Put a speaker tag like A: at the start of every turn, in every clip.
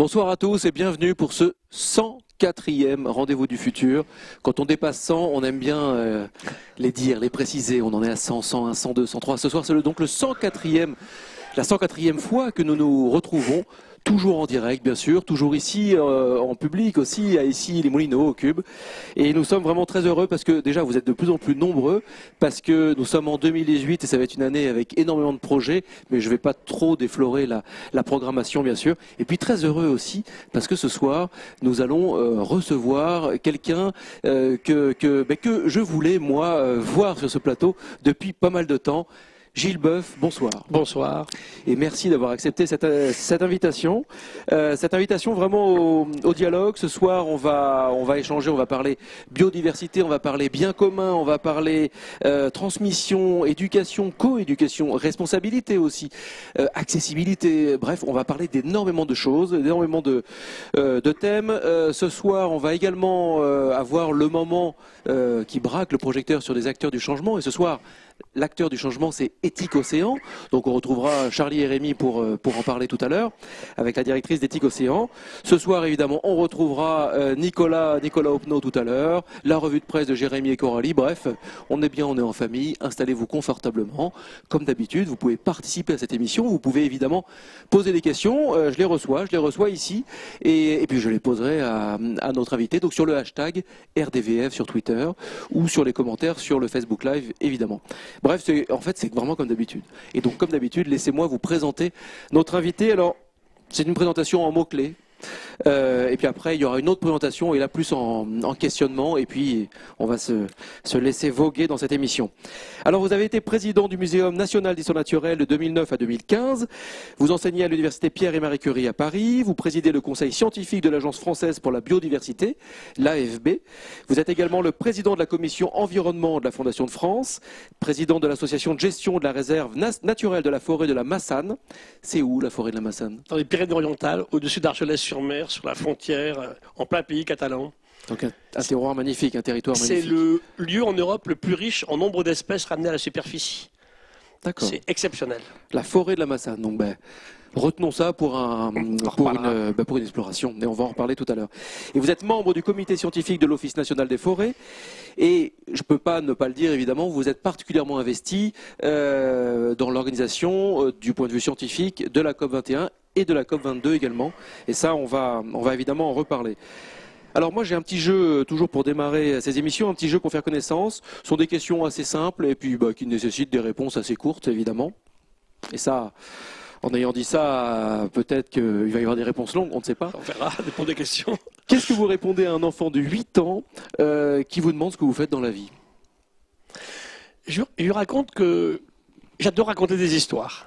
A: Bonsoir à tous et bienvenue pour ce 104e rendez-vous du futur. Quand on dépasse 100, on aime bien euh, les dire, les préciser. On en est à 100, 101, 102, 103. Ce soir, c'est donc le 104e, la 104e fois que nous nous retrouvons. Toujours en direct, bien sûr, toujours ici euh, en public aussi, à ici les Moulineaux au Cube. Et nous sommes vraiment très heureux parce que déjà vous êtes de plus en plus nombreux, parce que nous sommes en 2018 et ça va être une année avec énormément de projets, mais je ne vais pas trop déflorer la, programmation bien sûr. Et puis très heureux aussi parce que ce soir nous allons euh, recevoir quelqu'un euh, que, ben, que je voulais moi voir sur ce plateau depuis pas mal de temps. Gilles Boeuf, bonsoir.
B: Bonsoir.
A: Et merci d'avoir accepté cette, euh, cette invitation. Euh, cette invitation vraiment au, au dialogue. Ce soir, on va, on va échanger, on va parler biodiversité, on va parler bien commun, on va parler euh, transmission, éducation, coéducation, responsabilité aussi, euh, accessibilité. Bref, on va parler d'énormément de choses, d'énormément de, euh, de thèmes. Euh, ce soir, on va également euh, avoir le moment euh, qui braque le projecteur sur des acteurs du changement. Et ce soir, L'acteur du changement, c'est Éthique Océan. Donc on retrouvera Charlie et Rémi pour, euh, pour en parler tout à l'heure, avec la directrice d'Éthique Océan. Ce soir, évidemment, on retrouvera euh, Nicolas, Nicolas Opno tout à l'heure, la revue de presse de Jérémy et Coralie. Bref, on est bien, on est en famille. Installez-vous confortablement. Comme d'habitude, vous pouvez participer à cette émission. Vous pouvez évidemment poser des questions. Euh, je les reçois, je les reçois ici. Et, et puis je les poserai à, à notre invité. Donc sur le hashtag RDVF sur Twitter ou sur les commentaires sur le Facebook Live, évidemment. Bref, en fait, c'est vraiment comme d'habitude. Et donc, comme d'habitude, laissez-moi vous présenter notre invité. Alors, c'est une présentation en mots-clés. Euh, et puis après, il y aura une autre présentation, et là plus en, en questionnement, et puis on va se, se laisser voguer dans cette émission. Alors, vous avez été président du Muséum national d'histoire naturelle de 2009 à 2015. Vous enseignez à l'université Pierre et Marie Curie à Paris. Vous présidez le conseil scientifique de l'Agence française pour la biodiversité, l'AFB. Vous êtes également le président de la commission environnement de la Fondation de France, président de l'association de gestion de la réserve naturelle de la forêt de la Massane. C'est où la forêt de la Massane?
B: Dans les Pyrénées-Orientales, au-dessus d'Argelès-sur-Mer, sur la frontière, en plein pays catalan.
A: Donc un, un terroir magnifique, un territoire
B: C'est
A: magnifique.
B: le lieu en Europe le plus riche en nombre d'espèces ramenées à la superficie.
A: D'accord.
B: C'est exceptionnel.
A: La forêt de la Massane. Donc, ben, retenons ça pour, un,
B: en
A: pour, une,
B: reparlera.
A: euh, pour une exploration. Et on va en reparler tout à l'heure. Et vous êtes membre du comité scientifique de l'Office national des forêts. Et je ne peux pas ne pas le dire, évidemment, vous êtes particulièrement investi euh, dans l'organisation, euh, du point de vue scientifique, de la COP21 et de la COP22 également. Et ça, on va, on va évidemment en reparler. Alors moi j'ai un petit jeu toujours pour démarrer ces émissions, un petit jeu pour faire connaissance. Ce sont des questions assez simples et puis bah, qui nécessitent des réponses assez courtes évidemment. Et ça, en ayant dit ça, peut-être qu'il va y avoir des réponses longues, on ne sait pas.
B: On verra, dépend des questions.
A: Qu'est-ce que vous répondez à un enfant de 8 ans euh, qui vous demande ce que vous faites dans la vie?
B: Je, lui raconte que j'adore raconter des histoires.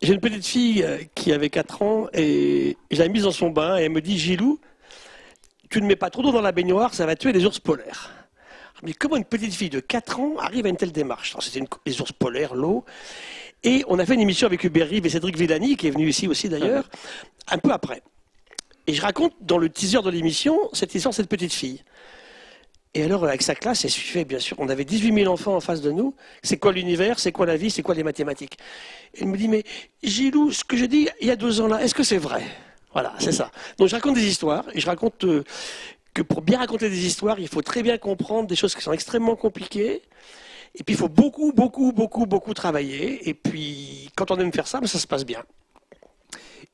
B: J'ai une petite fille euh, qui avait 4 ans et je l'ai mise dans son bain et elle me dit Gilou, tu ne mets pas trop d'eau dans la baignoire, ça va tuer les ours polaires. Mais comment une petite fille de 4 ans arrive à une telle démarche? Alors, C'était une- les ours polaires, l'eau. Et on a fait une émission avec Hubert Rive et Cédric Villani, qui est venu ici aussi d'ailleurs, un peu après. Et je raconte dans le teaser de l'émission cette histoire de cette petite fille. Et alors, avec sa classe, elle suivait, bien sûr. On avait 18 000 enfants en face de nous. C'est quoi l'univers? C'est quoi la vie? C'est quoi les mathématiques? Elle me dit, mais Gilou, ce que je dis il y a deux ans là, est-ce que c'est vrai? Voilà, c'est ça. Donc, je raconte des histoires et je raconte euh, que pour bien raconter des histoires, il faut très bien comprendre des choses qui sont extrêmement compliquées. Et puis, il faut beaucoup, beaucoup, beaucoup, beaucoup travailler. Et puis, quand on aime faire ça, ben, ça se passe bien.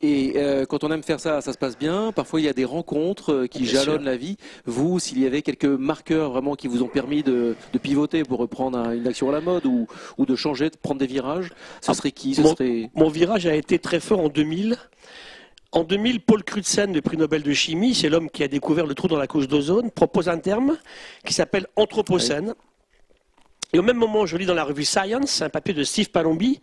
A: Et euh, quand on aime faire ça, ça se passe bien. Parfois, il y a des rencontres euh, qui
B: Bien
A: jalonnent
B: sûr.
A: la vie. Vous, s'il y avait quelques marqueurs vraiment qui vous ont permis de, de pivoter pour reprendre un- une action à la mode ou, ou de changer, de prendre des virages, ce
B: Ah,
A: serait qui? Ce
B: mon-
A: serait
B: Mon virage a été très fort en 2000. En 2000, Paul Crutzen, le prix Nobel de chimie, c'est l'homme qui a découvert le trou dans la couche d'ozone, propose un terme qui s'appelle anthropocène. Et au même moment, je lis dans la revue Science un papier de Steve Palombi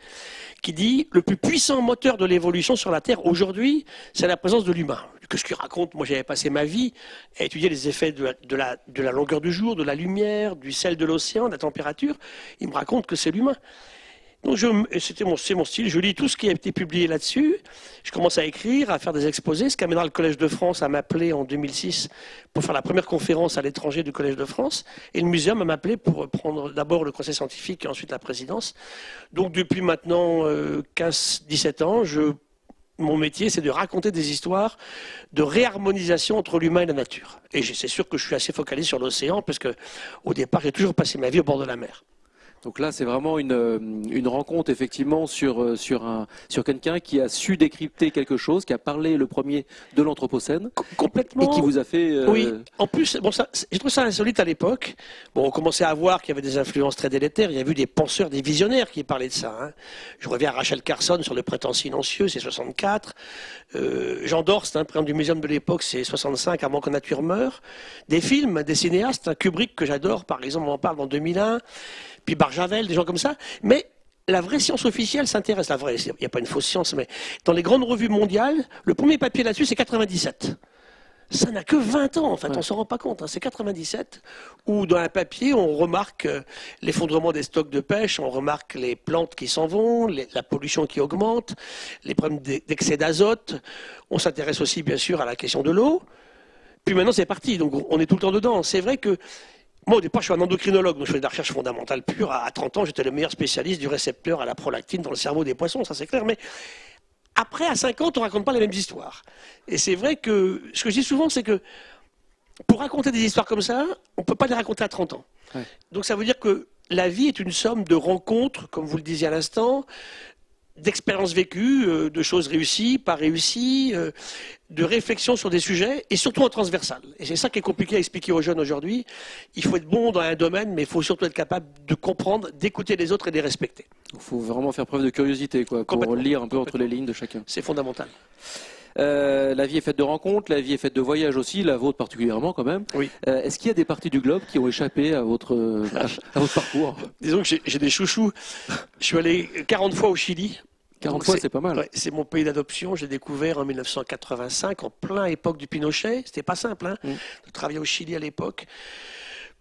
B: qui dit le plus puissant moteur de l'évolution sur la Terre aujourd'hui, c'est la présence de l'humain. Qu'est-ce qu'il raconte? Moi, j'avais passé ma vie à étudier les effets de la, de, la, de la longueur du jour, de la lumière, du sel de l'océan, de la température. Il me raconte que c'est l'humain. Donc c'était mon, mon style, je lis tout ce qui a été publié là-dessus, je commence à écrire, à faire des exposés, ce qui amènera le Collège de France à m'appeler en 2006 pour faire la première conférence à l'étranger du Collège de France, et le muséum m'a appelé pour prendre d'abord le conseil scientifique et ensuite la présidence. Donc depuis maintenant euh, 15-17 ans, je mon métier, c'est de raconter des histoires de réharmonisation entre l'humain et la nature. Et c'est sûr que je suis assez focalisé sur l'océan, parce que au départ, j'ai toujours passé ma vie au bord de la mer.
A: Donc là, c'est vraiment une, euh, une rencontre effectivement sur, euh, sur, un, sur quelqu'un qui a su décrypter quelque chose, qui a parlé le premier de l'Anthropocène.
B: Complètement.
A: Et qui vous a fait.
B: Euh, oui. En plus, bon, ça, j'ai trouvé ça insolite à l'époque. Bon, on commençait à voir qu'il y avait des influences très délétères. Il y a eu des penseurs, des visionnaires qui parlaient de ça. Hein. Je reviens à Rachel Carson sur le printemps silencieux, c'est 64. Euh, Jean Dorst, un président du muséum de l'époque, c'est 65, avant que nature meure. Des films, des cinéastes, un Kubrick que j'adore, par exemple, on en parle en 2001 puis Barjavel, des gens comme ça. Mais la vraie science officielle s'intéresse, la vraie, il n'y a pas une fausse science, mais dans les grandes revues mondiales, le premier papier là-dessus, c'est 97. Ça n'a que 20 ans, en fait, on on s'en rend pas compte. Hein. C'est 97, où dans un papier, on remarque euh, l'effondrement des stocks de pêche, on remarque les plantes qui s'en vont, la pollution qui augmente, les problèmes d'excès d'azote. On s'intéresse aussi, bien sûr, à la question de l'eau. Puis maintenant, c'est parti, donc on est tout le temps dedans. C'est vrai que moi, au départ, je suis un endocrinologue, donc je fais de la recherche fondamentale pure. À 30 ans, j'étais le meilleur spécialiste du récepteur à la prolactine dans le cerveau des poissons, ça c'est clair. Mais après, à 50, on ne raconte pas les mêmes histoires. Et c'est vrai que ce que je dis souvent, c'est que pour raconter des histoires comme ça, on ne peut pas les raconter à 30 ans. Donc ça veut dire que la vie est une somme de rencontres, comme vous le disiez à l'instant, d'expériences vécues, euh, de choses réussies, pas réussies, euh, de réflexions sur des sujets, et surtout en transversal. Et c'est ça qui est compliqué à expliquer aux jeunes aujourd'hui. Il faut être bon dans un domaine, mais il faut surtout être capable de comprendre, d'écouter les autres et de les respecter.
A: Il faut vraiment faire preuve de curiosité, quoi, pour lire un peu entre les lignes de chacun.
B: C'est fondamental.
A: Euh, la vie est faite de rencontres, la vie est faite de voyages aussi, la vôtre particulièrement quand même.
B: Oui.
A: Est-ce qu'il y a des parties du globe qui ont échappé à votre, à votre parcours?
B: Disons que j'ai des chouchous. Je suis allé 40 fois au Chili
A: 40 fois, c'est pas mal.
B: c'est mon pays d'adoption. J'ai découvert en 1985, en plein époque du Pinochet. C'était pas simple, hein, mm. de travailler au Chili à l'époque.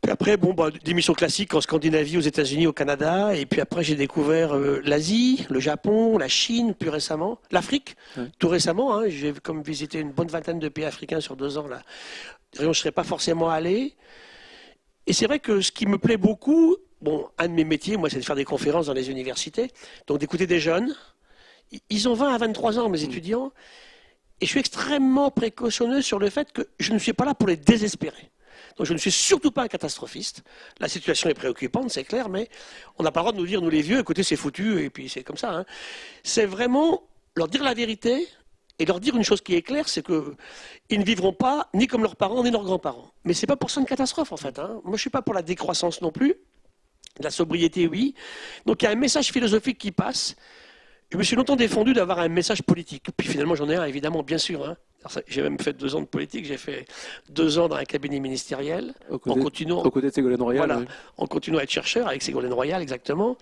B: Puis après, bon, bah, des missions classiques en Scandinavie, aux États-Unis, au Canada. Et puis après, j'ai découvert euh, l'Asie, le Japon, la Chine, plus récemment, l'Afrique, tout récemment. Hein, j'ai comme visité une bonne vingtaine de pays africains sur deux ans. Là, je ne serais pas forcément allé. Et c'est vrai que ce qui me plaît beaucoup, bon, un de mes métiers, moi, c'est de faire des conférences dans les universités, donc d'écouter des jeunes, ils ont 20 à 23 ans, mes mm. étudiants, et je suis extrêmement précautionneux sur le fait que je ne suis pas là pour les désespérer. Donc je ne suis surtout pas un catastrophiste. La situation est préoccupante, c'est clair, mais on n'a pas le droit de nous dire, nous les vieux, écoutez, c'est foutu, et puis c'est comme ça. Hein. C'est vraiment leur dire la vérité et leur dire une chose qui est claire, c'est qu'ils ne vivront pas ni comme leurs parents, ni leurs grands-parents. Mais ce n'est pas pour ça une catastrophe, en fait. Hein. Moi, je ne suis pas pour la décroissance non plus. La sobriété, oui. Donc il y a un message philosophique qui passe je me suis longtemps défendu d'avoir un message politique. Puis finalement, j'en ai un, évidemment, bien sûr. Hein. J'ai même fait deux ans de politique. J'ai fait deux ans dans un cabinet ministériel.
A: en continuant, côté de Ségolène Royal.
B: Voilà, en continuant à être chercheur avec Ségolène Royal, exactement.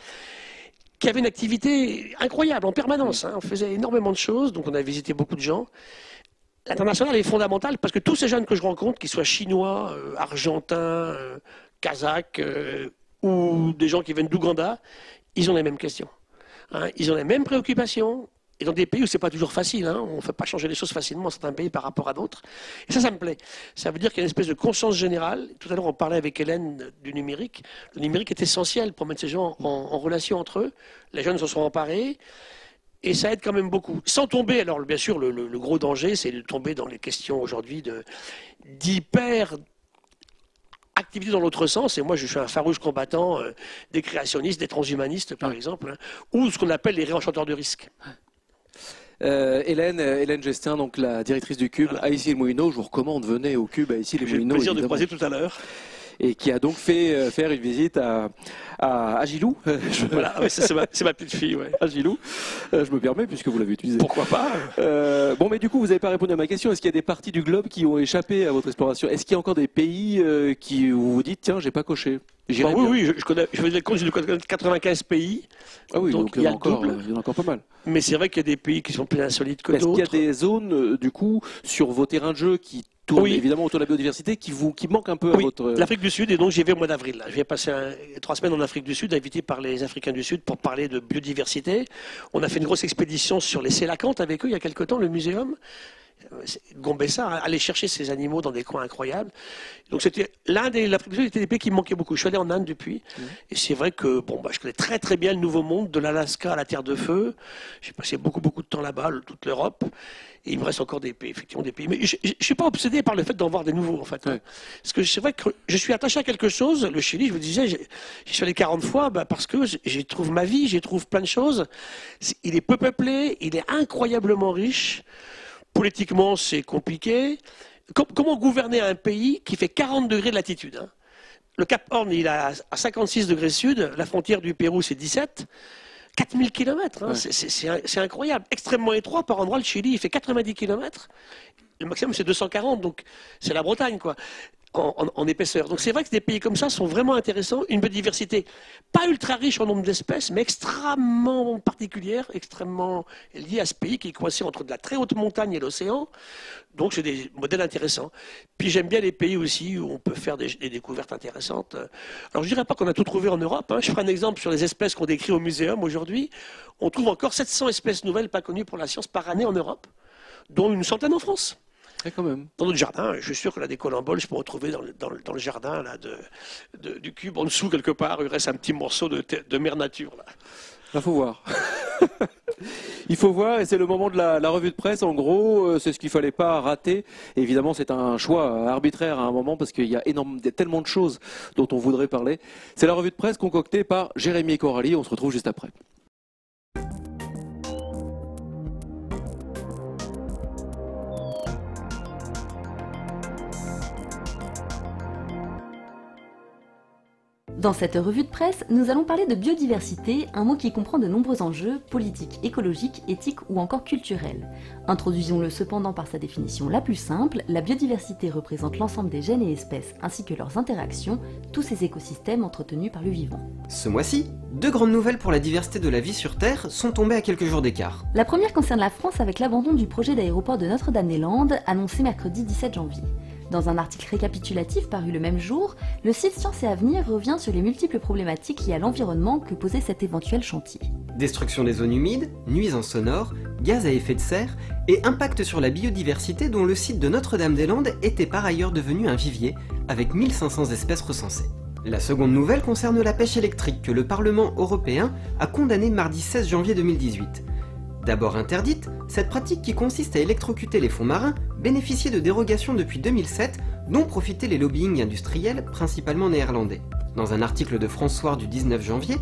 B: Qui avait une activité incroyable, en permanence. Hein. On faisait énormément de choses, donc on a visité beaucoup de gens. L'international est fondamental parce que tous ces jeunes que je rencontre, qu'ils soient chinois, euh, argentins, euh, kazakhs euh, ou des gens qui viennent d'Ouganda, ils ont les mêmes questions. Hein, ils ont les mêmes préoccupations. Et dans des pays où c'est pas toujours facile, hein, on ne fait pas changer les choses facilement dans certains pays par rapport à d'autres. Et ça, ça me plaît. Ça veut dire qu'il y a une espèce de conscience générale. Tout à l'heure, on parlait avec Hélène du numérique. Le numérique est essentiel pour mettre ces gens en, relation entre eux. Les jeunes se sont emparés. Et ça aide quand même beaucoup. Sans tomber, alors bien sûr, le, le gros danger, c'est de tomber dans les questions aujourd'hui d'hyper activité dans l'autre sens, et moi je suis un farouche combattant euh, des créationnistes, des transhumanistes par exemple, hein, ou ce qu'on appelle les réenchanteurs de risques.
A: Euh, Hélène, euh, Hélène Gestin, donc la directrice du Cube, à ici les Moulineaux, je vous recommande, venez au Cube à ici les Moulineaux.
B: J'ai le plaisir de croiser tout à l'heure
A: et qui a donc fait euh, faire une visite à, à, Gilou.
B: Voilà, c'est ma, ma, petite fille, ouais.
A: À Gilou. Euh, je me permets puisque vous l'avez utilisé.
B: Pourquoi pas
A: euh, Bon, mais du coup, vous n'avez pas répondu à ma question. Est-ce qu'il y a des parties du globe qui ont échappé à votre exploration? Est-ce qu'il y a encore des pays qui où vous vous dites tiens, j'ai pas coché?
B: Bah oui, oui, je, connais, je faisais le compte, j'ai 95 pays.
A: Ah oui, donc, il, y a encore, il y en a encore pas mal.
B: Mais c'est vrai qu'il y a des pays qui sont plus insolites que d'autres.
A: Est-ce qu'il y a des zones, du coup, sur vos terrains de jeu qui oui. évidemment autour de la biodiversité qui vous qui manque un peu
B: à
A: votre.
B: L'Afrique du Sud et donc j'y vais au mois d'avril. Je vais passer trois semaines en Afrique du Sud, invité par les Africains du Sud pour parler de biodiversité. On a fait une grosse expédition sur les Sélacantes avec eux il y a quelque temps, le muséum. Gombessa, aller chercher ces animaux dans des coins incroyables. Donc c'était l'un des, l'Afrique du Sud était des pays qui me manquaient beaucoup. Je suis allé en Inde depuis, et c'est vrai que bon, bah, je connais très très bien le Nouveau Monde, de l'Alaska à la Terre de Feu. J'ai passé beaucoup beaucoup de temps là-bas, toute l'Europe. Et il me reste encore des pays, effectivement des pays. Mais je, ne suis pas obsédé par le fait d'en voir des nouveaux, en fait. Hein. Parce que c'est vrai que je suis attaché à quelque chose. Le Chili, je vous disais, j'y suis allé 40 fois, bah, parce que j'y trouve ma vie, j'y trouve plein de choses. Il est peu peuplé, il est incroyablement riche. Politiquement, c'est compliqué. comment gouverner un pays qui fait 40 degrés de latitude hein? Le Cap Horn, il est à 56 degrés sud. La frontière du Pérou, c'est 17. 4000 km, hein, c'est incroyable. Extrêmement étroit, par endroit, le Chili, il fait 90 km. Le maximum, c'est 240, donc c'est la Bretagne, quoi en, épaisseur. Donc c'est vrai que des pays comme ça sont vraiment intéressants, une biodiversité pas ultra riche en nombre d'espèces, mais extrêmement particulière, extrêmement liée à ce pays qui est coincé entre de la très haute montagne et l'océan. Donc c'est des modèles intéressants. Puis j'aime bien les pays aussi où on peut faire des, découvertes intéressantes. Alors je dirais pas qu'on a tout trouvé en Europe. Hein. Je ferai un exemple sur les espèces qu'on décrit au muséum aujourd'hui. On trouve encore 700 espèces nouvelles pas connues pour la science par année en Europe, dont une centaine en France
A: quand même.
B: Dans notre jardin, je suis sûr que là, des colamboles, je peux retrouver dans le, dans, le jardin là, de, du cube, en dessous quelque part, il reste un petit morceau de, de mer nature. Là.
A: Il faut voir. il faut voir, et c'est le moment de la, revue de presse. En gros, euh, c'est ce qu'il fallait pas rater. évidemment, c'est un choix arbitraire à un moment parce qu'il y a énorme, tellement de choses dont on voudrait parler. C'est la revue de presse concoctée par Jérémy et Coralie. On se retrouve juste après.
C: Dans cette revue de presse, nous allons parler de biodiversité, un mot qui comprend de nombreux enjeux politiques, écologiques, éthiques ou encore culturels. Introduisons-le cependant par sa définition la plus simple, la biodiversité représente l'ensemble des gènes et espèces ainsi que leurs interactions, tous ces écosystèmes entretenus par le vivant.
D: Ce mois-ci, deux grandes nouvelles pour la diversité de la vie sur Terre sont tombées à quelques jours d'écart.
C: La première concerne la France avec l'abandon du projet d'aéroport de Notre-Dame-des-Landes annoncé mercredi 17 janvier. Dans un article récapitulatif paru le même jour, le site Science et Avenir revient sur les multiples problématiques liées à l'environnement que posait cet éventuel chantier.
D: Destruction des zones humides, nuisances sonores, gaz à effet de serre et impact sur la biodiversité dont le site de Notre-Dame-des-Landes était par ailleurs devenu un vivier avec 1500 espèces recensées. La seconde nouvelle concerne la pêche électrique que le Parlement européen a condamnée mardi 16 janvier 2018. D'abord interdite, cette pratique qui consiste à électrocuter les fonds marins bénéficiait de dérogations depuis 2007 dont profitaient les lobbying industriels, principalement néerlandais. Dans un article de François du 19 janvier,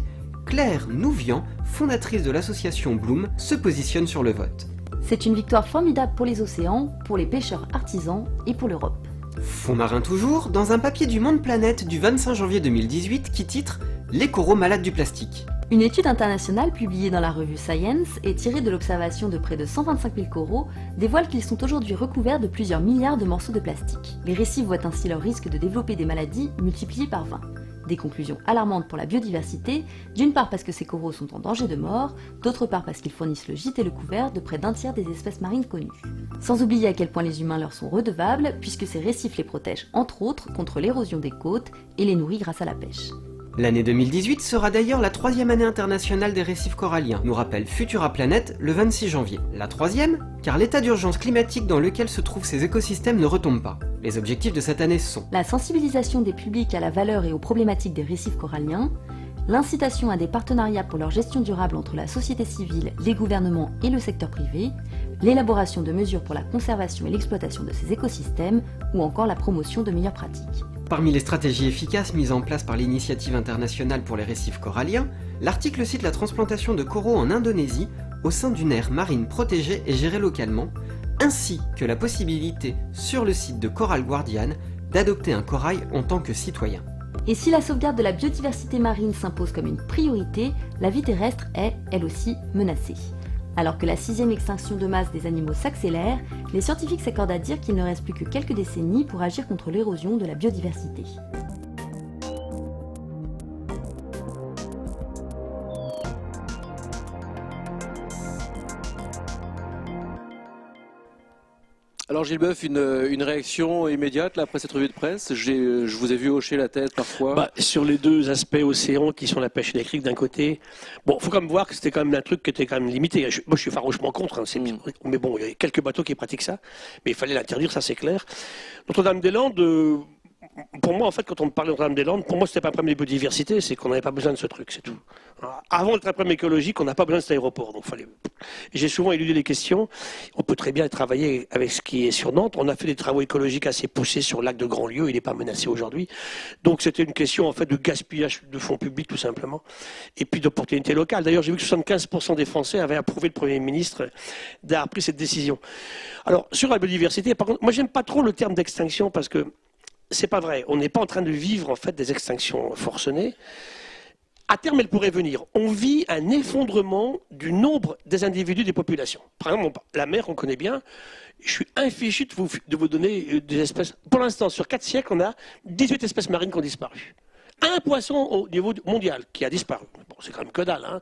D: Claire Nouvian, fondatrice de l'association Bloom, se positionne sur le vote.
C: C'est une victoire formidable pour les océans, pour les pêcheurs artisans et pour l'Europe.
D: Fonds marins toujours, dans un papier du Monde Planète du 25 janvier 2018 qui titre Les coraux malades du plastique.
C: Une étude internationale publiée dans la revue Science et tirée de l'observation de près de 125 000 coraux dévoile qu'ils sont aujourd'hui recouverts de plusieurs milliards de morceaux de plastique. Les récifs voient ainsi leur risque de développer des maladies multipliés par 20. Des conclusions alarmantes pour la biodiversité, d'une part parce que ces coraux sont en danger de mort, d'autre part parce qu'ils fournissent le gîte et le couvert de près d'un tiers des espèces marines connues. Sans oublier à quel point les humains leur sont redevables, puisque ces récifs les protègent entre autres contre l'érosion des côtes et les nourrissent grâce à la pêche.
D: L'année 2018 sera d'ailleurs la troisième année internationale des récifs coralliens, nous rappelle Futura Planet le 26 janvier. La troisième, car l'état d'urgence climatique dans lequel se trouvent ces écosystèmes ne retombe pas. Les objectifs de cette année sont
C: la sensibilisation des publics à la valeur et aux problématiques des récifs coralliens, l'incitation à des partenariats pour leur gestion durable entre la société civile, les gouvernements et le secteur privé, l'élaboration de mesures pour la conservation et l'exploitation de ces écosystèmes, ou encore la promotion de meilleures pratiques.
D: Parmi les stratégies efficaces mises en place par l'initiative internationale pour les récifs coralliens, l'article cite la transplantation de coraux en Indonésie au sein d'une aire marine protégée et gérée localement, ainsi que la possibilité sur le site de Coral Guardian d'adopter un corail en tant que citoyen.
C: Et si la sauvegarde de la biodiversité marine s'impose comme une priorité, la vie terrestre est, elle aussi, menacée. Alors que la sixième extinction de masse des animaux s'accélère, les scientifiques s'accordent à dire qu'il ne reste plus que quelques décennies pour agir contre l'érosion de la biodiversité.
A: Alors Gilles Boeuf, une, une réaction immédiate là, après cette revue de presse? J'ai- Je vous ai vu hocher la tête parfois.
B: Bah, sur les deux aspects océans qui sont la pêche électrique d'un côté, bon, faut quand même voir que c'était quand même un truc qui était quand même limité. Je- moi, je suis farouchement contre, hein,
A: Mm.
B: mais bon, il y a quelques bateaux qui pratiquent ça, mais il fallait l'interdire, ça c'est clair. Notre-Dame-des-Landes, euh, pour moi, en fait, quand on me parlait de Notre-Dame-des-Landes, pour moi, c'était pas un problème de biodiversité, c'est qu'on n'avait pas besoin de ce truc, c'est tout. Avant d'être un problème écologique, on n'a pas besoin de cet aéroport. Donc, fallait... J'ai souvent éludé les questions. On peut très bien travailler avec ce qui est sur Nantes. On a fait des travaux écologiques assez poussés sur le lac de Grandlieu. Il n'est pas menacé aujourd'hui. Donc, c'était une question, en fait, de gaspillage de fonds publics, tout simplement. Et puis d'opportunités locales. D'ailleurs, j'ai vu que 75% des Français avaient approuvé le Premier ministre d'avoir pris cette décision. Alors, sur la biodiversité, par contre, moi, j'aime pas trop le terme d'extinction parce que c'est pas vrai. On n'est pas en train de vivre, en fait, des extinctions forcenées. À terme, elle pourrait venir. On vit un effondrement du nombre des individus des populations. Par exemple, la mer, on connaît bien. Je suis infichu de vous, de vous donner euh, des espèces. Pour l'instant, sur quatre siècles, on a 18 espèces marines qui ont disparu. Un poisson au niveau mondial qui a disparu. Bon, c'est quand même que dalle. hein.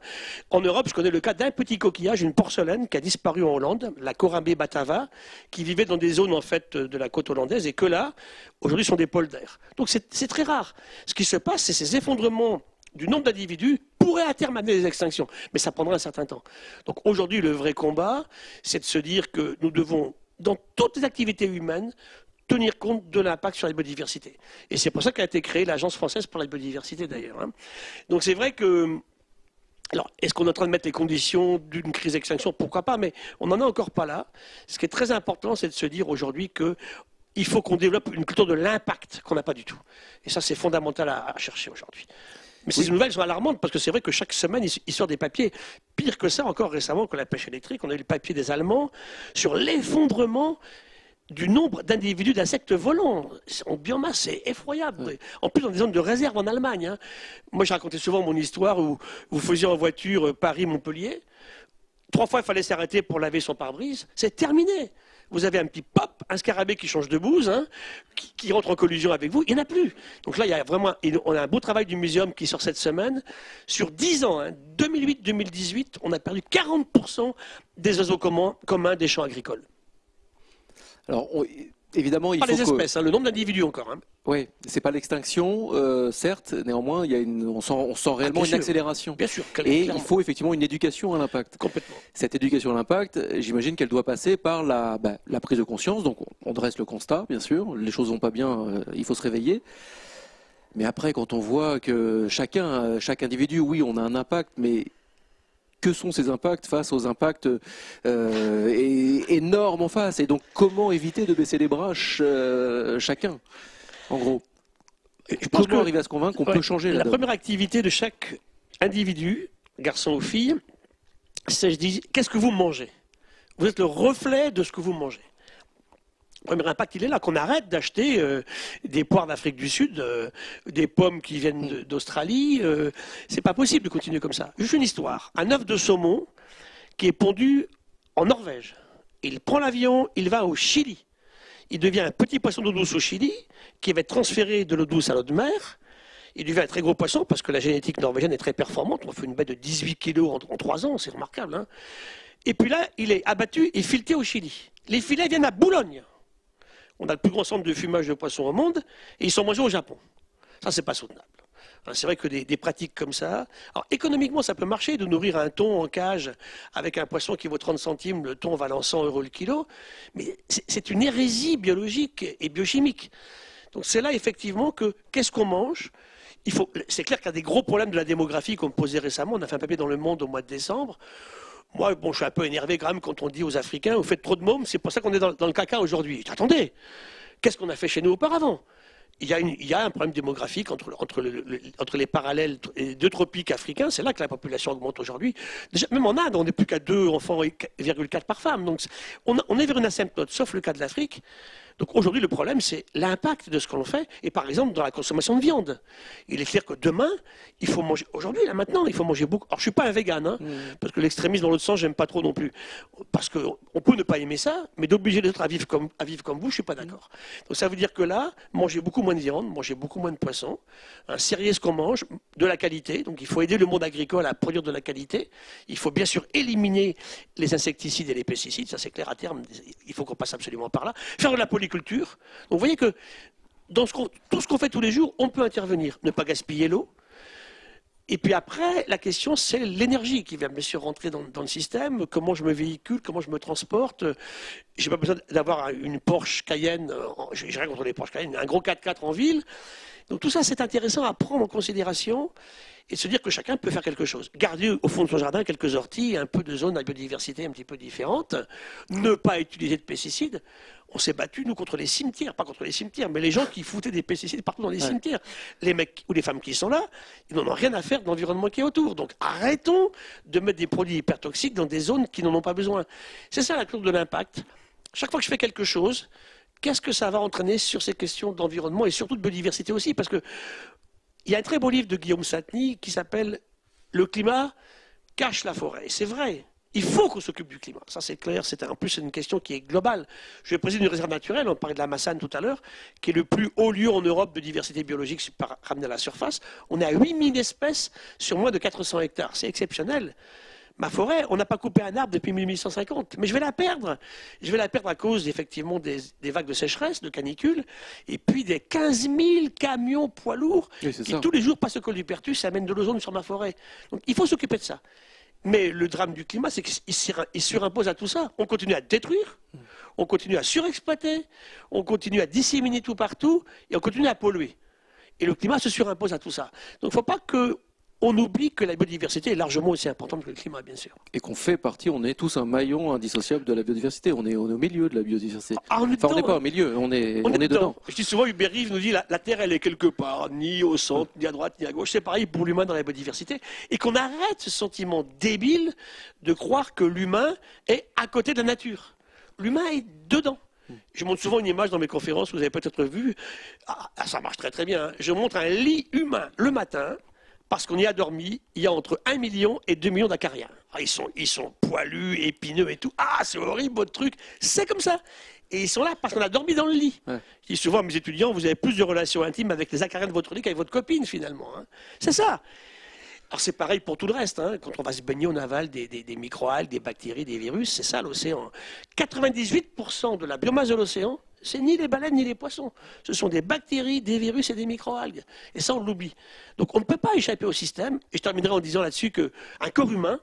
B: En Europe, je connais le cas d'un petit coquillage, une porcelaine qui a disparu en Hollande, la Corambé batava, qui vivait dans des zones en fait de la côte hollandaise et que là, aujourd'hui, sont des polders. Donc c'est c'est très rare. Ce qui se passe, c'est ces effondrements du nombre d'individus pourraient à terme amener des extinctions, mais ça prendra un certain temps. Donc aujourd'hui, le vrai combat, c'est de se dire que nous devons, dans toutes les activités humaines, tenir compte de l'impact sur la biodiversité. Et c'est pour ça qu'a été créée l'Agence française pour la biodiversité d'ailleurs. hein. Donc c'est vrai que alors, est-ce qu'on est en train de mettre les conditions d'une crise d'extinction? Pourquoi pas, mais on n'en est encore pas là. Ce qui est très important, c'est de se dire aujourd'hui que il faut qu'on développe une culture de l'impact qu'on n'a pas du tout. Et ça, c'est fondamental à, à chercher aujourd'hui. Mais ces nouvelles sont alarmantes parce que c'est vrai que chaque semaine, il sort des papiers. Pire que ça, encore récemment, que la pêche électrique, on a eu le papier des Allemands sur l'effondrement du nombre d'individus d'insectes volants en biomasse, c'est effroyable. En plus, dans des zones de réserve en Allemagne. hein. Moi, j'ai raconté souvent mon histoire où vous faisiez en voiture euh, Paris-Montpellier. Trois fois, il fallait s'arrêter pour laver son pare-brise. C'est terminé. Vous avez un petit pop, un scarabée qui change de bouse, hein, qui, qui rentre en collision avec vous. Il n'y en a plus. Donc là, il y a vraiment, on a un beau travail du muséum qui sort cette semaine. Sur 10 ans, hein, 2008-2018, on a perdu 40% des oiseaux communs, communs des champs agricoles.
A: Alors on- évidemment, il
B: Pas
A: faut
B: les
A: que-
B: espèces, hein, le nombre d'individus encore. hein.
A: Oui, c'est pas l'extinction, euh, certes. Néanmoins, il y a une, on sent, on sent réellement
B: bien
A: une
B: sûr.
A: accélération.
B: Bien sûr,
A: Et il
B: clairement.
A: faut effectivement une éducation à l'impact.
B: complètement.
A: Cette éducation à l'impact, j'imagine qu'elle doit passer par la, bah, la prise de conscience. Donc, on- dresse le constat, bien sûr. Les choses vont pas bien, euh, il faut se réveiller. Mais après, quand on voit que chacun, chaque individu, oui, on a un impact, mais que sont ces impacts face aux impacts euh, énormes en face? Et donc, comment éviter de baisser les bras ch- euh, chacun, en gros?
B: Et Je pense
A: Comment
B: que
A: arriver à se convaincre qu'on
B: Ouais.
A: peut changer
B: la
A: la
B: première activité de chaque individu, garçon ou fille, c'est je dis qu'est-ce que vous mangez? Vous êtes le reflet de ce que vous mangez. Premier impact, il est là, qu'on arrête d'acheter euh, des poires d'Afrique du Sud, euh, des pommes qui viennent d'Australie. euh, c'est pas possible de continuer comme ça. Juste une histoire. Un œuf de saumon qui est pondu en Norvège. Il prend l'avion, il va au Chili. Il devient un petit poisson d'eau douce au Chili, qui va être transféré de l'eau douce à l'eau de mer. Il devient un très gros poisson parce que la génétique norvégienne est très performante. On fait une bête de 18 kilos en, en 3 ans, c'est remarquable. hein. et puis là, il est abattu et fileté au Chili. Les filets viennent à Boulogne. On a le plus grand centre de fumage de poissons au monde et ils sont mangés au Japon. Ça, c'est pas soutenable. C'est vrai que des, pratiques comme ça. Alors, économiquement, ça peut marcher de nourrir un thon en cage avec un poisson qui vaut 30 centimes, le thon valant 100 euros le kilo. Mais c'est une hérésie biologique et biochimique. Donc, c'est là, effectivement, que qu'est-ce qu'on mange? C'est clair qu'il y a des gros problèmes de la démographie qu'on me posait récemment. On a fait un papier dans Le Monde au mois de décembre. Moi, bon, je suis un peu énervé quand même quand on dit aux Africains, vous faites trop de mômes, c'est pour ça qu'on est dans, le caca aujourd'hui. Attendez, qu'est-ce qu'on a fait chez nous auparavant? Il y, a un problème démographique entre, entre, le- le- entre les parallèles deux tropiques africains. C'est là que la population augmente aujourd'hui. Même en Inde, on n'est plus qu'à 2 enfants et 4,4 par femme. Donc, on est vers une asymptote, sauf le cas de l'Afrique. Donc aujourd'hui, le problème, c'est l'impact de ce qu'on fait, et par exemple dans la consommation de viande. Il est clair que demain, il faut manger, aujourd'hui, là maintenant, il faut manger beaucoup. Alors je suis pas un vegan, hein,
A: Mmh.
B: parce que l'extrémisme dans l'autre sens, j'aime pas trop non plus. Parce qu'on peut ne pas aimer ça, mais d'obliger les autres à vivre comme, à vivre comme vous, je suis pas d'accord. Donc ça veut dire que là, manger beaucoup moins de viande, manger beaucoup moins de poisson, un sérieux ce qu'on mange, de la qualité. Donc il faut aider le monde agricole à produire de la qualité. Il faut bien sûr éliminer les insecticides et les pesticides, ça c'est clair à terme. Il faut qu'on passe absolument par là. Faire de la Donc vous voyez que dans tout ce qu'on fait tous les jours, on peut intervenir. Ne pas gaspiller l'eau. Et puis après, la question, c'est l'énergie qui vient bien sûr rentrer dans, le système. Comment je me véhicule, comment je me transporte. J'ai pas besoin d'avoir une Porsche Cayenne. euh, J'ai rien contre les Porsche Cayenne, un gros 4x4 en ville. Donc tout ça, c'est intéressant à prendre en considération et se dire que chacun peut faire quelque chose. Garder au fond de son jardin quelques orties, un peu de zones à biodiversité un petit peu différente. Ne pas utiliser de pesticides. On s'est battu, nous, contre les cimetières, pas contre les cimetières, mais les gens qui foutaient des pesticides partout dans les
A: Ouais.
B: cimetières. Les mecs ou les femmes qui sont là, ils n'en ont rien à faire de l'environnement qui est autour. Donc arrêtons de mettre des produits hyper toxiques dans des zones qui n'en ont pas besoin. C'est ça la clause de l'impact. Chaque fois que je fais quelque chose, qu'est-ce que ça va entraîner sur ces questions d'environnement et surtout de biodiversité aussi? Parce que il y a un très beau livre de Guillaume Satny qui s'appelle Le climat cache la forêt. C'est vrai. Il faut qu'on s'occupe du climat. Ça, c'est clair. C'est en plus c'est une question qui est globale. Je préside une réserve naturelle. On parlait de la Massane tout à l'heure, qui est le plus haut lieu en Europe de diversité biologique par- ramené à la surface. On est à 8000 espèces sur moins de 400 hectares. C'est exceptionnel. Ma forêt, on n'a pas coupé un arbre depuis 1850, mais je vais la perdre. Je vais la perdre à cause effectivement des, des vagues de sécheresse, de canicule, et puis des 15 000 camions poids lourds
A: Oui,
B: qui
A: ça.
B: tous les jours passent au col du Pertus et amènent de l'ozone sur ma forêt. Donc il faut s'occuper de ça. Mais le drame du climat, c'est qu'il surimpose à tout ça. On continue à détruire, on continue à surexploiter, on continue à disséminer tout partout, et on continue à polluer. Et le climat se surimpose à tout ça. Donc il ne faut pas que on oublie que la biodiversité est largement aussi importante que le climat, bien sûr.
A: Et qu'on fait partie, on est tous un maillon indissociable de la biodiversité. On est, on est au milieu de la biodiversité.
B: Ah, on
A: Enfin, n'est pas au milieu, on est, on est dedans.
B: Je dis souvent, Hubert Reeves nous dit la, la Terre, elle est quelque part, ni au centre, ni à droite, ni à gauche. C'est pareil pour l'humain dans la biodiversité. Et qu'on arrête ce sentiment débile de croire que l'humain est à côté de la nature. L'humain est dedans. Je montre souvent une image dans mes conférences, vous avez peut-être vu. Ah, ah, ça marche très très bien. hein. Je montre un lit humain le matin, parce qu'on y a dormi, il y a entre 1 million et 2 millions d'acariens. Ah, ils, sont, ils sont poilus, épineux et tout. Ah, c'est horrible votre truc. C'est comme ça. Et ils sont là parce qu'on a dormi dans le lit.
A: Ouais.
B: Je dis souvent à mes étudiants, vous avez plus de relations intimes avec les acariens de votre lit qu'avec votre copine finalement. hein. C'est ça. Alors c'est pareil pour tout le reste. hein. Quand on va se baigner, on avale des, des, des microalgues, des bactéries, des virus. C'est ça l'océan. 98% de la biomasse de l'océan, c'est ni les baleines ni les poissons. Ce sont des bactéries, des virus et des microalgues. Et ça, on l'oublie. Donc on ne peut pas échapper au système. Et je terminerai en disant là-dessus qu'un corps humain,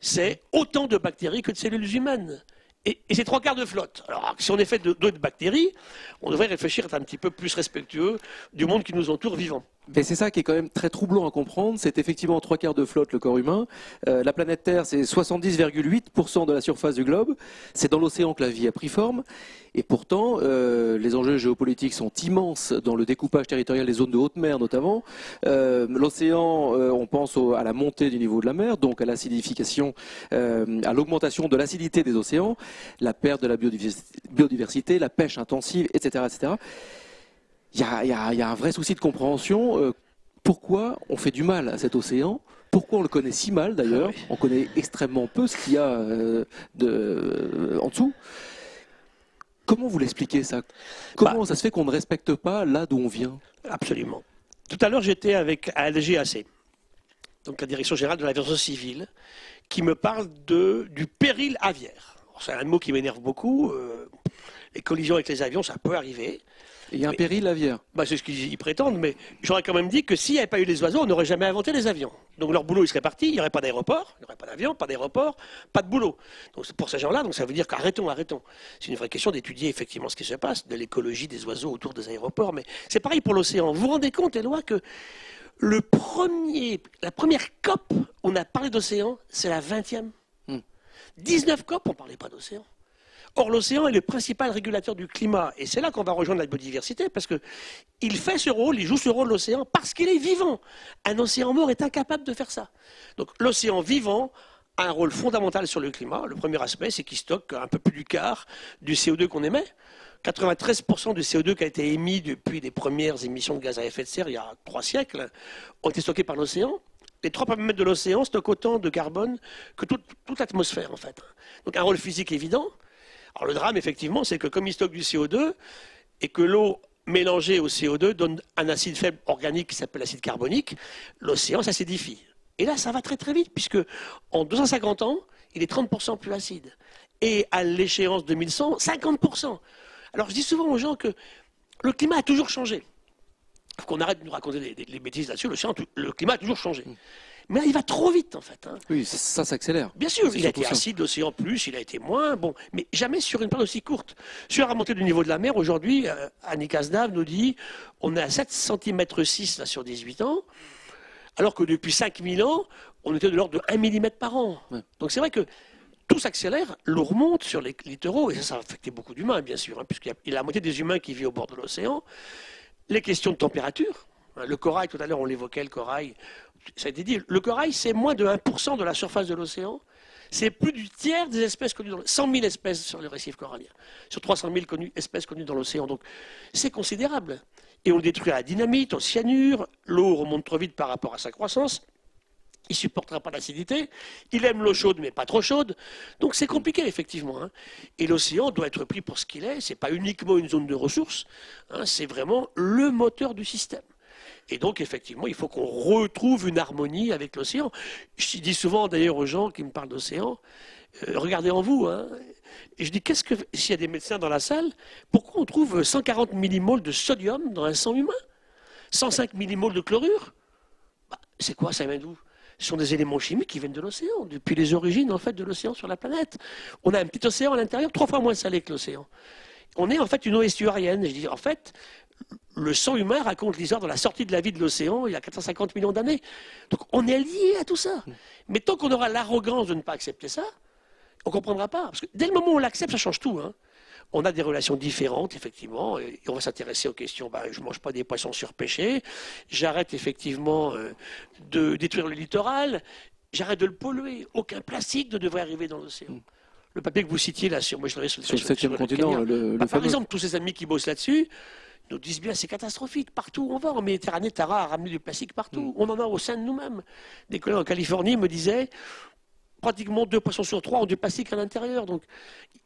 B: c'est autant de bactéries que de cellules humaines. Et, c'est trois quarts de flotte. Alors, si on est fait de bactéries, on devrait réfléchir à être un petit peu plus respectueux du monde qui nous entoure vivant.
A: Mais c'est ça qui est quand même très troublant à comprendre. C'est effectivement trois quarts de flotte le corps humain. Euh, la planète Terre, c'est 70,8% de la surface du globe. C'est dans l'océan que la vie a pris forme. Et pourtant, euh, les enjeux géopolitiques sont immenses dans le découpage territorial des zones de haute mer notamment. Euh, L'océan, euh, on pense à la montée du niveau de la mer, donc à l'acidification, à l'augmentation de l'acidité des océans, la perte de la biodiversité, biodiversité, la pêche intensive, etc., etc. Il y a, y y un vrai souci de compréhension. euh, pourquoi on fait du mal à cet océan? Pourquoi on le connaît si mal d'ailleurs?
B: Ah oui.
A: On connaît extrêmement peu ce qu'il y a euh, de, euh, en dessous. Comment vous l'expliquez ça? Comment
B: Bah.
A: ça se fait qu'on ne respecte pas là d'où on vient?
B: Absolument. Tout à l'heure, j'étais avec à LGAC, donc la Direction générale de l'aviation civile, qui me parle de, du péril aviaire. C'est un mot qui m'énerve beaucoup. euh, les collisions avec les avions, ça peut arriver.
A: Il y a un péril aviaire.
B: Bah, c'est ce qu'ils prétendent, mais j'aurais quand même dit que s'il n'y avait pas eu les oiseaux, on n'aurait jamais inventé les avions. Donc leur boulot, il serait parti, il n'y aurait pas d'aéroport, il n'y aurait pas d'avion, pas d'aéroport, pas de boulot. Donc pour ces gens-là, donc ça veut dire qu'arrêtons, arrêtons. C'est une vraie question d'étudier effectivement ce qui se passe, de l'écologie des oiseaux autour des aéroports, mais c'est pareil pour l'océan. Vous vous rendez compte, Éloi, que le premier, la première COP, on a parlé d'océan, c'est la 20e.
A: Hmm.
B: 19 COP, on ne parlait pas d'océan. Or, l'océan est le principal régulateur du climat. Et c'est là qu'on va rejoindre la biodiversité, parce que il fait ce rôle, il joue ce rôle, l'océan, parce qu'il est vivant. Un océan mort est incapable de faire ça. Donc, l'océan vivant a un rôle fondamental sur le climat. Le premier aspect, c'est qu'il stocke un peu plus du quart du CO2 qu'on émet. 93% du CO2 qui a été émis depuis les premières émissions de gaz à effet de serre il y a trois siècles ont été stockés par l'océan. Les trois mètres de l'océan stockent autant de carbone que toute l'atmosphère, en fait. Donc un rôle physique évident. Alors le drame, effectivement, c'est que comme il stocke du CO2 et que l'eau mélangée au CO2 donne un acide faible organique qui s'appelle l'acide carbonique, l'océan s'acidifie. Et là, ça va très très vite, puisque en 250 ans, il est 30% plus acide. Et à l'échéance 2100, 50%. Alors je dis souvent aux gens que le climat a toujours changé. Il faut qu'on arrête de nous raconter des, bêtises là-dessus. Le, climat a toujours changé. Mais là, il va trop vite, en fait. Hein.
A: Oui, ça s'accélère.
B: Bien sûr, il a été acide, l'océan plus, il a été moins, bon, mais jamais sur une période aussi courte. Sur la remontée du niveau de la mer, aujourd'hui, euh, Asdav nous dit on est à 7 cm 6 là, sur 18 ans, alors que depuis 5000 ans, on était de l'ordre de 1 mm par an. Donc c'est vrai que tout s'accélère, l'eau remonte sur les littoraux, et ça, ça a affecté beaucoup d'humains, bien sûr, hein, puisqu'il y a la moitié des humains qui vivent au bord de l'océan. Les questions de température, le corail, tout à l'heure on l'évoquait, le corail, ça a été dit, le corail c'est moins de 1% de la surface de l'océan, c'est plus du tiers des espèces connues dans l'océan. 100 000 espèces sur le récif corallien, sur 300 000 espèces connues dans l'océan, donc c'est considérable. Et on détruit à la dynamite, au cyanure, l'eau remonte trop vite par rapport à sa croissance, il supportera pas l'acidité. Il aime l'eau chaude, mais pas trop chaude. Donc c'est compliqué, effectivement. Hein. Et l'océan doit être pris pour ce qu'il est. Ce n'est pas uniquement une zone de ressources. Hein. c'est vraiment le moteur du système. Et donc, effectivement, il faut qu'on retrouve une harmonie avec l'océan. Je dis souvent, d'ailleurs, aux gens qui me parlent d'océan, euh, regardez en vous. Hein. Je dis, qu'est-ce que, s'il y a des médecins dans la salle, pourquoi on trouve 140 millimoles de sodium dans un sang humain? 105 millimoles de chlorure? Bah, C'est quoi, ça vient d'où? Ce sont des éléments chimiques qui viennent de l'océan, depuis les origines en fait de l'océan sur la planète. On a un petit océan à l'intérieur, trois fois moins salé que l'océan. On est en fait une eau estuarienne. Je dis, en fait, le sang humain raconte l'histoire de la sortie de la vie de l'océan il y a 450 millions d'années. Donc on est lié à tout ça. Mais tant qu'on aura l'arrogance de ne pas accepter ça, on ne comprendra pas. Parce que dès le moment où on l'accepte, ça change tout. Hein on a des relations différentes, effectivement, et on va s'intéresser aux questions. Ben, je ne mange pas des poissons surpêchés, j'arrête effectivement euh, de détruire le littoral, j'arrête de le polluer. Aucun plastique ne devrait arriver dans l'océan. Le papier que vous citiez là sur,
A: moi je sur, sur, le septième continent, le,
B: bah, par exemple, tous ces amis qui bossent là-dessus nous disent bien c'est catastrophique. Partout où on va, en Méditerranée, Tara a ramené du plastique partout. Mm. On en a au sein de nous-mêmes. Des collègues en Californie me disaient pratiquement deux poissons sur trois ont du plastique à l'intérieur. Donc,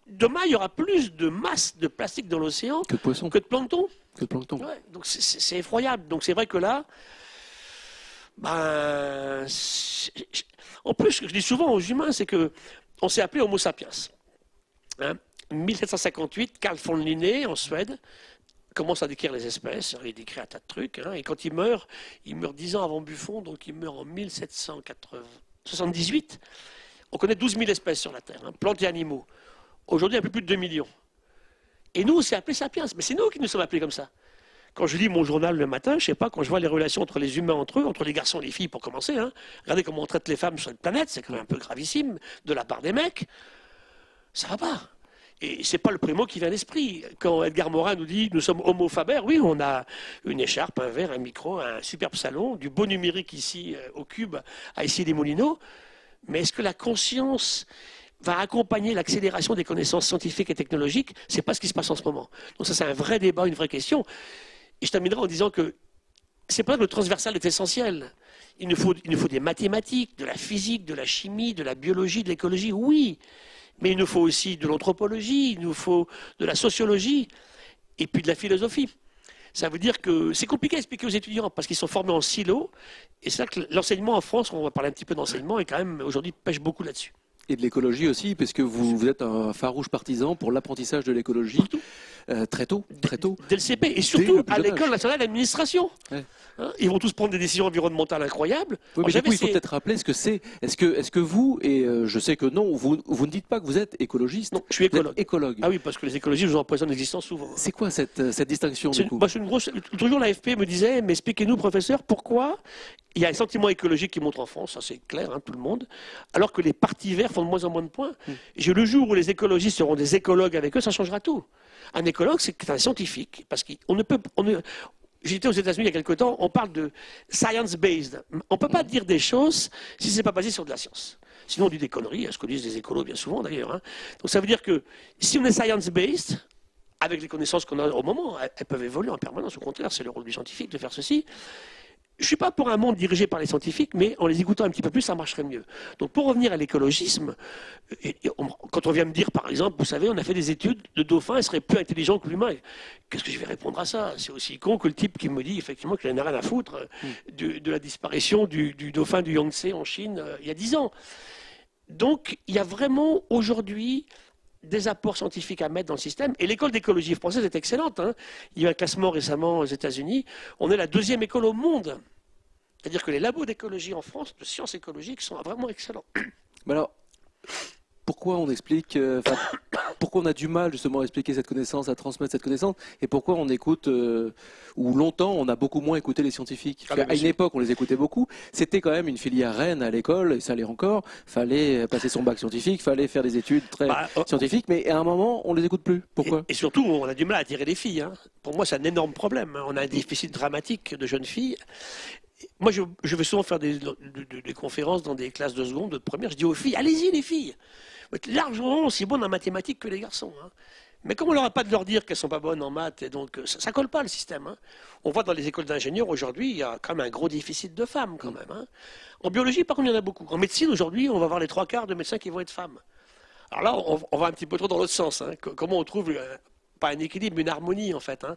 B: demain, il y aura plus de masse de plastique dans l'océan
A: que de poissons,
B: que de plancton.
A: Que de plancton.
B: donc, c'est effroyable. Donc, c'est vrai que là, ben, en plus, ce que je dis souvent aux humains, c'est que on s'est appelé Homo sapiens. 1758, hein. Carl von Linné, en Suède, commence à décrire les espèces. Il décrit un tas de trucs. Hein. et quand il meurt, il meurt dix ans avant Buffon, donc il meurt en 1778. On connaît 12 000 espèces sur la Terre, hein, plantes et animaux. Aujourd'hui, y a plus de 2 millions. Et nous, on s'est appelé Sapiens, mais c'est nous qui nous sommes appelés comme ça. Quand je lis mon journal le matin, je sais pas, quand je vois les relations entre les humains entre eux, entre les garçons et les filles pour commencer, hein, regardez comment on traite les femmes sur cette planète, c'est quand même un peu gravissime de la part des mecs. Ça va pas. Et c'est pas le premier mot qui vient à l'esprit. Quand Edgar Morin nous dit nous sommes homo oui, on a une écharpe, un verre, un micro, un superbe salon, du beau numérique ici euh, au cube à ici des Moulineaux. Mais est-ce que la conscience va accompagner l'accélération des connaissances scientifiques et technologiques? C'est pas ce qui se passe en ce moment. Donc ça, c'est un vrai débat, une vraie question. Et je terminerai en disant que c'est pas que le transversal est essentiel. Il nous faut des mathématiques, de la physique, de la chimie, de la biologie, de l'écologie, oui. Mais il nous faut aussi de l'anthropologie, il nous faut de la sociologie et puis de la philosophie. Ça veut dire que c'est compliqué à expliquer aux étudiants parce qu'ils sont formés en silo. Et c'est là que l'enseignement en France, on va parler un petit peu d'enseignement, et quand même aujourd'hui pêche beaucoup là-dessus.
A: Et de l'écologie aussi, parce que vous, vous êtes un farouche partisan pour l'apprentissage de l'écologie. Euh, très tôt, très tôt.
B: Dès le CP et surtout à l'école nationale d'administration. Hein, ils vont tous prendre des décisions environnementales incroyables.
A: Oui, mais du coup, il faut peut-être rappeler ce que c'est. Est-ce que, est-ce que vous, et euh, je sais que non, vous, vous ne dites pas que vous êtes écologiste
B: Non, je suis écologue.
A: écologue.
B: Ah oui, parce que les écologistes vous empoisonnent l'existence souvent.
A: C'est quoi cette, euh, cette distinction du coup?
B: bah, une grosse... Toujours l'AFP me disait, mais expliquez-nous, professeur, pourquoi il y a un sentiment écologique qui monte en France, ça c'est clair, hein, tout le monde, alors que les partis verts font de moins en moins de points. Et le jour où les écologistes seront des écologues avec eux, ça changera tout. Un écologue, c'est un scientifique, parce qu'on ne peut. J'étais aux États-Unis il y a quelque temps, on parle de science-based. On ne peut pas dire des choses si ce n'est pas basé sur de la science. Sinon, on dit des conneries, ce que disent des écolos bien souvent d'ailleurs. Hein. Donc ça veut dire que si on est science-based, avec les connaissances qu'on a au moment, elles peuvent évoluer en permanence. Au contraire, c'est le rôle du scientifique de faire ceci. Je ne suis pas pour un monde dirigé par les scientifiques, mais en les écoutant un petit peu plus, ça marcherait mieux. Donc pour revenir à l'écologisme, quand on vient me dire, par exemple, vous savez, on a fait des études, le dauphin serait plus intelligent que l'humain, qu'est-ce que je vais répondre à ça? C'est aussi con que le type qui me dit effectivement qu'il n'en a rien à foutre euh, de, de la disparition du, du dauphin du Yangtze en Chine euh, il y a dix ans. Donc il y a vraiment aujourd'hui des apports scientifiques à mettre dans le système. Et l'école d'écologie française est excellente. hein. Il y a eu un classement récemment aux États-Unis. On est la deuxième école au monde. C'est-à-dire que les labos d'écologie en France, de sciences écologiques, sont vraiment excellents.
A: Mais alors, pourquoi on explique, euh, pourquoi on a du mal justement à expliquer cette connaissance, à transmettre cette connaissance, et pourquoi on écoute, euh, ou longtemps on a beaucoup moins écouté les scientifiques.
B: Ah,
A: à une époque, on les écoutait beaucoup. C'était quand même une filière reine à l'école, et ça l'est encore. Fallait passer son bac scientifique, fallait faire des études très
B: Bah, oh,
A: scientifiques, mais à un moment, on les écoute plus. Pourquoi?
B: Et, et surtout, on a du mal à attirer les filles. hein. Pour moi, c'est un énorme problème. hein. On a un déficit dramatique de jeunes filles. Moi, je, je vais souvent faire des, de- de- des conférences dans des classes de seconde, de première. Je dis aux filles, allez-y les filles. Vous êtes largement aussi bonnes en mathématiques que les garçons. hein. Mais comme on leur a pas de leur dire qu'elles sont pas bonnes en maths, et donc euh, ça, ça colle pas le système. hein. On voit dans les écoles d'ingénieurs aujourd'hui, il y a quand même un gros déficit de femmes quand même. hein. En biologie, par contre, il y en a beaucoup. En médecine, aujourd'hui, on va voir les trois quarts de médecins qui vont être femmes. Alors là, on, on va un petit peu trop dans l'autre sens. hein. Co- Comment on trouve pas un équilibre, mais une harmonie en fait. hein.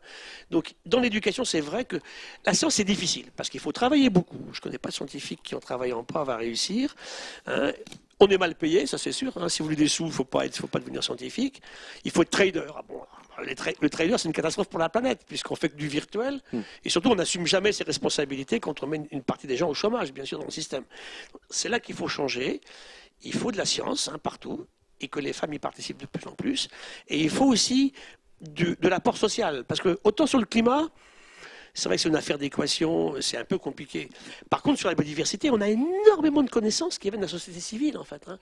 B: Donc, dans l'éducation, c'est vrai que la science c'est difficile parce qu'il faut travailler beaucoup. Je connais pas de scientifiques qui en pas va réussir. hein. On est mal payé, ça c'est sûr. hein. Si vous voulez des sous, il faut pas être, faut pas devenir scientifique. Il faut être trader. Ah bon, les tra- le trader, c'est une catastrophe pour la planète puisqu'on fait que du virtuel et surtout on n'assume jamais ses responsabilités quand on met une- une partie des gens au chômage, bien sûr, dans le système. C'est là qu'il faut changer. Il faut de la science hein, partout et que les femmes y participent de plus en plus. Et il faut aussi de l'apport social. Parce que autant sur le climat, c'est vrai que c'est une affaire d'équation, c'est un peu compliqué. Par contre, sur la biodiversité, on a énormément de connaissances qui viennent de la société civile, en fait. hein.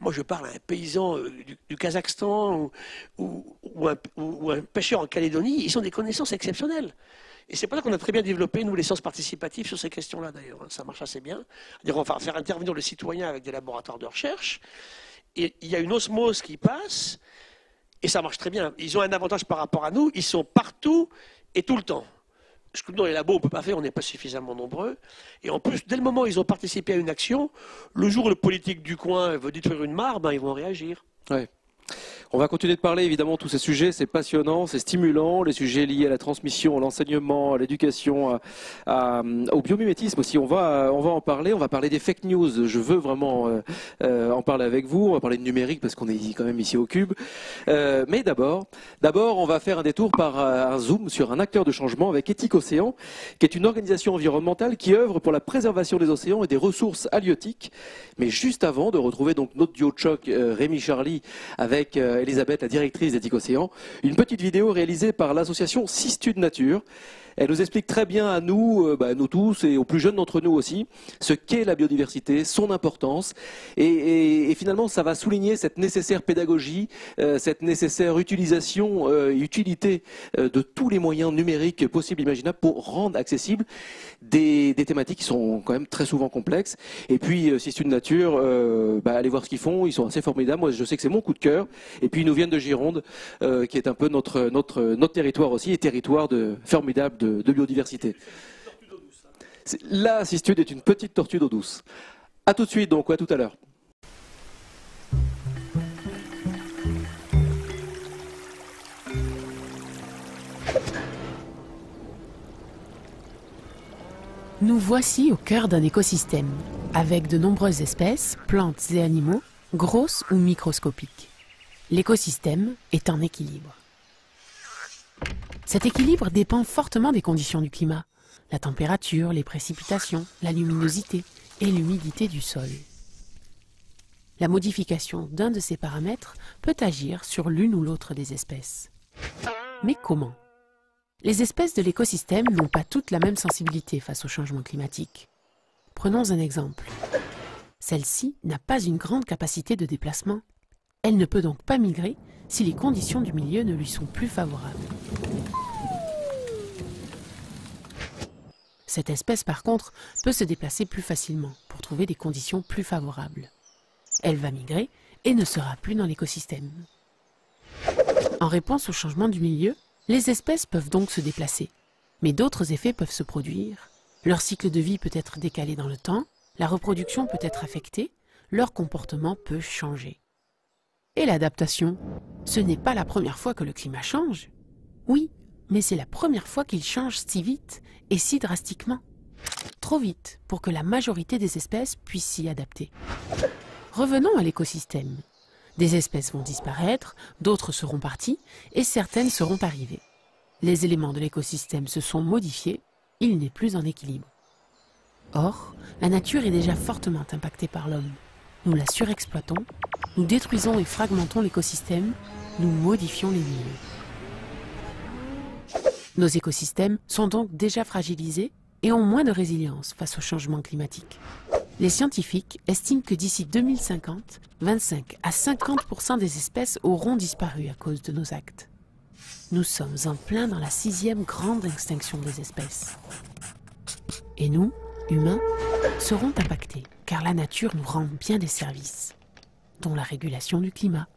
B: Moi, je parle à un paysan euh, du, Kazakhstan ou, un, ou- un pêcheur en Calédonie, ils ont des connaissances exceptionnelles. Et c'est pour ça qu'on a très bien développé, nous, les sciences participatives sur ces questions-là, d'ailleurs. hein. Ça marche assez bien. On va faire intervenir le citoyen avec des laboratoires de recherche. Et il y a une osmose qui passe, et ça marche très bien. Ils ont un avantage par rapport à nous, ils sont partout et tout le temps. Ce que dans les labos, on ne peut pas faire, on n'est pas suffisamment nombreux. Et en plus, dès le moment où ils ont participé à une action, le jour où le politique du coin veut détruire une mare, ben, ils vont réagir.
A: On va continuer de parler évidemment de tous ces sujets, c'est passionnant, c'est stimulant, les sujets liés à la transmission, à l'enseignement, à l'éducation, au biomimétisme aussi. On va, en parler, on va parler des fake news. Je veux vraiment euh, euh, en parler avec vous. On va parler de numérique parce qu'on est quand même ici au Cube. Euh, mais d'abord, d'abord, on va faire un détour par un zoom sur un acteur de changement avec Éthique Océan, qui est une organisation environnementale qui œuvre pour la préservation des océans et des ressources halieutiques. Mais juste avant de retrouver donc notre duo de choc, Rémi Charlie, avec euh, Elisabeth, la directrice d'Éthique Océan, une petite vidéo réalisée par l'association Sistude Nature. Elle nous explique très bien à nous, euh, bah, nous tous et aux plus jeunes d'entre nous aussi, ce qu'est la biodiversité, son importance. Et, finalement, ça va souligner cette nécessaire pédagogie, euh, cette nécessaire utilisation euh, utilité euh, de tous les moyens numériques possibles, imaginables, pour rendre accessibles des, thématiques qui sont quand même très souvent complexes. Et puis, si c'est une nature, bah, allez voir ce qu'ils font. Ils sont assez formidables. Moi, je sais que c'est mon coup de cœur. Et puis, ils nous viennent de Gironde, qui est un peu notre, notre, notre territoire aussi, et territoire de, formidable de, de biodiversité. La cistude est une petite tortue d'eau douce. À tout de suite, donc, à tout à l'heure.
E: Nous voici au cœur d'un écosystème, avec de nombreuses espèces, plantes et animaux, grosses ou microscopiques. L'écosystème est en équilibre. Cet équilibre dépend fortement des conditions du climat, la température, les précipitations, la luminosité et l'humidité du sol. La modification d'un de ces paramètres peut agir sur l'une ou l'autre des espèces. Mais comment? Les espèces de l'écosystème n'ont pas toutes la même sensibilité face au changement climatique. Prenons un exemple. Celle-ci n'a pas une grande capacité de déplacement. Elle ne peut donc pas migrer si les conditions du milieu ne lui sont plus favorables. Cette espèce, par contre, peut se déplacer plus facilement pour trouver des conditions plus favorables. Elle va migrer et ne sera plus dans l'écosystème. En réponse au changement du milieu, les espèces peuvent donc se déplacer. Mais d'autres effets peuvent se produire. Leur cycle de vie peut être décalé dans le temps, la reproduction peut être affectée, leur comportement peut changer. Et l'adaptation Ce n'est pas la première fois que le climat change. Oui, mais c'est la première fois qu'il change si vite et si drastiquement. Trop vite pour que la majorité des espèces puissent s'y adapter. Revenons à l'écosystème. Des espèces vont disparaître, d'autres seront parties et certaines seront arrivées. Les éléments de l'écosystème se sont modifiés, il n'est plus en équilibre. Or, la nature est déjà fortement impactée par l'homme. Nous la surexploitons, nous détruisons et fragmentons l'écosystème, nous modifions les milieux. Nos écosystèmes sont donc déjà fragilisés et ont moins de résilience face au changement climatique. Les scientifiques estiment que d'ici 2050, 25 à 50% des espèces auront disparu à cause de nos actes. Nous sommes en plein dans la sixième grande extinction des espèces. Et nous, humains, seront impactés, car la nature nous rend bien des services, dont la régulation du climat.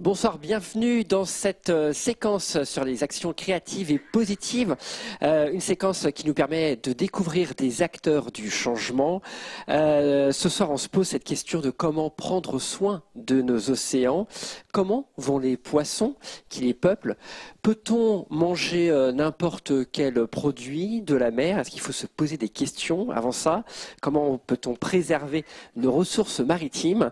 F: Bonsoir, bienvenue dans cette euh, séquence sur les actions créatives et positives, euh, une séquence qui nous permet de découvrir des acteurs du changement. Euh, ce soir, on se pose cette question de comment prendre soin de nos océans, comment vont les poissons qui les peuplent, peut-on manger n'importe quel produit de la mer? Est-ce qu'il faut se poser des questions avant ça? Comment peut-on préserver nos ressources maritimes?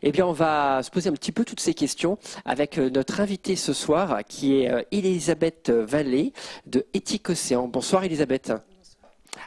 F: Eh bien, on va se poser un petit peu toutes ces questions avec euh, notre invitée ce soir qui est euh, Elisabeth Vallée de Éthique Océan. Bonsoir Elisabeth.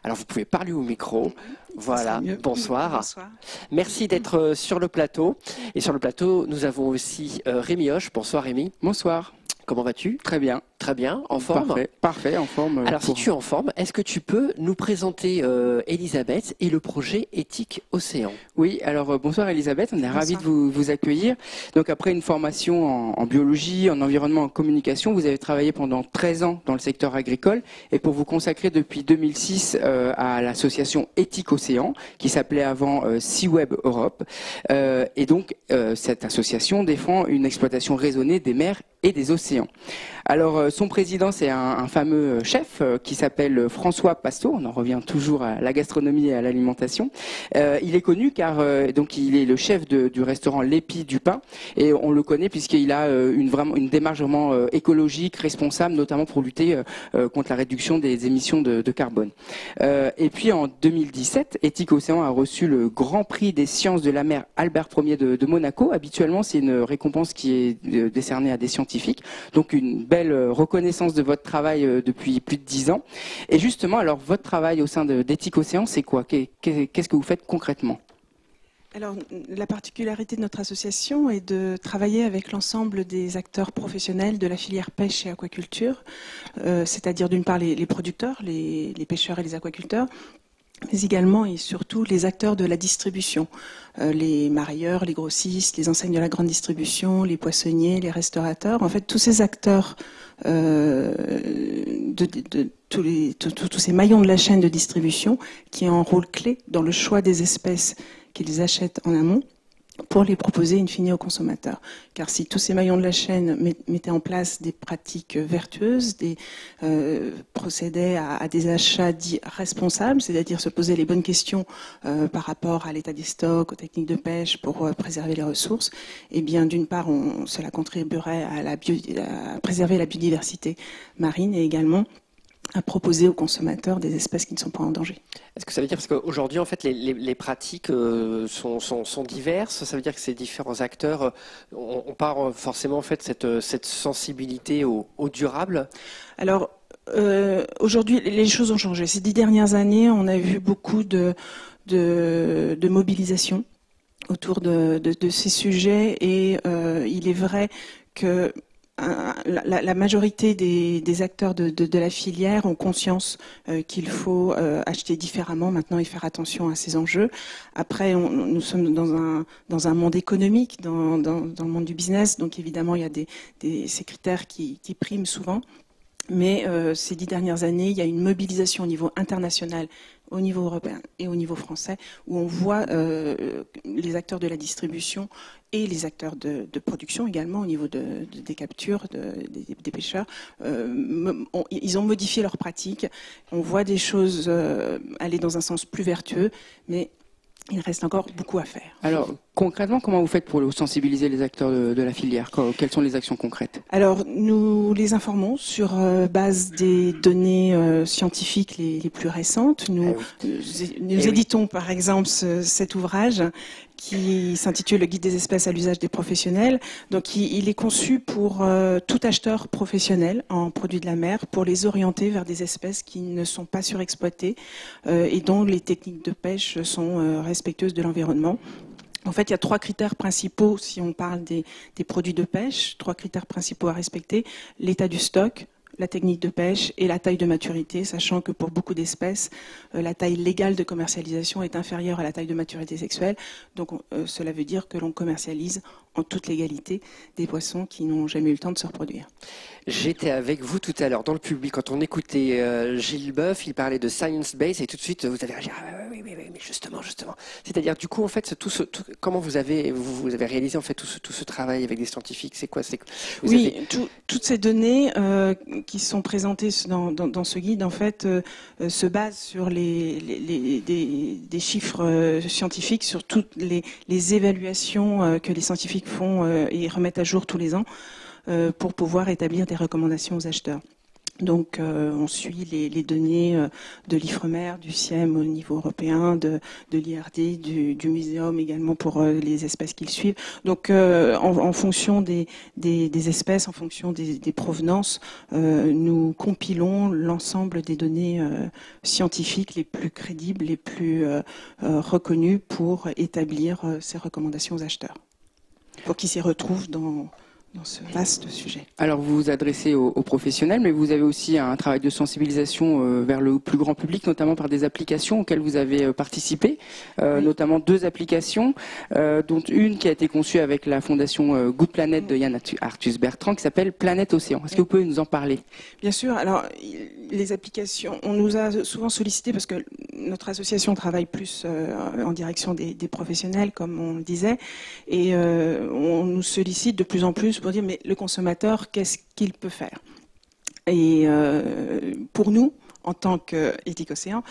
F: Alors vous pouvez parler au micro. Voilà, bonsoir. bonsoir. Merci d'être euh, sur le plateau. Et sur le plateau, nous avons aussi Rémi Hoche. Bonsoir Rémi.
G: Bonsoir.
F: Comment vas-tu?
G: Très bien.
F: Très bien, en forme
G: Parfait, parfait en forme.
F: Alors si tu es en forme, est-ce que tu peux nous présenter euh, Elisabeth et le projet Éthique Océan?
G: Oui, alors euh, bonsoir Elisabeth, on est ravis de vous, vous, accueillir. Donc après une formation en, en, biologie, en environnement, en communication, vous avez travaillé pendant 13 ans dans le secteur agricole et pour vous consacrer depuis 2006 euh, à l'association Éthique Océan, qui s'appelait avant euh, Seaweb Europe. Euh, et donc cette association défend une exploitation raisonnée des mers et des océans. Alors, euh, son président, c'est un, fameux chef euh, qui s'appelle François Pasto. On en revient toujours à la gastronomie et à l'alimentation. Euh, il est connu car donc il est le chef du restaurant L'Épi du Pain et on le connaît puisqu'il a une vraiment une démarche vraiment écologique, responsable, notamment pour lutter contre la réduction des émissions de, carbone. et puis en 2017, Éthique Océan a reçu le Grand Prix des sciences de la mer Albert Ier de, de Monaco. Habituellement, c'est une récompense qui est décernée à des scientifiques. Donc une belle euh, reconnaissance de votre travail euh, depuis plus de dix ans. Et justement, alors votre travail au sein d'Éthique Océan, c'est quoi? Qu'est-ce que vous faites concrètement?
H: Alors, la particularité de notre association est de travailler avec l'ensemble des acteurs professionnels de la filière pêche et aquaculture, euh, c'est-à-dire d'une part les, producteurs, les, pêcheurs et les aquaculteurs, mais également et surtout les acteurs de la distribution, euh, les marailleurs, les grossistes, les enseignes de la grande distribution, les poissonniers, les restaurateurs. En fait, tous ces acteurs, euh, de, tous, ces maillons de la chaîne de distribution qui ont un rôle clé dans le choix des espèces qu'ils achètent en amont pour les proposer in fine aux consommateurs. Car si tous ces maillons de la chaîne mettaient en place des pratiques vertueuses, des, euh, procédaient à, des achats dits responsables, c'est-à-dire se poser les bonnes questions euh, par rapport à l'état des stocks, aux techniques de pêche pour euh, préserver les ressources, eh bien d'une part, cela contribuerait à, préserver la biodiversité marine et également à proposer aux consommateurs des espèces qui ne sont pas en danger.
F: Est-ce que ça veut dire parce qu'aujourd'hui en fait les, pratiques euh, sont, sont, diverses, ça veut dire que ces différents acteurs euh, ont pas forcément en fait cette, cette sensibilité au, durable?
H: Alors euh, aujourd'hui les choses ont changé. Ces dix dernières années, on a vu beaucoup de, de, de mobilisation autour de, de, ces sujets et il est vrai que la, majorité des, acteurs de, la filière ont conscience euh, qu'il faut euh, acheter différemment maintenant et faire attention à ces enjeux. Après, nous sommes dans un, dans un monde économique, dans, le monde du business, donc évidemment, il y a des, ces critères qui, qui priment souvent. Mais ces dix dernières années, il y a une mobilisation au niveau international au niveau européen et au niveau français, où on voit les acteurs de la distribution et les acteurs de, production également au niveau des captures des, pêcheurs. ils ont modifié leurs pratiques. On voit des choses aller dans un sens plus vertueux, mais il reste encore beaucoup à faire.
G: Alors, concrètement, comment vous faites pour sensibiliser les acteurs de, la filière? Quelles sont les actions concrètes?
H: Alors, nous les informons sur euh, base des données euh, scientifiques les, plus récentes. Nous, nous eh éditons, par exemple, cet ouvrage qui s'intitule Le guide des espèces à l'usage des professionnels. Donc, il, est conçu pour euh, tout acheteur professionnel en produits de la mer pour les orienter vers des espèces qui ne sont pas surexploitées euh, et dont les techniques de pêche sont euh, respectueuses de l'environnement. En fait, il y a trois critères principaux si on parle des, des, produits de pêche, trois critères principaux à respecter. L'état du stock, la technique de pêche et la taille de maturité, sachant que pour beaucoup d'espèces, euh, la taille légale de commercialisation est inférieure à la taille de maturité sexuelle. Donc euh, cela veut dire que l'on commercialise en toute légalité des poissons qui n'ont jamais eu le temps de se reproduire.
F: J'étais avec vous tout à l'heure dans le public quand on écoutait euh, Gilles Boeuf, il parlait de science base et tout de suite vous avez réagi ah, oui, oui, oui, mais justement, justement. C'est-à-dire du coup en fait tout ce, comment vous avez vous, avez réalisé en fait tout ce, tout ce travail avec des scientifiques, c'est quoi? C'est
H: Oui, toutes ces données euh, qui sont présentées dans, dans, ce guide en fait euh, se basent sur les, les, des, des, chiffres scientifiques, sur toutes les, les évaluations que les scientifiques font et remettent à jour tous les ans. Euh, pour pouvoir établir des recommandations aux acheteurs. Donc, euh, on suit les, données euh, de l'IFREMER, du CIEM au niveau européen, de, l'IRD, du, Muséum également pour les espèces qu'ils suivent. Donc, en, fonction des, espèces, en fonction des, provenances, nous compilons l'ensemble des données scientifiques les plus crédibles, les plus reconnues pour établir ces recommandations aux acheteurs, pour qu'ils s'y retrouvent dans dans ce vaste sujet.
G: Alors vous vous adressez aux, professionnels, mais vous avez aussi un travail de sensibilisation euh, vers le plus grand public, notamment par des applications auxquelles vous avez euh, participé, euh, notamment deux applications, dont une qui a été conçue avec la fondation Good Planet de Yann Arthus Bertrand, qui s'appelle Planète Océan. Est-ce que vous pouvez nous en parler?
H: Bien sûr. Alors les applications, on nous a souvent sollicité parce que notre association travaille plus en direction des, des, professionnels, comme on le disait, et on nous sollicite de plus en plus pour dire, mais le consommateur, qu'est-ce qu'il peut faire? Et euh, pour nous, en tant qu'éthique océan,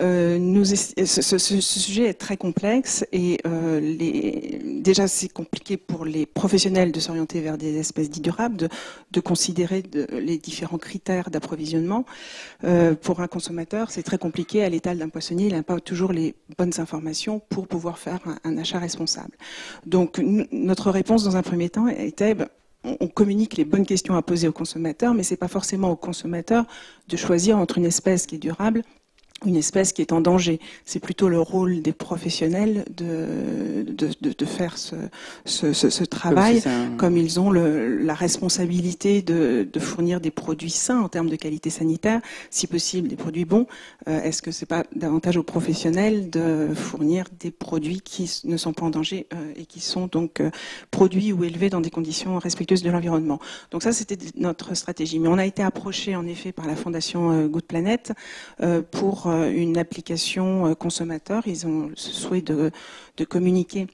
H: euh, nous, ce, sujet est très complexe et euh, déjà c'est compliqué pour les professionnels de s'orienter vers des espèces dites durables, de, considérer les différents critères d'approvisionnement. Euh, pour un consommateur, c'est très compliqué. À l'étal d'un poissonnier, il n'a pas toujours les bonnes informations pour pouvoir faire un, un achat responsable. Donc notre réponse dans un premier temps était ben, on communique les bonnes questions à poser aux consommateurs, mais ce n'est pas forcément aux consommateurs de choisir entre une espèce qui est durable une espèce qui est en danger. C'est plutôt le rôle des professionnels de, de, de, faire ce, ce, ce, travail, comme, ils ont le, la responsabilité de, de, fournir des produits sains en termes de qualité sanitaire, si possible des produits bons. Euh, est-ce que c'est pas davantage aux professionnels de fournir des produits qui ne sont pas en danger euh, et qui sont donc euh, produits ou élevés dans des conditions respectueuses de l'environnement? Donc ça, c'était notre stratégie. Mais on a été approché en effet par la fondation Good Planet pour une application euh, consommateur. Ils ont ce souhait de, de communiquer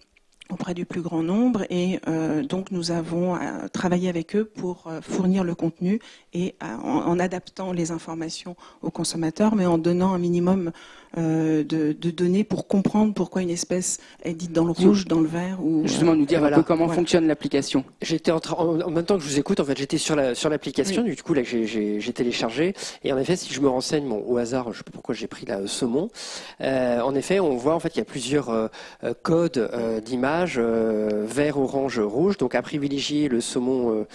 H: auprès du plus grand nombre et euh, donc nous avons travaillé avec eux pour fournir le contenu et en, adaptant les informations aux consommateurs mais en donnant un minimum euh, de, données pour comprendre pourquoi une espèce est dite dans le rouge, dans le vert. Ou,
G: Justement, nous dire un peu comment fonctionne l'application.
F: J'étais en, en, même temps que je vous écoute, en fait, j'étais sur la sur l'application. Du coup, là, j'ai téléchargé. Et en effet, si je me renseigne, bon, au hasard, je sais pas pourquoi j'ai pris la saumon. Euh, en effet, on voit en fait, il y a plusieurs euh, codes d'image vert, orange, rouge. Donc, à privilégier le saumon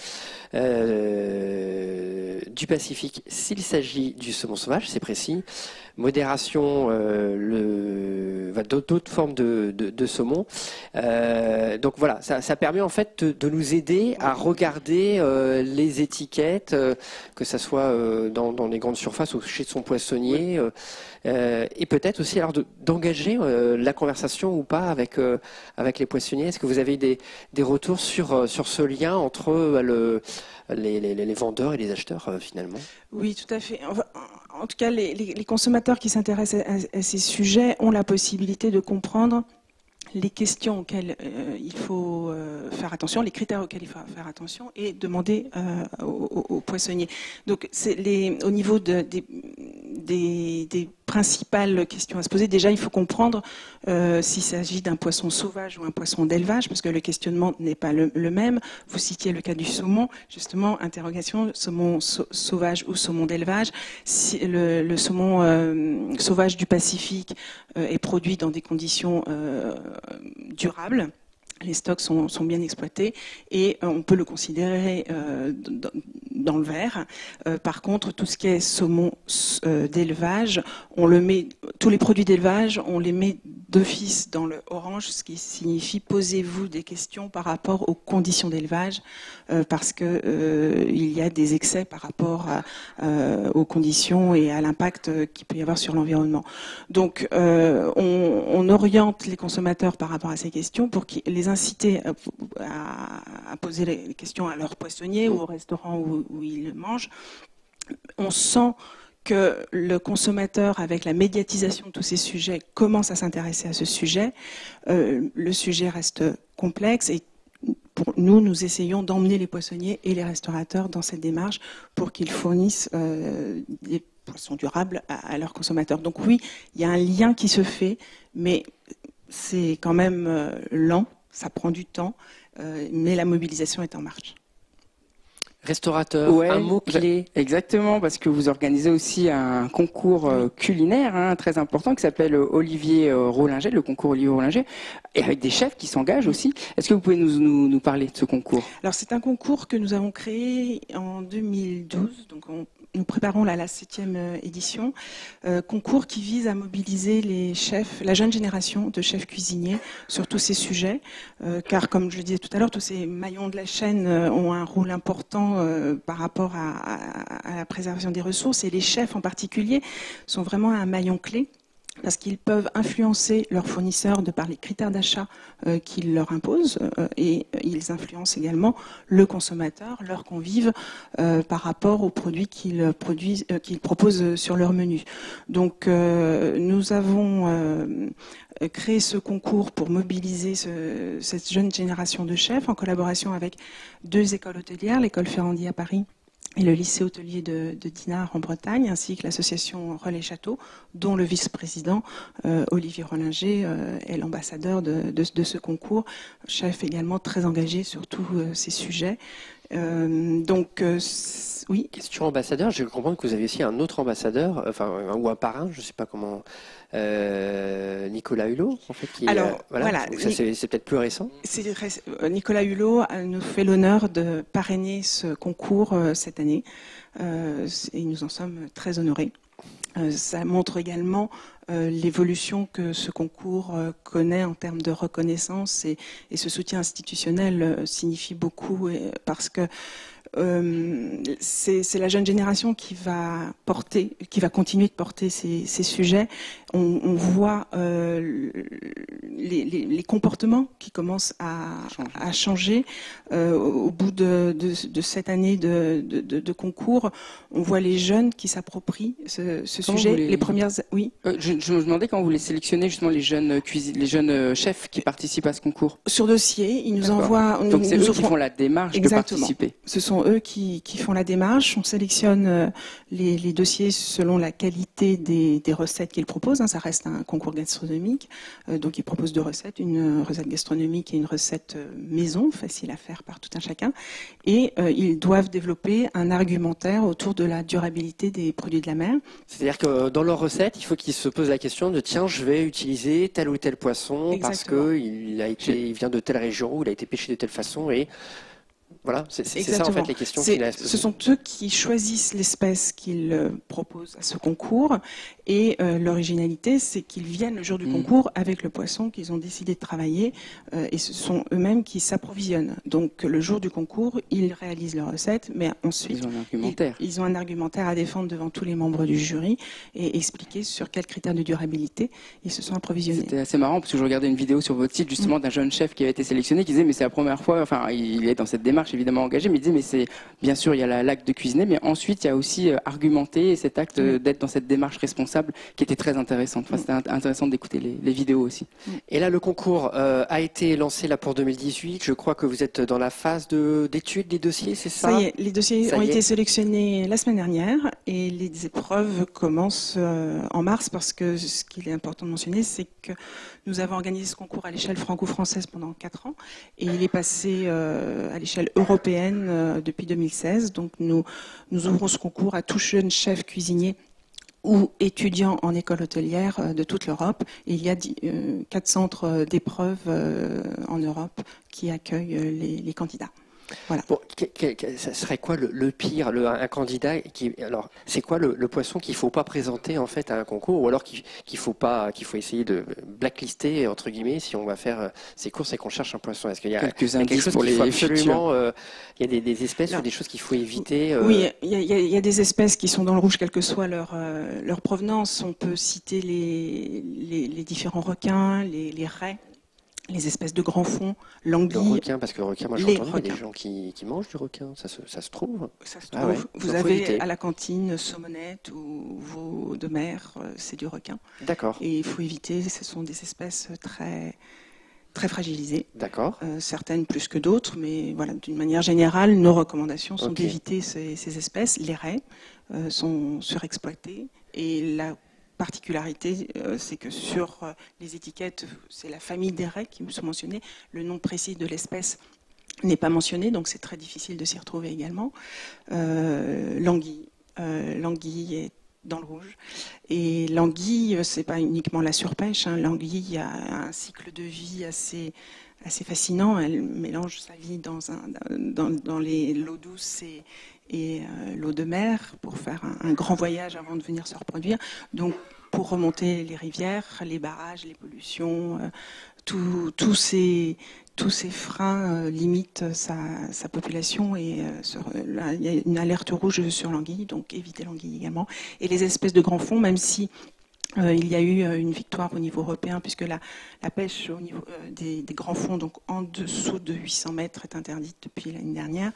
F: du Pacifique s'il s'agit du saumon sauvage, c'est précis. Modération, le, d'autres formes de, de, saumon. donc voilà, ça, ça, permet en fait de, de nous aider à regarder les étiquettes, que ce soit dans, dans, les grandes surfaces ou chez son poissonnier. Euh, et peut-être aussi alors d'engager euh, la conversation ou pas avec euh, avec les poissonniers. Est-ce que vous avez des, des retours sur sur ce lien entre le, les, les, les, vendeurs et les acheteurs finalement?
H: Oui, tout à fait. En tout cas, les, consommateurs qui s'intéressent à, ces sujets ont la possibilité de comprendre les questions auxquelles il faut faire attention, les critères auxquels il faut faire attention et demander aux, poissonniers. Donc, les, au niveau de, des, des, des principales questions à se poser. Déjà, il faut comprendre euh, s'il s'agit d'un poisson sauvage ou un poisson d'élevage, parce que le questionnement n'est pas le, même. Vous citiez le cas du saumon, justement, interrogation, saumon sauvage ou saumon d'élevage. Si le, saumon euh, sauvage du Pacifique euh, est produit dans des conditions durables, les stocks sont, bien exploités et on peut le considérer dans le verre. Euh, par contre, tout ce qui est saumon euh, d'élevage, tous les produits d'élevage, on les met d'office dans le orange, ce qui signifie posez-vous des questions par rapport aux conditions d'élevage, euh, parce que il y a des excès par rapport aux conditions et à l'impact qu'il peut y avoir sur l'environnement. Donc, on, oriente les consommateurs par rapport à ces questions pour les inciter à, poser les questions à leur poissonnier ou au restaurant où, où ils mangent, on sent que le consommateur, avec la médiatisation de tous ces sujets, commence à s'intéresser à ce sujet. Euh, le sujet reste complexe et nous, nous essayons d'emmener les poissonniers et les restaurateurs dans cette démarche pour qu'ils fournissent euh, des poissons durables à, leurs consommateurs. Donc oui, il y a un lien qui se fait, mais c'est quand même euh, lent, ça prend du temps, mais la mobilisation est en marche
F: restaurateur, un mot clé.
G: Exactement, parce que vous organisez aussi un concours euh, culinaire hein, très important qui s'appelle euh, Olivier euh, Rollinger, le concours Olivier Rollinger, et avec des chefs qui s'engagent aussi. Est-ce que vous pouvez nous, nous, nous parler de ce concours?
H: Alors c'est un concours que nous avons créé en 2012, donc on nous préparons là la septième édition, euh, concours qui vise à mobiliser les chefs, la jeune génération de chefs cuisiniers sur tous ces sujets, euh, car comme je le disais tout à l'heure, tous ces maillons de la chaîne ont un rôle important par rapport à, la préservation des ressources, et les chefs en particulier sont vraiment un maillon clé parce qu'ils peuvent influencer leurs fournisseurs de par les critères d'achat euh, qu'ils leur imposent euh, et ils influencent également le consommateur, leurs convives euh, par rapport aux produits qu'ils proposent sur leur menu. Donc nous avons créé ce concours pour mobiliser ce, cette jeune génération de chefs en collaboration avec deux écoles hôtelières, l'école Ferrandi à Paris et le lycée hôtelier de, Dinard en Bretagne, ainsi que l'association Relais Château, dont le vice-président euh, Olivier Rollinger euh, est l'ambassadeur de, ce concours, chef également très engagé sur tous euh, ces sujets. Donc, oui.
F: Question ambassadeur, je comprends que vous avez aussi un autre ambassadeur, enfin, ou un parrain, je ne sais pas comment. Euh, Nicolas Hulot, en fait. Qui,
H: Alors, voilà,
F: c'est peut-être plus récent.
H: Euh, Nicolas Hulot nous fait l'honneur de parrainer ce concours euh, cette année, et nous en sommes très honorés. Ça montre également l'évolution que ce concours connaît en termes de reconnaissance et, ce soutien institutionnel signifie beaucoup parce que euh, c'est la jeune génération qui va porter, qui va continuer de porter ces, sujets. On, voit euh, les, comportements qui commencent à, changer. Euh, au bout de, cette année de, concours, on voit les jeunes qui s'approprient ce, sujet. Les... premières,
G: oui. Je, me demandais quand vous les sélectionnez justement les jeunes les jeunes chefs qui participent à ce concours.
H: Sur dossier, ils nous envoient.
G: Donc c'est eux qui font la démarche Exactement. de participer.
H: Ce sont eux qui, font la démarche. On sélectionne euh, les, dossiers selon la qualité des, recettes qu'ils proposent. Hein. Ça reste un concours gastronomique. Euh, donc ils proposent deux recettes, une recette gastronomique et une recette euh, maison, facile à faire par tout un chacun. Et ils doivent développer un argumentaire autour de la durabilité des produits de la mer.
F: C'est-à-dire que dans leur recette, il faut qu'ils se posent la question de tiens, je vais utiliser tel ou tel poisson parce qu'il a été, il vient de telle région ou il a été pêché de telle façon et Voilà, c'est ça en fait les questions qu'il a
H: Ce sont eux qui choisissent l'espèce qu'ils euh, proposent à ce concours. Et euh, l'originalité, c'est qu'ils viennent le jour du
G: Mhm.
H: concours avec le poisson qu'ils ont décidé de travailler. euh, et ce sont eux-mêmes qui s'approvisionnent. Donc le jour du concours, ils réalisent leur recette, mais ensuite,
G: Ils ont un argumentaire.
H: ils, ils ont un argumentaire à défendre devant tous les membres du jury et expliquer sur quels critères de durabilité ils se sont approvisionnés.
G: C'était assez marrant parce que je regardais une vidéo sur votre site justement d'un jeune chef qui avait été sélectionné qui disait mais c'est la première fois, enfin il est dans cette démarche évidemment engagé, mais il disait mais c'est bien sûr il y a la- l'acte de cuisiner, mais ensuite il y a aussi euh, argumenter et cet acte euh, d'être dans cette démarche responsable qui était très intéressante. Enfin, c'était int- intéressant d'écouter les, les vidéos aussi.
F: Et là, le concours euh, a été lancé là pour 2018. Je crois que vous êtes dans la phase de- d'étude des dossiers, c'est ça?
H: Ça y est, les dossiers
F: Ça
H: ont été sélectionnés la semaine dernière et les épreuves commencent euh, en mars parce que ce qu'il est important de mentionner, c'est que nous avons organisé ce concours à l'échelle franco-française pendant quatre ans et il est passé euh, à l'échelle européenne euh, depuis 2016. Donc nous, ouvrons ce concours à tout jeune chef cuisinier ou étudiants en école hôtelière euh, de toute l'Europe. Il y a quatre centres d'épreuves en Europe qui accueillent les candidats.
F: Bon, que- que- que- ça serait quoi le, le pire, le, un candidat qui alors c'est quoi le, le poisson qu'il faut pas présenter en fait à un concours ou alors qu'il faut pas qu'il faut essayer de blacklister entre guillemets si on va faire euh, ces courses et qu'on cherche un poisson? Est-ce qu'il y a,
G: Quelques
F: quelque
G: indices
F: chose
G: pour les
F: absolument euh, il y a des, des espèces
H: Non.
F: ou des choses qu'il faut éviter euh,
H: Oui, il y, a- y y des espèces qui sont dans le rouge, quelle que soit leur, euh, leur provenance. On peut citer les, les, les différents requins, les, les raies, les espèces de grands fonds,
F: le
H: l'anguille.
F: requin parce que le requin moi j'ai entendu il y a des
H: requins.
F: gens qui, qui mangent du requin ça se, ça se trouve
H: Ça se
F: Ah
H: trouve.
F: ouais,
H: Vous
F: donc
H: avez à la cantine saumonette ou veau de mer, euh, c'est du requin.
F: d'accord
H: Et il faut éviter, ce sont des espèces très, très fragilisées.
F: d'accord
H: Euh, certaines plus que d'autres, mais voilà, d'une manière générale, nos recommandations sont d'éviter ces, ces espèces. Les raies euh, sont surexploitées et la particularité, euh, c'est que sur euh, les étiquettes, c'est la famille des raies qui sont mentionnées. Le nom précis de l'espèce n'est pas mentionné, donc c'est très difficile de s'y retrouver également. Euh, l'anguille, l'anguille est dans le rouge. Et l'anguille, c'est pas uniquement la surpêche. Hein. L'anguille a un cycle de vie assez assez fascinant. Elle mélange sa vie dans les l'eau douce et, et euh, l'eau de mer pour faire un, grand voyage avant de venir se reproduire. Donc, pour remonter les rivières, les barrages, les pollutions, euh, ces tous ces freins euh, limitent sa, population et il y a une alerte rouge sur l'anguille, donc éviter l'anguille également. Et les espèces de grands fonds, même si euh, il y a eu euh, une victoire au niveau européen, puisque la, pêche au niveau euh, des, grands fonds, donc en dessous de 800 mètres, est interdite depuis l'année dernière.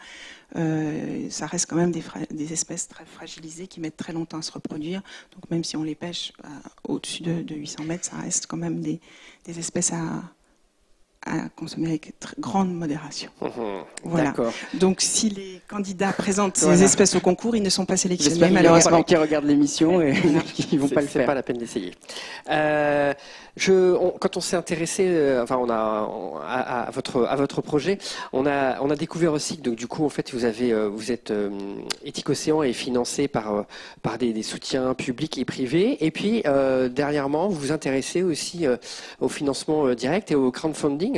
H: Ça reste quand même des, espèces très fragilisées qui mettent très longtemps à se reproduire. Donc même si on les pêche euh, au-dessus de, de 800 mètres, ça reste quand même des espèces à, à consommer avec très grande modération.
F: Mhm.
H: Voilà.
F: d'accord
H: Donc si les candidats présentent ces
G: Voilà.
H: espèces au concours, ils ne sont pas sélectionnés malheureusement.
G: qui regardent l'émission et qui vont pas le
F: C'est
G: faire.
F: pas la peine d'essayer. Euh, je, on- quand on s'est intéressé, euh, enfin, on a on- à, à votre à votre projet, on a on a découvert aussi que donc, du coup, en fait, vous avez euh, vous êtes euh, Éthique Océan est financé par euh, par des, des soutiens publics et privés, et puis euh, dernièrement, vous vous intéressez aussi euh, au financement euh, direct et au crowdfunding,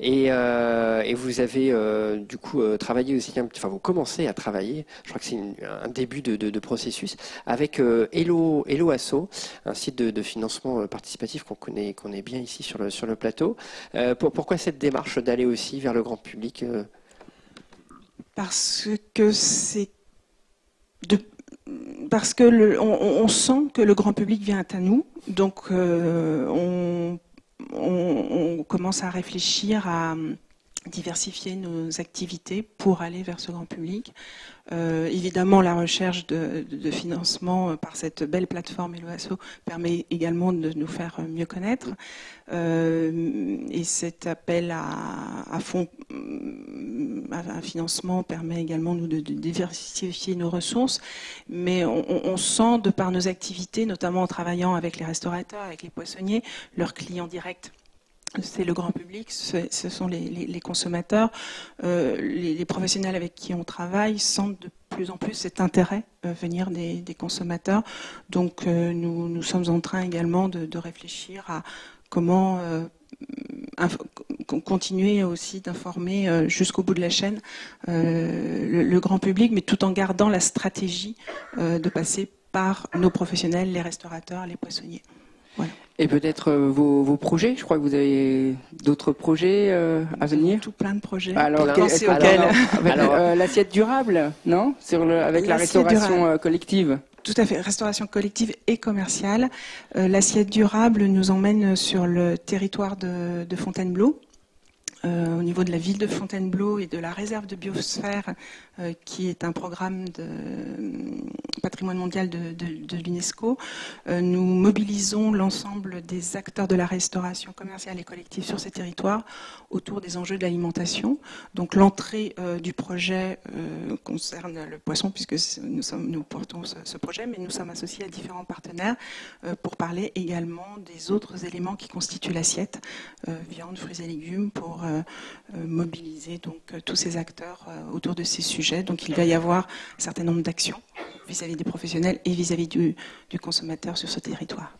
F: et euh, et vous avez euh, du coup euh, travaillé aussi, enfin, vous commencez à travailler. Je crois que c'est un début de, processus avec Hello Asso, un site de, financement participatif qu'on connaît est bien ici sur le plateau. Pour- pourquoi cette démarche d'aller aussi vers le grand public
H: Parce que c'est parce que on, sent que le grand public vient à nous, donc on, on- commence à réfléchir à diversifier nos activités pour aller vers ce grand public. Euh, évidemment, la recherche de, financement euh, par cette belle plateforme Eloasso permet également de nous faire euh, mieux connaître. Et cet appel à, fonds, à financement permet également nous de, diversifier nos ressources. Mais on sent, de par nos activités, notamment en travaillant avec les restaurateurs, avec les poissonniers, leurs clients directs c'est le grand public, ce, sont les, consommateurs, Euh, les, professionnels avec qui on travaille sentent de plus en plus cet intérêt euh, venir des, consommateurs. Donc euh, nous, sommes en train également de, réfléchir à comment, continuer aussi d'informer jusqu'au bout de la chaîne le, le, grand public, mais tout en gardant la stratégie de passer par nos professionnels, les restaurateurs, les poissonniers.
G: Voilà. Et peut-être euh, vos, vos, projets. Je crois que vous avez d'autres projets euh, à venir.
H: Tout plein de projets.
G: Alors, euh, l'assiette durable, non? Sur le, avec la restauration collective.
H: Tout à fait, restauration collective et commerciale. L'assiette durable nous emmène sur le territoire de, de Fontainebleau. Euh, au niveau de la ville de Fontainebleau et de la réserve de biosphère, qui est un programme de euh, patrimoine mondial de, l'UNESCO. nous mobilisons l'ensemble des acteurs de la restauration commerciale et collective sur ces territoires autour des enjeux de l'alimentation. Donc l'entrée du projet concerne le poisson, puisque nous, portons ce, projet, mais nous sommes associés à différents partenaires pour parler également des autres éléments qui constituent l'assiette, viande, fruits et légumes, pour euh, euh, mobiliser donc euh, tous ces acteurs autour de ces sujets. Donc il va y avoir un certain nombre d'actions vis-à-vis des professionnels et vis-à-vis du, consommateur sur ce territoire.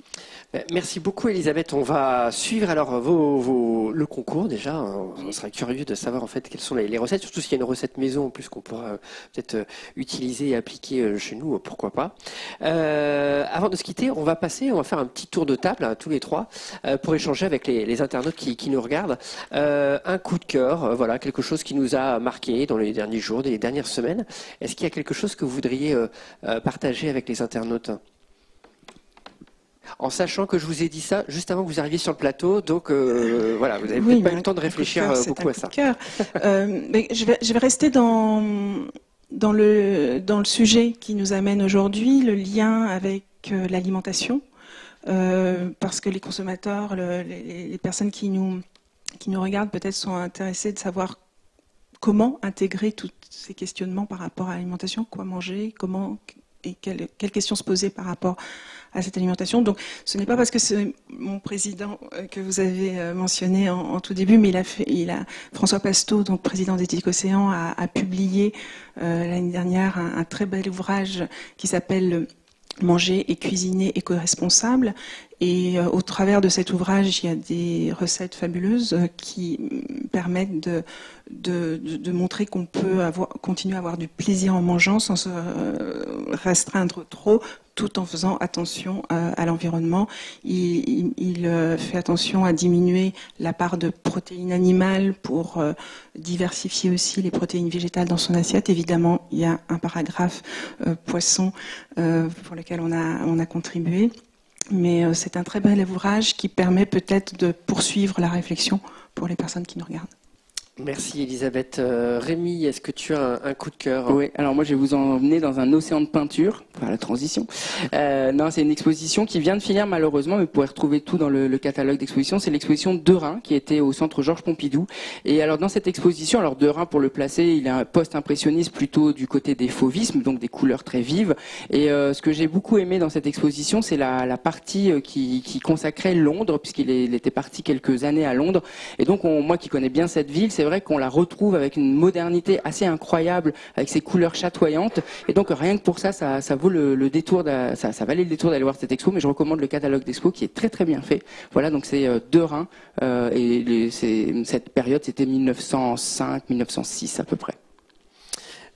F: Ben, merci beaucoup Elisabeth. On va suivre alors vos, le concours déjà. On sera curieux de savoir en fait quelles sont les, recettes, surtout s'il y a une recette maison en plus qu'on pourra peut-être utiliser et appliquer chez nous, pourquoi pas. avant de se quitter, on va passer, on va faire un petit tour de table hein, tous les trois pour échanger avec les, internautes qui, qui nous regardent un coup de cœur, euh, voilà, quelque chose qui nous a marqué dans les derniers jours, les dernières semaines. Est-ce qu'il y a quelque chose que vous voudriez euh, euh, partager avec les internautes? En sachant que je vous ai dit ça juste avant que vous arriviez sur le plateau, donc voilà, vous n'avez pas eu le temps de réfléchir beaucoup à ça.
H: mais je, vais, je vais rester dans, dans, le, dans le sujet qui nous amène aujourd'hui, le lien avec l'alimentation, parce que les consommateurs, les, personnes qui nous qui nous regardent peut-être sont intéressés de savoir comment intégrer tous ces questionnements par rapport à l'alimentation, quoi manger, comment et quelles, questions se poser par rapport à cette alimentation. Donc, ce n'est pas parce que c'est mon président euh, que vous avez euh, mentionné en, tout début, mais il a François Pasteau, donc président d'Éthique Océan, a, publié euh, l'année dernière un, très bel ouvrage qui s'appelle Manger et cuisiner éco-responsable. Et euh, au travers de cet ouvrage, il y a des recettes fabuleuses euh, qui permettent de, montrer qu'on peut continuer à avoir du plaisir en mangeant sans se euh, restreindre trop, tout en faisant attention à l'environnement. Il, il, fait attention à diminuer la part de protéines animales pour diversifier aussi les protéines végétales dans son assiette. Évidemment, il y a un paragraphe poisson pour lequel on a, on a contribué. Mais euh, c'est un très bel ouvrage qui permet peut-être de poursuivre la réflexion pour les personnes qui nous regardent.
F: Merci Elisabeth. Euh, Rémi, est-ce que tu as un, coup de cœur
G: Oui, alors moi je vais vous emmener dans un océan de peinture, enfin la transition. Euh, non, c'est une exposition qui vient de finir malheureusement, mais vous pourrez retrouver tout dans le, catalogue d'exposition. C'est l'exposition de Rhin qui était au centre Georges Pompidou. Et alors dans cette exposition, alors De Rhin pour le placer, il est un post-impressionniste plutôt du côté des fauvismes, donc des couleurs très vives. Et euh, ce que j'ai beaucoup aimé dans cette exposition, c'est la, partie euh, qui, consacrait Londres, puisqu'il était parti quelques années à Londres. Et donc on, moi qui connais bien cette ville, c'est c'est vrai qu'on la retrouve avec une modernité assez incroyable, avec ses couleurs chatoyantes. Et donc rien que pour ça, ça, vaut le, détour, ça, valait le détour d'aller voir cette expo. Mais je recommande le catalogue d'expo qui est très très bien fait. Voilà, donc c'est euh, deux reins euh, et cette période c'était 1905-1906 à peu près.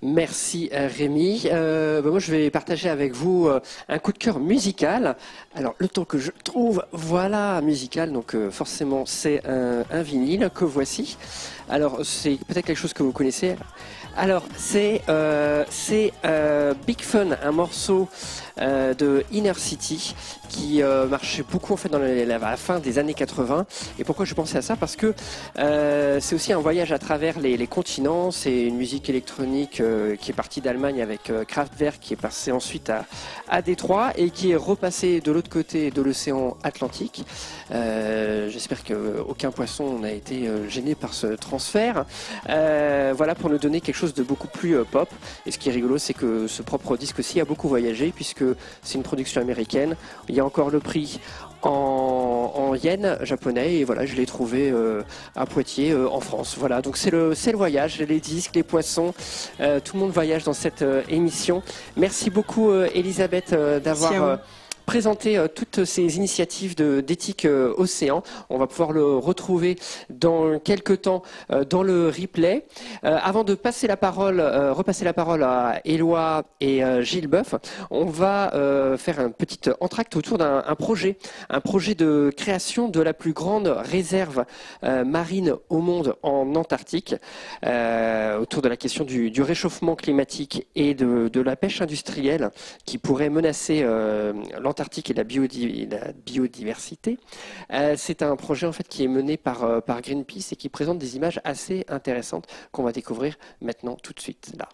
F: Merci euh, Rémi. Bah, moi je vais partager avec vous un coup de cœur musical. Alors le temps que je trouve, voilà musical, donc forcément c'est un, vinyle que voici. Alors c'est peut-être quelque chose que vous connaissez. Alors c'est Big Fun, un morceau de Inner City qui euh, marchait beaucoup en fait dans la, fin des années 80. Et pourquoi je pensais à ça? Parce que euh, c'est aussi un voyage à travers les, continents. C'est une musique électronique euh, qui est partie d'Allemagne avec Kraftwerk, qui est passé ensuite à, à Détroit et qui est repassé de l'autre côté de l'océan Atlantique. J'espère qu'aucun poisson n'a été gêné par ce transfert. voilà pour nous donner quelque chose de beaucoup plus pop. Et ce qui est rigolo, c'est que ce propre disque aussi a beaucoup voyagé puisque c'est une production américaine. Il y a encore le prix en, en yens japonais et voilà je l'ai trouvé euh, à Poitiers euh, en France. Voilà donc c'est le c'est le voyage les disques les poissons euh, tout le monde voyage dans cette émission. Merci beaucoup Elisabeth d'avoir présenter toutes ces initiatives d'éthique océan. On va pouvoir le retrouver dans quelques temps dans le replay. avant de passer la parole, repasser la parole à Éloi et Gilles Boeuf, on va faire un petit entracte autour d'un projet, un projet de création de la plus grande réserve marine au monde en Antarctique, autour de la question du, réchauffement climatique et de, la pêche industrielle qui pourrait menacer euh, et la, biodiversité. Euh, c'est un projet en fait qui est mené par, euh, par Greenpeace et qui présente des images assez intéressantes qu'on va découvrir maintenant tout de suite là.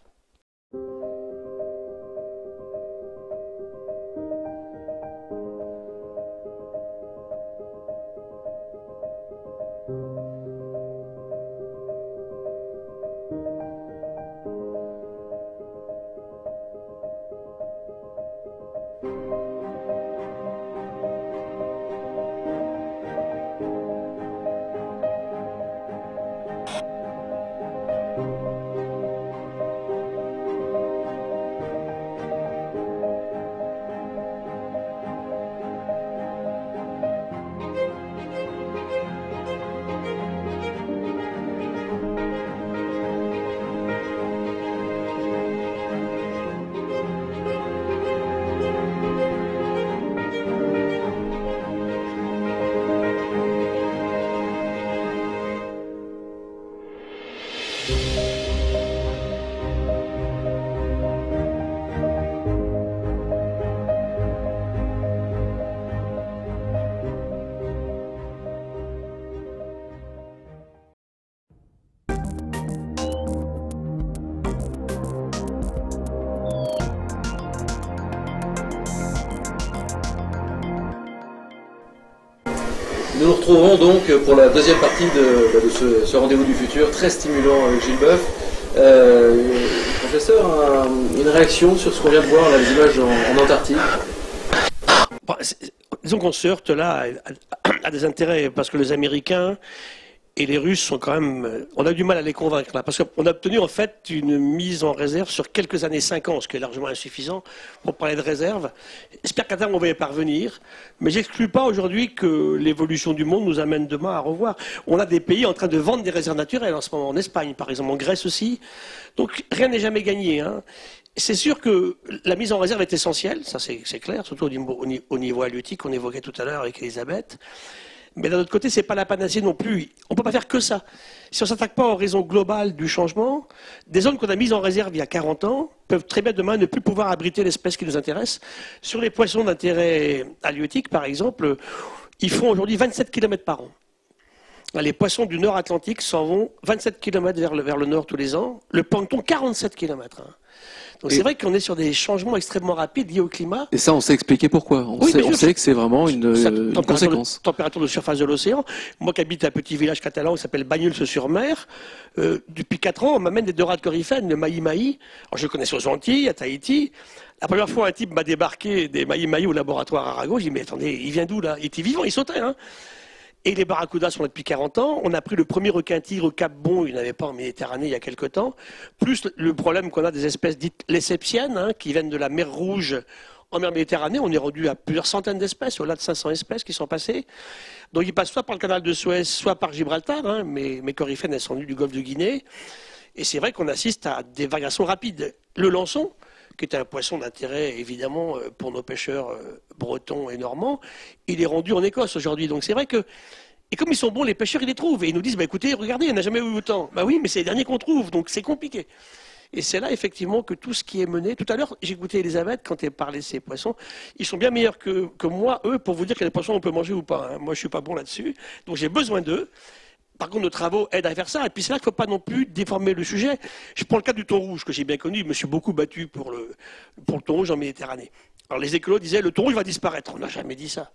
A: Pour la deuxième partie de, bah, ce, rendez-vous du futur, très stimulant avec Gilles Boeuf. Euh, professeur, une réaction sur ce qu'on vient de voir, les images en, Antarctique?
B: Disons qu'on se heurte là à, des intérêts, parce que les Américains et les Russes sont quand même. Euh, on a du mal à les convaincre là, parce qu'on a obtenu en fait une mise en réserve sur quelques années, 5 ans, ce qui est largement insuffisant pour parler de réserve. J'espère qu'à terme on va y parvenir, mais j'exclus pas aujourd'hui que l'évolution du monde nous amène demain à revoir. On a des pays en train de vendre des réserves naturelles en ce moment, en Espagne par exemple, en Grèce aussi. Donc rien n'est jamais gagné. Hein. C'est sûr que la mise en réserve est essentielle, ça c'est clair, surtout au niveau, au niveau halieutique qu'on évoquait tout à l'heure avec Elisabeth. Mais d'un autre côté, ce n'est pas la panacée non plus. On ne peut pas faire que ça. Si on s'attaque pas aux raisons globales du changement, des zones qu'on a mises en réserve il y a 40 ans peuvent très bien demain ne plus pouvoir abriter l'espèce qui nous intéresse. Sur les poissons d'intérêt halieutique, par exemple, ils font aujourd'hui 27 km par an. Les poissons du nord Atlantique s'en vont 27 km vers le, vers le nord tous les ans. Le plancton, 47 km. Donc c'est vrai qu'on est sur des changements extrêmement rapides liés au climat.
A: Et ça, on sait expliquer pourquoi. On, sait, on sait, que c'est vraiment une, conséquence.
B: température de surface de l'océan. Moi qui habite un petit village catalan qui s'appelle Bagnols-sur-Mer, euh, depuis 4 ans, on m'amène des dorades coryphènes, le maï-maï. Alors je connais aux Antilles, à Tahiti. La première fois, un type m'a débarqué des maï-maï au laboratoire Arago. J'ai dit, mais attendez, il vient d'où là? Il était vivant, il sautait. Hein et les barracudas sont là depuis 40 ans. On a pris le premier requin-tigre au Cap Bon, il n'y avait pas en Méditerranée il y a quelque temps. Plus le problème qu'on a des espèces dites lesseptiennes, hein, qui viennent de la mer Rouge en mer Méditerranée. On est rendu à plusieurs centaines d'espèces, au-delà de 500 espèces qui sont passées. Donc ils passent soit par le canal de Suez, soit par Gibraltar. Hein, mais mes coryphènes, elles sont venues du golfe de Guinée. Et c'est vrai qu'on assiste à des variations rapides. Le lançon, qui est un poisson d'intérêt évidemment euh, pour nos pêcheurs euh, bretons et normands, il est rendu en Écosse aujourd'hui. Donc c'est vrai que et comme ils sont bons, les pêcheurs, ils les trouvent. Et ils nous disent, bah, écoutez, regardez, il n'y en a jamais eu autant. Bah oui, mais c'est les derniers qu'on trouve, donc c'est compliqué. Et c'est là, effectivement, que tout ce qui est mené. Tout à l'heure, j'ai écouté Elisabeth quand elle parlait de ces poissons. Ils sont bien meilleurs que, moi, eux, pour vous dire que les poissons, on peut manger ou pas. Hein. Moi, je ne suis pas bon là-dessus. Donc, j'ai besoin d'eux. Par contre, nos travaux aident à faire ça. Et puis c'est là qu'il ne faut pas non plus déformer le sujet. Je prends le cas du thon rouge, que j'ai bien connu. Je me suis beaucoup battu pour le, pour le thon rouge en Méditerranée. Alors les écolos disaient le thon rouge va disparaître. On n'a jamais dit ça.